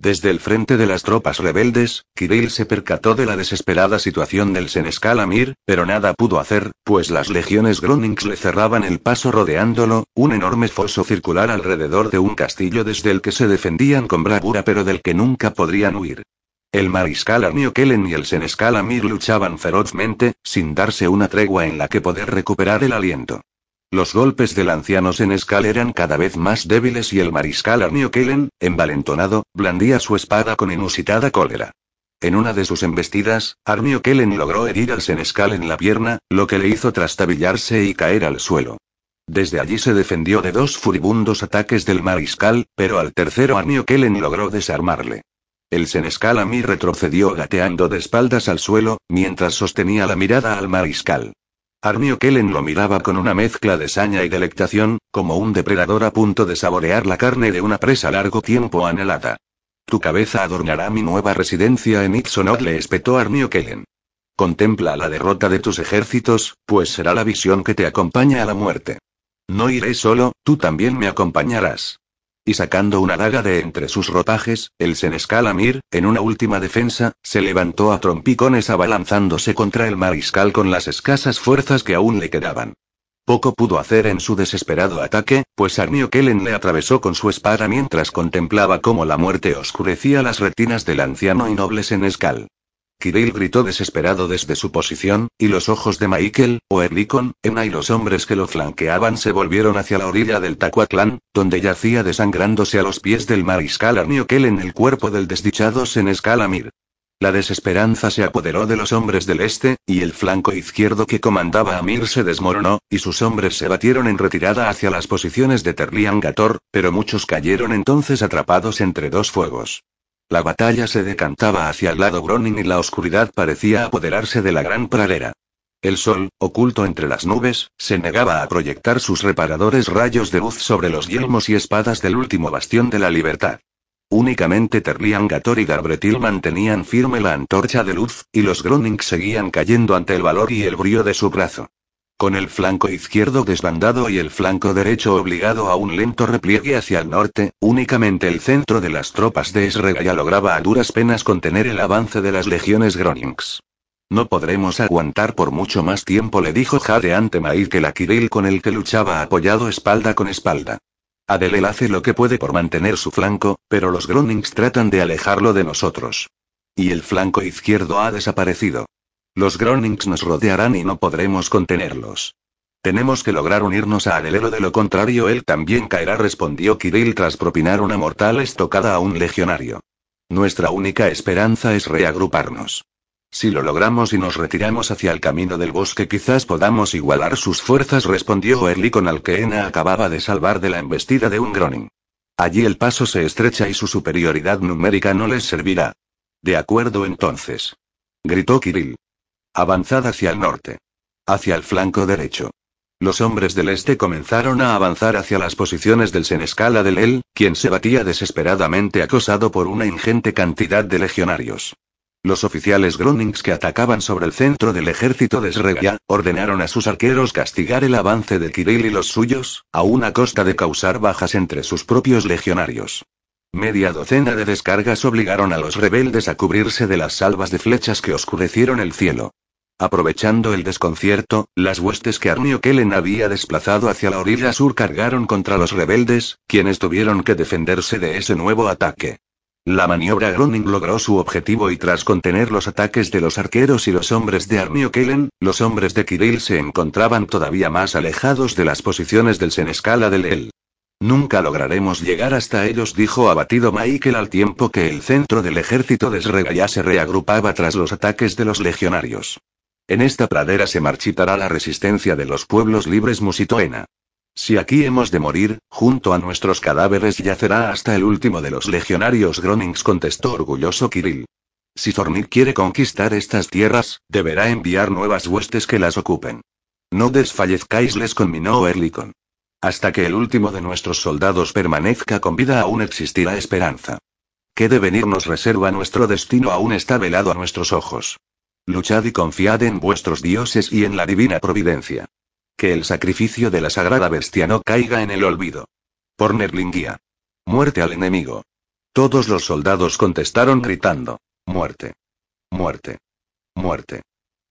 Desde el frente de las tropas rebeldes, Kirill se percató de la desesperada situación del senescal Amir, pero nada pudo hacer, pues las legiones Gronings le cerraban el paso rodeándolo, un enorme foso circular alrededor de un castillo desde el que se defendían con bravura pero del que nunca podrían huir. El mariscal Arnio Kellen y el senescal Amir luchaban ferozmente, sin darse una tregua en la que poder recuperar el aliento. Los golpes del anciano Senescal eran cada vez más débiles y el mariscal Arnio Kellen, envalentonado, blandía su espada con inusitada cólera. En una de sus embestidas, Arnio Kellen logró herir al Senescal en la pierna, lo que le hizo trastabillarse y caer al suelo. Desde allí se defendió de dos furibundos ataques del mariscal, pero al tercero Arnio Kellen logró desarmarle. El Senescal a mí retrocedió gateando de espaldas al suelo, mientras sostenía la mirada al mariscal. Armio Kellen lo miraba con una mezcla de saña y delectación, como un depredador a punto de saborear la carne de una presa largo tiempo anhelada. Tu cabeza adornará mi nueva residencia en Ixonot, le espetó Armio Kellen. Contempla la derrota de tus ejércitos, pues será la visión que te acompaña a la muerte. No iré solo, tú también me acompañarás y sacando una daga de entre sus ropajes, el senescal Amir, en una última defensa, se levantó a trompicones abalanzándose contra el mariscal con las escasas fuerzas que aún le quedaban. Poco pudo hacer en su desesperado ataque, pues Arnio Kellen le atravesó con su espada mientras contemplaba cómo la muerte oscurecía las retinas del anciano y noble senescal. Kirill gritó desesperado desde su posición, y los ojos de Michael, Oerlikon, Ena y los hombres que lo flanqueaban se volvieron hacia la orilla del Tacuaclán, donde yacía desangrándose a los pies del mariscal Arniokel en el cuerpo del desdichado Senescal Amir. La desesperanza se apoderó de los hombres del este, y el flanco izquierdo que comandaba Amir se desmoronó, y sus hombres se batieron en retirada hacia las posiciones de Terlian Gator, pero muchos cayeron entonces atrapados entre dos fuegos. La batalla se decantaba hacia el lado Gronin y la oscuridad parecía apoderarse de la gran pradera. El sol, oculto entre las nubes, se negaba a proyectar sus reparadores rayos de luz sobre los yelmos y espadas del último bastión de la libertad. Únicamente Terlian Gator y Garbretil mantenían firme la antorcha de luz, y los Gronings seguían cayendo ante el valor y el brío de su brazo. Con el flanco izquierdo desbandado y el flanco derecho obligado a un lento repliegue hacia el norte, únicamente el centro de las tropas de Esregaya lograba a duras penas contener el avance de las legiones Gronings. No podremos aguantar por mucho más tiempo, le dijo Jade ante Maíkel a Kirill con el que luchaba apoyado espalda con espalda. Adelel hace lo que puede por mantener su flanco, pero los Gronings tratan de alejarlo de nosotros. Y el flanco izquierdo ha desaparecido. Los Gronings nos rodearán y no podremos contenerlos. Tenemos que lograr unirnos a Adelero, de lo contrario él también caerá, respondió Kirill tras propinar una mortal estocada a un legionario. Nuestra única esperanza es reagruparnos. Si lo logramos y nos retiramos hacia el camino del bosque, quizás podamos igualar sus fuerzas, respondió Erlikon al que Ena acababa de salvar de la embestida de un Groning. Allí el paso se estrecha y su superioridad numérica no les servirá. De acuerdo entonces. Gritó Kirill. Avanzad hacia el norte. Hacia el flanco derecho. Los hombres del este comenzaron a avanzar hacia las posiciones del Senescala del El, quien se batía desesperadamente acosado por una ingente cantidad de legionarios. Los oficiales Gronings que atacaban sobre el centro del ejército de Sregia, ordenaron a sus arqueros castigar el avance de Kirill y los suyos, a una costa de causar bajas entre sus propios legionarios. Media docena de descargas obligaron a los rebeldes a cubrirse de las salvas de flechas que oscurecieron el cielo. Aprovechando el desconcierto, las huestes que Arnio Kellen había desplazado hacia la orilla sur cargaron contra los rebeldes, quienes tuvieron que defenderse de ese nuevo ataque. La maniobra Groning logró su objetivo y tras contener los ataques de los arqueros y los hombres de Arnio Kellen, los hombres de Kirill se encontraban todavía más alejados de las posiciones del Senescala del El. Nunca lograremos llegar hasta ellos, dijo abatido Michael al tiempo que el centro del ejército de Sregaya se reagrupaba tras los ataques de los legionarios. En esta pradera se marchitará la resistencia de los pueblos libres musitoena. Si aquí hemos de morir, junto a nuestros cadáveres yacerá hasta el último de los legionarios Gronings, contestó orgulloso Kirill. Si Zornik quiere conquistar estas tierras, deberá enviar nuevas huestes que las ocupen. No desfallezcáis, les conminó Erlikon. Hasta que el último de nuestros soldados permanezca con vida aún existirá esperanza. ¿Qué devenir nos reserva nuestro destino aún está velado a nuestros ojos? Luchad y confiad en vuestros dioses y en la divina providencia. Que el sacrificio de la sagrada bestia no caiga en el olvido. Por Nerlingia. Muerte al enemigo. Todos los soldados contestaron gritando. Muerte. Muerte. Muerte.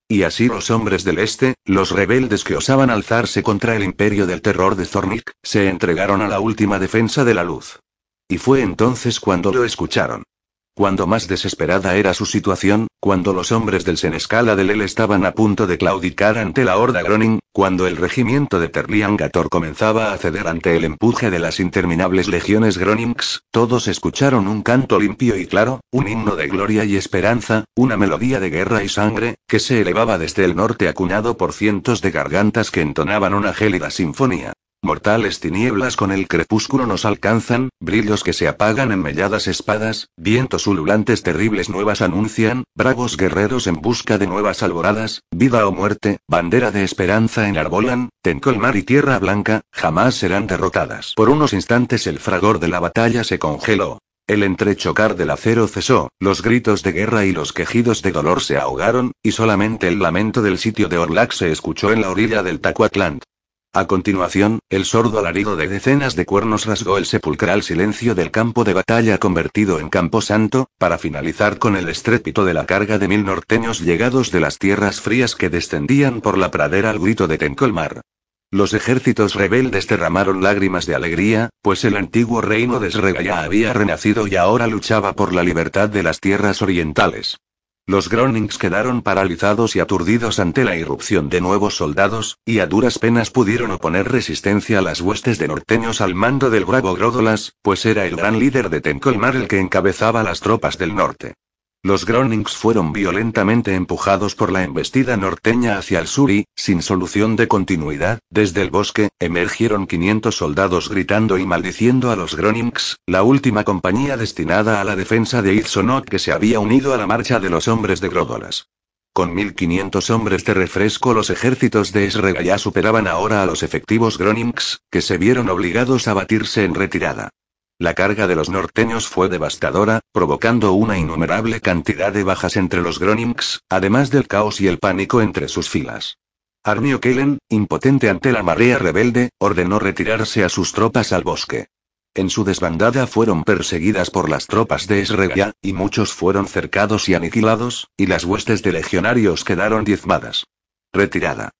Y así los hombres del este, los rebeldes que osaban alzarse contra el imperio del terror de Zornik, se entregaron a la última defensa de la luz. Y fue entonces cuando lo escucharon. Cuando más desesperada era su situación, cuando los hombres del Senescala del El estaban a punto de claudicar ante la horda Groning, cuando el regimiento de Terlian Gator comenzaba a ceder ante el empuje de las interminables legiones Gronings, todos escucharon un canto limpio y claro, un himno de gloria y esperanza, una melodía de guerra y sangre, que se elevaba desde el norte acuñado por cientos de gargantas que entonaban una gélida sinfonía. Mortales tinieblas con el crepúsculo nos alcanzan, brillos que se apagan en melladas espadas, vientos ululantes terribles nuevas anuncian, bravos guerreros en busca de nuevas alboradas, vida o muerte, bandera de esperanza enarbolan, Tencolmar y Tierra Blanca, jamás serán derrotadas. Por unos instantes el fragor de la batalla se congeló. El entrechocar del acero cesó, los gritos de guerra y los quejidos de dolor se ahogaron, y solamente el lamento del sitio de Orlac se escuchó en la orilla del Tacuatlant. A continuación, el sordo alarido de decenas de cuernos rasgó el sepulcral silencio del campo de batalla convertido en campo santo, para finalizar con el estrépito de la carga de mil norteños llegados de las tierras frías que descendían por la pradera al grito de Tencolmar. Los ejércitos rebeldes derramaron lágrimas de alegría, pues el antiguo reino de Sregaya había renacido y ahora luchaba por la libertad de las tierras orientales. Los Gronings quedaron paralizados y aturdidos ante la irrupción de nuevos soldados, y a duras penas pudieron oponer resistencia a las huestes de norteños al mando del bravo Grodolas, pues era el gran líder de Tencolmar el que encabezaba las tropas del norte. Los Gronings fueron violentamente empujados por la embestida norteña hacia el sur y, sin solución de continuidad, desde el bosque, emergieron 500 soldados gritando y maldiciendo a los Gronings, la última compañía destinada a la defensa de Itzonok que se había unido a la marcha de los hombres de Grodolas. Con 1500 hombres de refresco los ejércitos de Esrega ya superaban ahora a los efectivos Gronings, que se vieron obligados a batirse en retirada. La carga de los norteños fue devastadora, provocando una innumerable cantidad de bajas entre los Gronings, además del caos y el pánico entre sus filas. Armio Kellen, impotente ante la marea rebelde, ordenó retirarse a sus tropas al bosque. En su desbandada fueron perseguidas por las tropas de Esregia, y muchos fueron cercados y aniquilados, y las huestes de legionarios quedaron diezmadas. Retirada.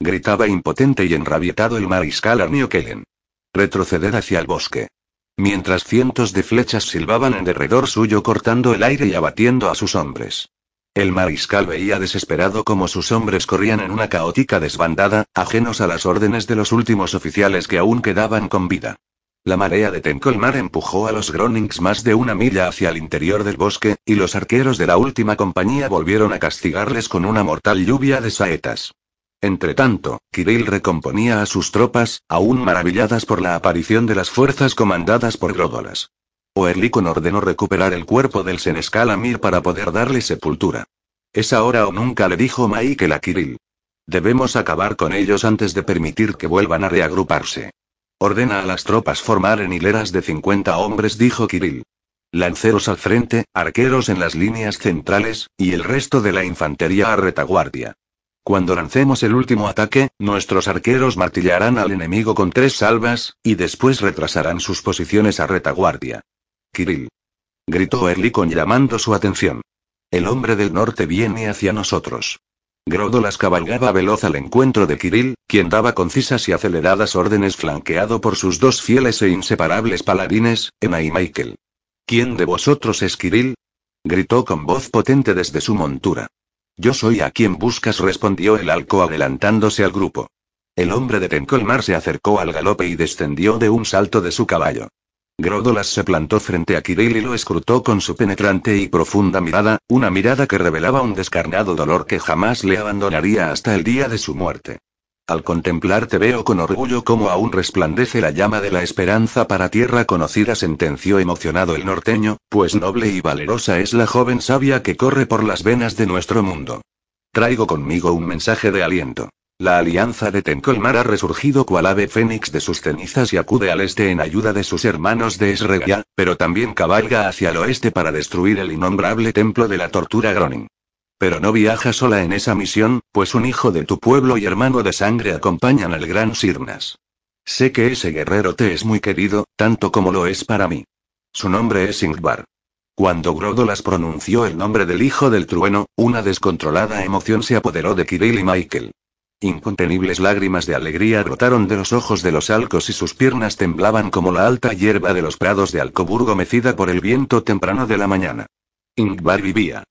Gritaba impotente y enrabietado el mariscal Armio Kellen. Retroceded hacia el bosque mientras cientos de flechas silbaban en derredor suyo cortando el aire y abatiendo a sus hombres. El mariscal veía desesperado cómo sus hombres corrían en una caótica desbandada, ajenos a las órdenes de los últimos oficiales que aún quedaban con vida. La marea de Tencolmar empujó a los Gronings más de una milla hacia el interior del bosque, y los arqueros de la última compañía volvieron a castigarles con una mortal lluvia de saetas. Entretanto, Kirill recomponía a sus tropas, aún maravilladas por la aparición de las fuerzas comandadas por Gródolas. Oerlikon ordenó recuperar el cuerpo del senescal Amir para poder darle sepultura. Es ahora o nunca le dijo Michael a Kirill. Debemos acabar con ellos antes de permitir que vuelvan a reagruparse. Ordena a las tropas formar en hileras de 50 hombres, dijo Kirill. Lanceros al frente, arqueros en las líneas centrales, y el resto de la infantería a retaguardia. Cuando lancemos el último ataque, nuestros arqueros martillarán al enemigo con tres salvas, y después retrasarán sus posiciones a retaguardia. Kirill. Gritó Erlikon llamando su atención. El hombre del norte viene hacia nosotros. Grodolas cabalgaba veloz al encuentro de Kirill, quien daba concisas y aceleradas órdenes flanqueado por sus dos fieles e inseparables paladines, Ena y Michael. ¿Quién de vosotros es Kirill? gritó con voz potente desde su montura. Yo soy a quien buscas, respondió el alco adelantándose al grupo. El hombre de Tencolmar se acercó al galope y descendió de un salto de su caballo. Grodolas se plantó frente a Kirill y lo escrutó con su penetrante y profunda mirada, una mirada que revelaba un descarnado dolor que jamás le abandonaría hasta el día de su muerte. Al contemplarte veo con orgullo cómo aún resplandece la llama de la esperanza para tierra conocida, sentenció emocionado el norteño, pues noble y valerosa es la joven sabia que corre por las venas de nuestro mundo. Traigo conmigo un mensaje de aliento. La alianza de Tencolmar ha resurgido cual ave fénix de sus cenizas y acude al este en ayuda de sus hermanos de Esregia, pero también cabalga hacia el oeste para destruir el innombrable templo de la tortura Groning. Pero no viaja sola en esa misión, pues un hijo de tu pueblo y hermano de sangre acompañan al gran Sirnas. Sé que ese guerrero te es muy querido, tanto como lo es para mí. Su nombre es Ingvar. Cuando Grodolas pronunció el nombre del hijo del trueno, una descontrolada emoción se apoderó de Kirill y Michael. Incontenibles lágrimas de alegría brotaron de los ojos de los alcos y sus piernas temblaban como la alta hierba de los prados de Alcoburgo mecida por el viento temprano de la mañana. Ingvar vivía.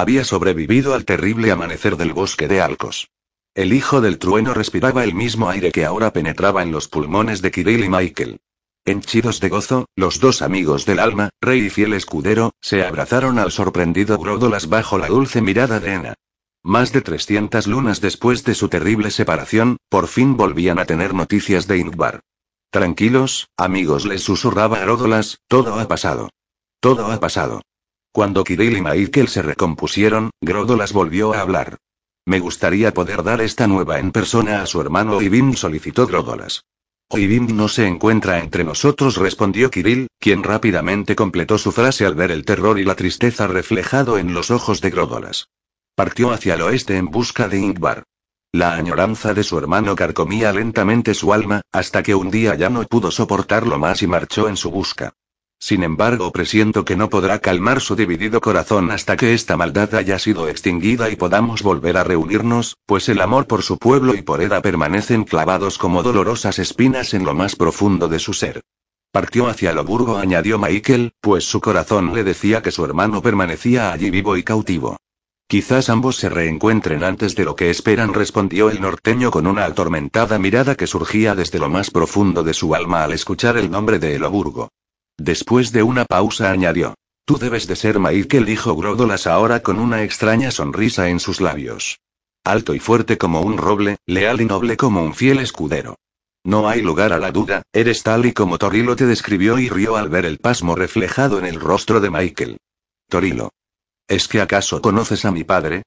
Había sobrevivido al terrible amanecer del bosque de Alcos. El hijo del trueno respiraba el mismo aire que ahora penetraba en los pulmones de Kirill y Michael. Henchidos de gozo, los dos amigos del alma, rey y fiel escudero, se abrazaron al sorprendido Grodolas bajo la dulce mirada de Ena. Más de 300 lunas después de su terrible separación, por fin volvían a tener noticias de Ingvar. Tranquilos, amigos, les susurraba Grodolas, todo ha pasado. Todo ha pasado. Cuando Kirill y Michael se recompusieron, Grodolas volvió a hablar. Me gustaría poder dar esta nueva en persona a su hermano Oivin, solicitó Grodolas. Oivin no se encuentra entre nosotros, respondió Kirill, quien rápidamente completó su frase al ver el terror y la tristeza reflejado en los ojos de Grodolas. Partió hacia el oeste en busca de Ingvar. La añoranza de su hermano carcomía lentamente su alma, hasta que un día ya no pudo soportarlo más y marchó en su busca. Sin embargo, presiento que no podrá calmar su dividido corazón hasta que esta maldad haya sido extinguida y podamos volver a reunirnos, pues el amor por su pueblo y por Eda permanecen clavados como dolorosas espinas en lo más profundo de su ser. Partió hacia Loburgo, añadió Michael, pues su corazón le decía que su hermano permanecía allí vivo y cautivo. Quizás ambos se reencuentren antes de lo que esperan, respondió el norteño con una atormentada mirada que surgía desde lo más profundo de su alma al escuchar el nombre de Eloburgo. Después de una pausa añadió. Tú debes de ser Michael, dijo Grodolas ahora con una extraña sonrisa en sus labios. Alto y fuerte como un roble, leal y noble como un fiel escudero. No hay lugar a la duda, eres tal y como Torilo te describió y rió al ver el pasmo reflejado en el rostro de Michael. Torilo. ¿Es que acaso conoces a mi padre?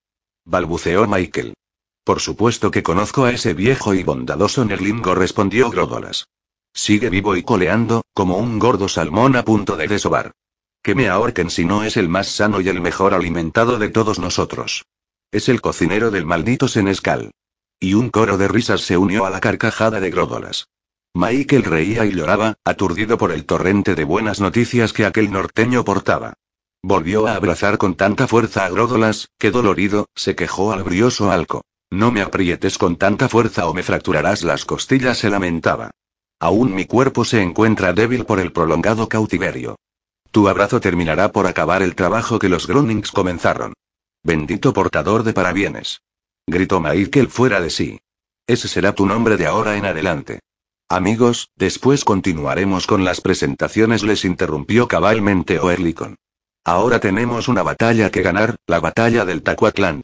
balbuceó Michael. Por supuesto que conozco a ese viejo y bondadoso Nerlingo, respondió Grodolas. Sigue vivo y coleando, como un gordo salmón a punto de desovar. Que me ahorquen si no es el más sano y el mejor alimentado de todos nosotros. Es el cocinero del maldito Senescal. Y un coro de risas se unió a la carcajada de Grodolas. Michael reía y lloraba, aturdido por el torrente de buenas noticias que aquel norteño portaba. Volvió a abrazar con tanta fuerza a Grodolas, que dolorido, se quejó al brioso Alco. No me aprietes con tanta fuerza o me fracturarás las costillas, se lamentaba. Aún mi cuerpo se encuentra débil por el prolongado cautiverio. Tu abrazo terminará por acabar el trabajo que los Grunings comenzaron. Bendito portador de parabienes. Gritó Michael fuera de sí. Ese será tu nombre de ahora en adelante. Amigos, después continuaremos con las presentaciones, les interrumpió cabalmente Oerlikon. Ahora tenemos una batalla que ganar, la batalla del Taquatland.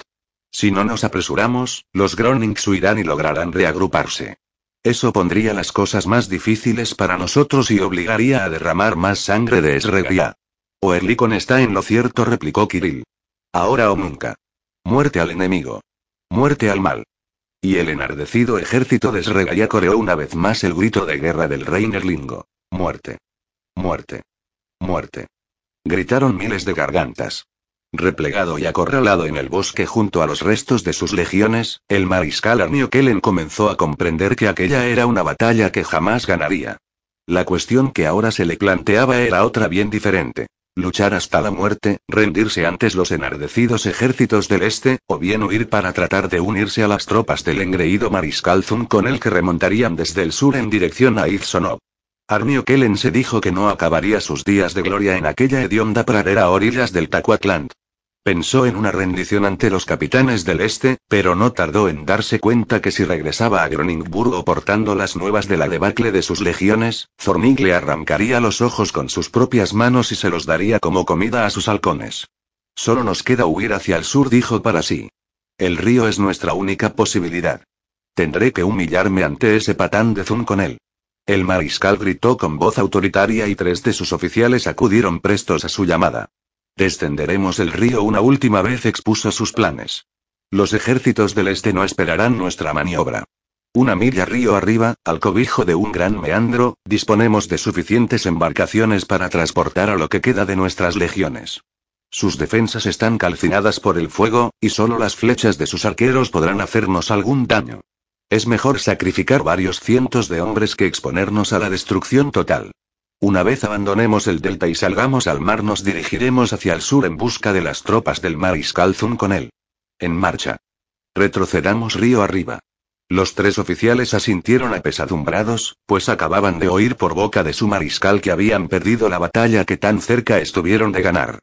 Si no nos apresuramos, los Gronings huirán y lograrán reagruparse. Eso pondría las cosas más difíciles para nosotros y obligaría a derramar más sangre de Esregia. Oerlikon está en lo cierto, replicó Kirill. Ahora o nunca. Muerte al enemigo. Muerte al mal. Y el enardecido ejército de Esregia coreó una vez más el grito de guerra del rey Nerlingo. Muerte. Muerte. Muerte. Gritaron miles de gargantas. Replegado y acorralado en el bosque junto a los restos de sus legiones, el mariscal Arnio Kellen comenzó a comprender que aquella era una batalla que jamás ganaría. La cuestión que ahora se le planteaba era otra bien diferente. Luchar hasta la muerte, rendirse antes los enardecidos ejércitos del este, o bien huir para tratar de unirse a las tropas del engreído mariscal Zun con el que remontarían desde el sur en dirección a Izonov. Arnio Kellen se dijo que no acabaría sus días de gloria en aquella hedionda pradera a orillas del Tacuatland. Pensó en una rendición ante los capitanes del este, pero no tardó en darse cuenta que si regresaba a Groningburgo portando las nuevas de la debacle de sus legiones, Zornig le arrancaría los ojos con sus propias manos y se los daría como comida a sus halcones. Solo nos queda huir hacia el sur, dijo para sí. El río es nuestra única posibilidad. Tendré que humillarme ante ese patán de Zun con él. El mariscal gritó con voz autoritaria y tres de sus oficiales acudieron prestos a su llamada. Descenderemos el río una última vez, expuso sus planes. Los ejércitos del este no esperarán nuestra maniobra. Una milla río arriba, al cobijo de un gran meandro, disponemos de suficientes embarcaciones para transportar a lo que queda de nuestras legiones. Sus defensas están calcinadas por el fuego, y solo las flechas de sus arqueros podrán hacernos algún daño. Es mejor sacrificar varios cientos de hombres que exponernos a la destrucción total. Una vez abandonemos el delta y salgamos al mar nos dirigiremos hacia el sur en busca de las tropas del mariscal Zun con él. En marcha. Retrocedamos río arriba. Los tres oficiales asintieron apesadumbrados, pues acababan de oír por boca de su mariscal que habían perdido la batalla que tan cerca estuvieron de ganar.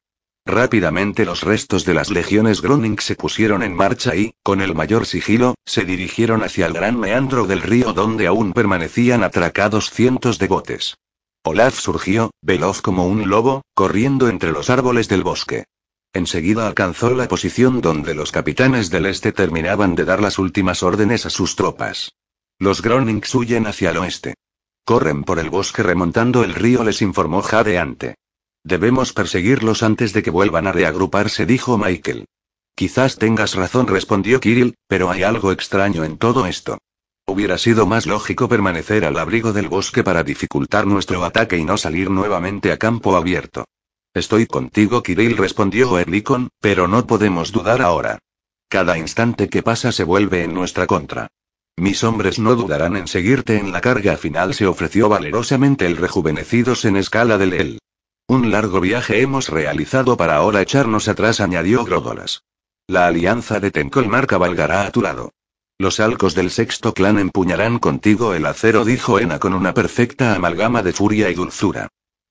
Rápidamente los restos de las legiones Groning se pusieron en marcha y, con el mayor sigilo, se dirigieron hacia el gran meandro del río donde aún permanecían atracados cientos de botes. Olaf surgió, veloz como un lobo, corriendo entre los árboles del bosque. Enseguida alcanzó la posición donde los capitanes del este terminaban de dar las últimas órdenes a sus tropas. Los Gronings huyen hacia el oeste. Corren por el bosque remontando el río, les informó jadeante. Debemos perseguirlos antes de que vuelvan a reagruparse, dijo Michael. Quizás tengas razón, respondió Kirill, pero hay algo extraño en todo esto. Hubiera sido más lógico permanecer al abrigo del bosque para dificultar nuestro ataque y no salir nuevamente a campo abierto. Estoy contigo, Kirill, respondió Erlikon, pero no podemos dudar ahora. Cada instante que pasa se vuelve en nuestra contra. Mis hombres no dudarán en seguirte en la carga final, se ofreció valerosamente el rejuvenecido en escala del El. Un largo viaje hemos realizado para ahora echarnos atrás, añadió Grodolas. La alianza de Tencolmar cabalgará a tu lado. Los alcos del sexto clan empuñarán contigo el acero, dijo Ena con una perfecta amalgama de furia y dulzura.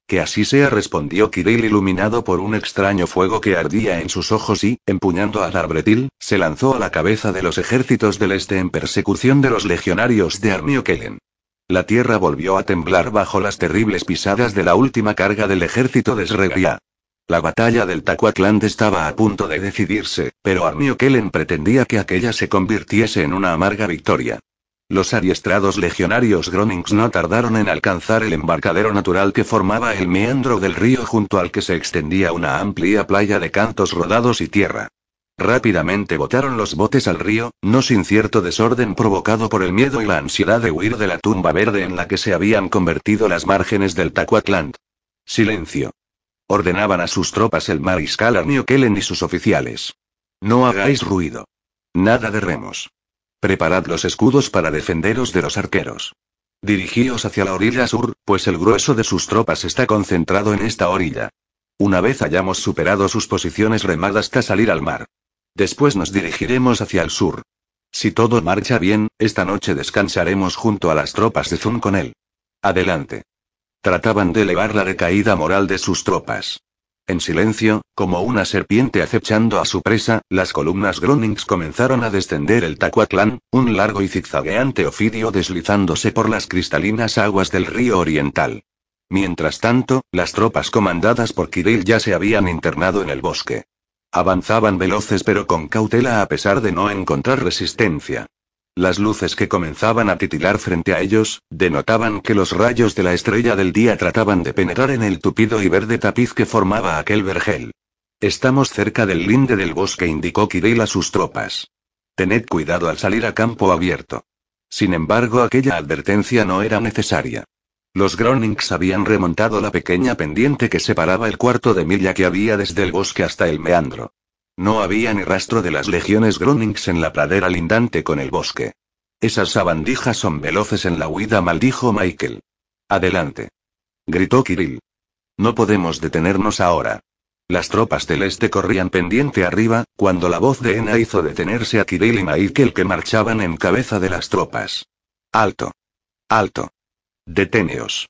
Que así sea, respondió Kirill iluminado por un extraño fuego que ardía en sus ojos y, empuñando a Darbretil, se lanzó a la cabeza de los ejércitos del este en persecución de los legionarios de Arnio Kellen. La tierra volvió a temblar bajo las terribles pisadas de la última carga del ejército de Sregia. La batalla del Tacuatland estaba a punto de decidirse, pero Armio Kellen pretendía que aquella se convirtiese en una amarga victoria. Los adiestrados legionarios Gronings no tardaron en alcanzar el embarcadero natural que formaba el meandro del río junto al que se extendía una amplia playa de cantos rodados y tierra. Rápidamente botaron los botes al río, no sin cierto desorden provocado por el miedo y la ansiedad de huir de la tumba verde en la que se habían convertido las márgenes del Tacuatland. Silencio. Ordenaban a sus tropas el mariscal Arnio Kellen y sus oficiales. No hagáis ruido. Nada de remos. Preparad los escudos para defenderos de los arqueros. Dirigíos hacia la orilla sur, pues el grueso de sus tropas está concentrado en esta orilla. Una vez hayamos superado sus posiciones remad hasta salir al mar. Después nos dirigiremos hacia el sur. Si todo marcha bien, esta noche descansaremos junto a las tropas de Zun con él. Adelante. Trataban de elevar la recaída moral de sus tropas. En silencio, como una serpiente acechando a su presa, las columnas Gronings comenzaron a descender el Tacuatlán, un largo y zigzagueante ofidio deslizándose por las cristalinas aguas del río oriental. Mientras tanto, las tropas comandadas por Kirill ya se habían internado en el bosque. Avanzaban veloces pero con cautela a pesar de no encontrar resistencia. Las luces que comenzaban a titilar frente a ellos, denotaban que los rayos de la estrella del día trataban de penetrar en el tupido y verde tapiz que formaba aquel vergel. Estamos cerca del linde del bosque, indicó Kirill a sus tropas. Tened cuidado al salir a campo abierto. Sin embargo, aquella advertencia no era necesaria. Los Gronings habían remontado la pequeña pendiente que separaba el cuarto de milla que había desde el bosque hasta el meandro. No había ni rastro de las legiones Gronings en la pradera lindante con el bosque. Esas sabandijas son veloces en la huida, maldijo Michael. Adelante. Gritó Kirill. No podemos detenernos ahora. Las tropas del este corrían pendiente arriba, cuando la voz de Ena hizo detenerse a Kirill y Michael que marchaban en cabeza de las tropas. Alto. Alto. Deteneos.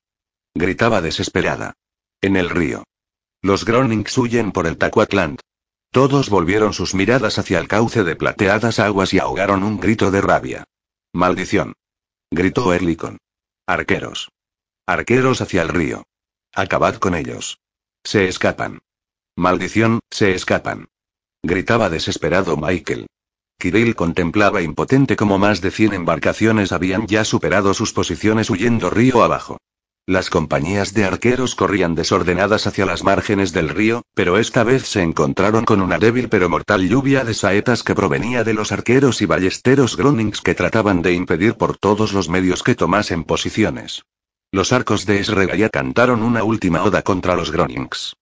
Gritaba desesperada. En el río. Los Gronings huyen por el Tacuatland. Todos volvieron sus miradas hacia el cauce de plateadas aguas y ahogaron un grito de rabia. Maldición. Gritó Erlikon. Arqueros. Arqueros hacia el río. Acabad con ellos. Se escapan. Maldición, se escapan. Gritaba desesperado Michael. Kirill contemplaba impotente como más de cien embarcaciones habían ya superado sus posiciones huyendo río abajo. Las compañías de arqueros corrían desordenadas hacia las márgenes del río, pero esta vez se encontraron con una débil pero mortal lluvia de saetas que provenía de los arqueros y ballesteros Gronings que trataban de impedir por todos los medios que tomasen posiciones. Los arcos de Esregaya cantaron una última oda contra los Gronings.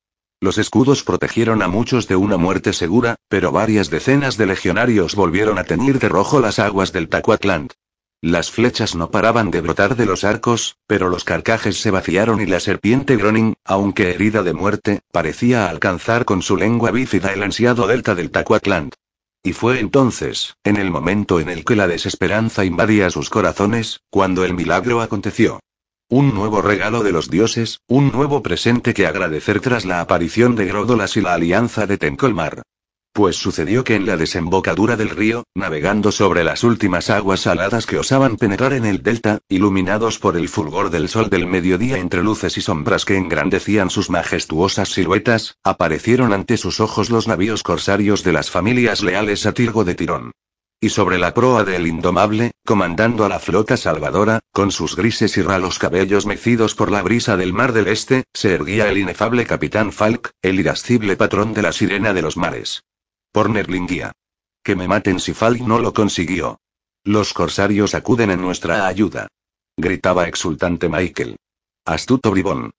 Los escudos protegieron a muchos de una muerte segura, pero varias decenas de legionarios volvieron a teñir de rojo las aguas del Tacuatland. Las flechas no paraban de brotar de los arcos, pero los carcajes se vaciaron y la serpiente Groning, aunque herida de muerte, parecía alcanzar con su lengua bífida el ansiado delta del Tacuatland. Y fue entonces, en el momento en el que la desesperanza invadía sus corazones, cuando el milagro aconteció. Un nuevo regalo de los dioses, un nuevo presente que agradecer tras la aparición de Grodolas y la alianza de Tencolmar. Pues sucedió que en la desembocadura del río, navegando sobre las últimas aguas saladas que osaban penetrar en el delta, iluminados por el fulgor del sol del mediodía entre luces y sombras que engrandecían sus majestuosas siluetas, aparecieron ante sus ojos los navíos corsarios de las familias leales a Tirgo de Tirón. Y sobre la proa del indomable, comandando a la flota salvadora, con sus grises y ralos cabellos mecidos por la brisa del mar del este, se erguía el inefable capitán Falk, el irascible patrón de la sirena de los mares. Por Nerlingia. Que me maten si Falk no lo consiguió. Los corsarios acuden en nuestra ayuda. Gritaba exultante Michael. Astuto bribón.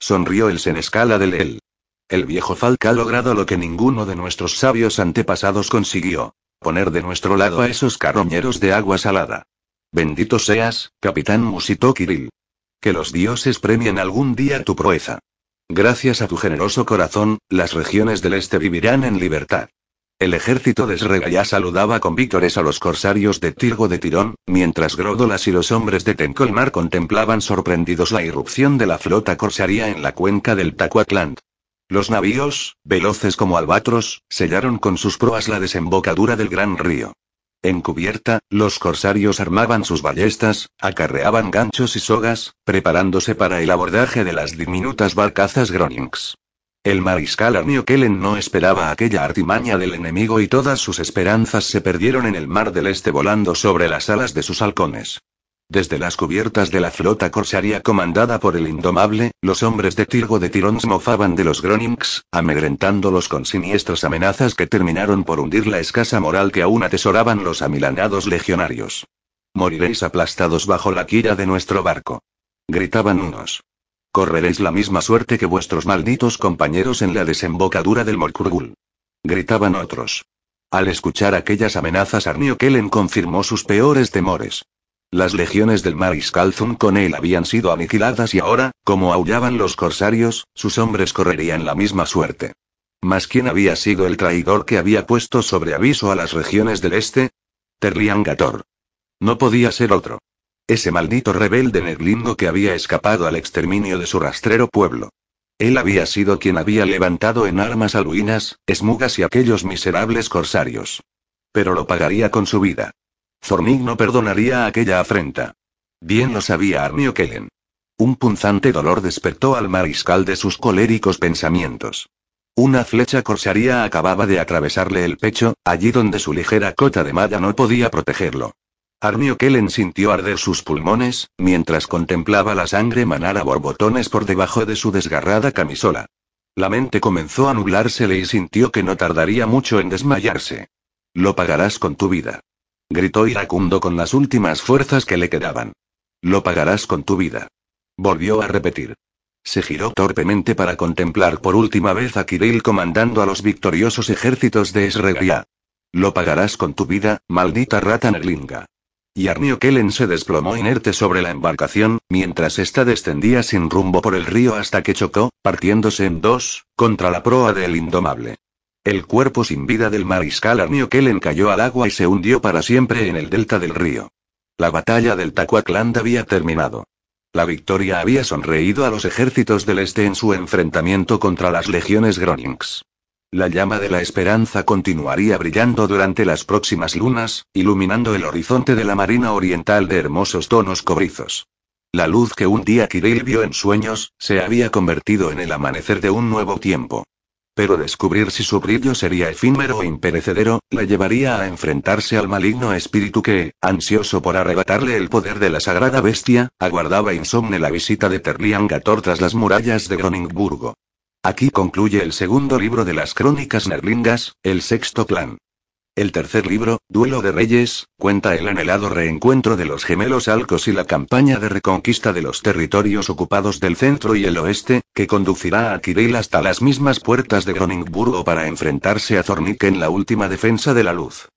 Sonrió el senescala del él. El viejo Falk ha logrado lo que ninguno de nuestros sabios antepasados consiguió. Poner de nuestro lado a esos carroñeros de agua salada. Bendito seas, capitán musitó Kirill. Que los dioses premien algún día tu proeza. Gracias a tu generoso corazón, las regiones del este vivirán en libertad. El ejército de Sregaya saludaba con víctores a los corsarios de Tirgo de Tirón, mientras Grodolas y los hombres de Tencolmar contemplaban sorprendidos la irrupción de la flota corsaria en la cuenca del Tacuatland. Los navíos, veloces como albatros, sellaron con sus proas la desembocadura del gran río. En cubierta, los corsarios armaban sus ballestas, acarreaban ganchos y sogas, preparándose para el abordaje de las diminutas barcazas Gronings. El mariscal Arnio Kellen no esperaba aquella artimaña del enemigo y todas sus esperanzas se perdieron en el mar del este volando sobre las alas de sus halcones. Desde las cubiertas de la flota corsaria comandada por el indomable, los hombres de Tirgo de Tirón mofaban de los Gronings, amedrentándolos con siniestras amenazas que terminaron por hundir la escasa moral que aún atesoraban los amilanados legionarios. Moriréis aplastados bajo la quilla de nuestro barco. Gritaban unos. Correréis la misma suerte que vuestros malditos compañeros en la desembocadura del Morkurgul. Gritaban otros. Al escuchar aquellas amenazas Arnio Kellen confirmó sus peores temores. Las legiones del mariscal él habían sido aniquiladas y ahora, como aullaban los corsarios, sus hombres correrían la misma suerte. Mas ¿quién había sido el traidor que había puesto sobre aviso a las regiones del este? Terlian Gator. No podía ser otro. Ese maldito rebelde neglingo que había escapado al exterminio de su rastrero pueblo. Él había sido quien había levantado en armas a Luinas, Esmugas y aquellos miserables corsarios. Pero lo pagaría con su vida. Zornig no perdonaría aquella afrenta. Bien lo sabía Arnio Kellen. Un punzante dolor despertó al mariscal de sus coléricos pensamientos. Una flecha corsaria acababa de atravesarle el pecho, allí donde su ligera cota de malla no podía protegerlo. Arnio Kellen sintió arder sus pulmones, mientras contemplaba la sangre manar a borbotones por debajo de su desgarrada camisola. La mente comenzó a nublársele y sintió que no tardaría mucho en desmayarse. Lo pagarás con tu vida gritó iracundo con las últimas fuerzas que le quedaban. Lo pagarás con tu vida. Volvió a repetir. Se giró torpemente para contemplar por última vez a Kirill comandando a los victoriosos ejércitos de Esregria. Lo pagarás con tu vida, maldita rata neglinga. Y Arnio Kellen se desplomó inerte sobre la embarcación, mientras ésta descendía sin rumbo por el río hasta que chocó, partiéndose en dos, contra la proa del indomable. El cuerpo sin vida del mariscal Arnio Kellen cayó al agua y se hundió para siempre en el delta del río. La batalla del Tacuacland había terminado. La victoria había sonreído a los ejércitos del este en su enfrentamiento contra las legiones Gronings. La llama de la esperanza continuaría brillando durante las próximas lunas, iluminando el horizonte de la marina oriental de hermosos tonos cobrizos. La luz que un día Kirill vio en sueños, se había convertido en el amanecer de un nuevo tiempo. Pero descubrir si su brillo sería efímero o imperecedero, la llevaría a enfrentarse al maligno espíritu que, ansioso por arrebatarle el poder de la sagrada bestia, aguardaba insomne la visita de Terlian Gator tras las murallas de Groningburgo. Aquí concluye el segundo libro de las crónicas nerlingas, el sexto clan. El tercer libro, Duelo de Reyes, cuenta el anhelado reencuentro de los gemelos Alcos y la campaña de reconquista de los territorios ocupados del centro y el oeste, que conducirá a Kirill hasta las mismas puertas de Groningburgo para enfrentarse a Zornik en la última defensa de la luz.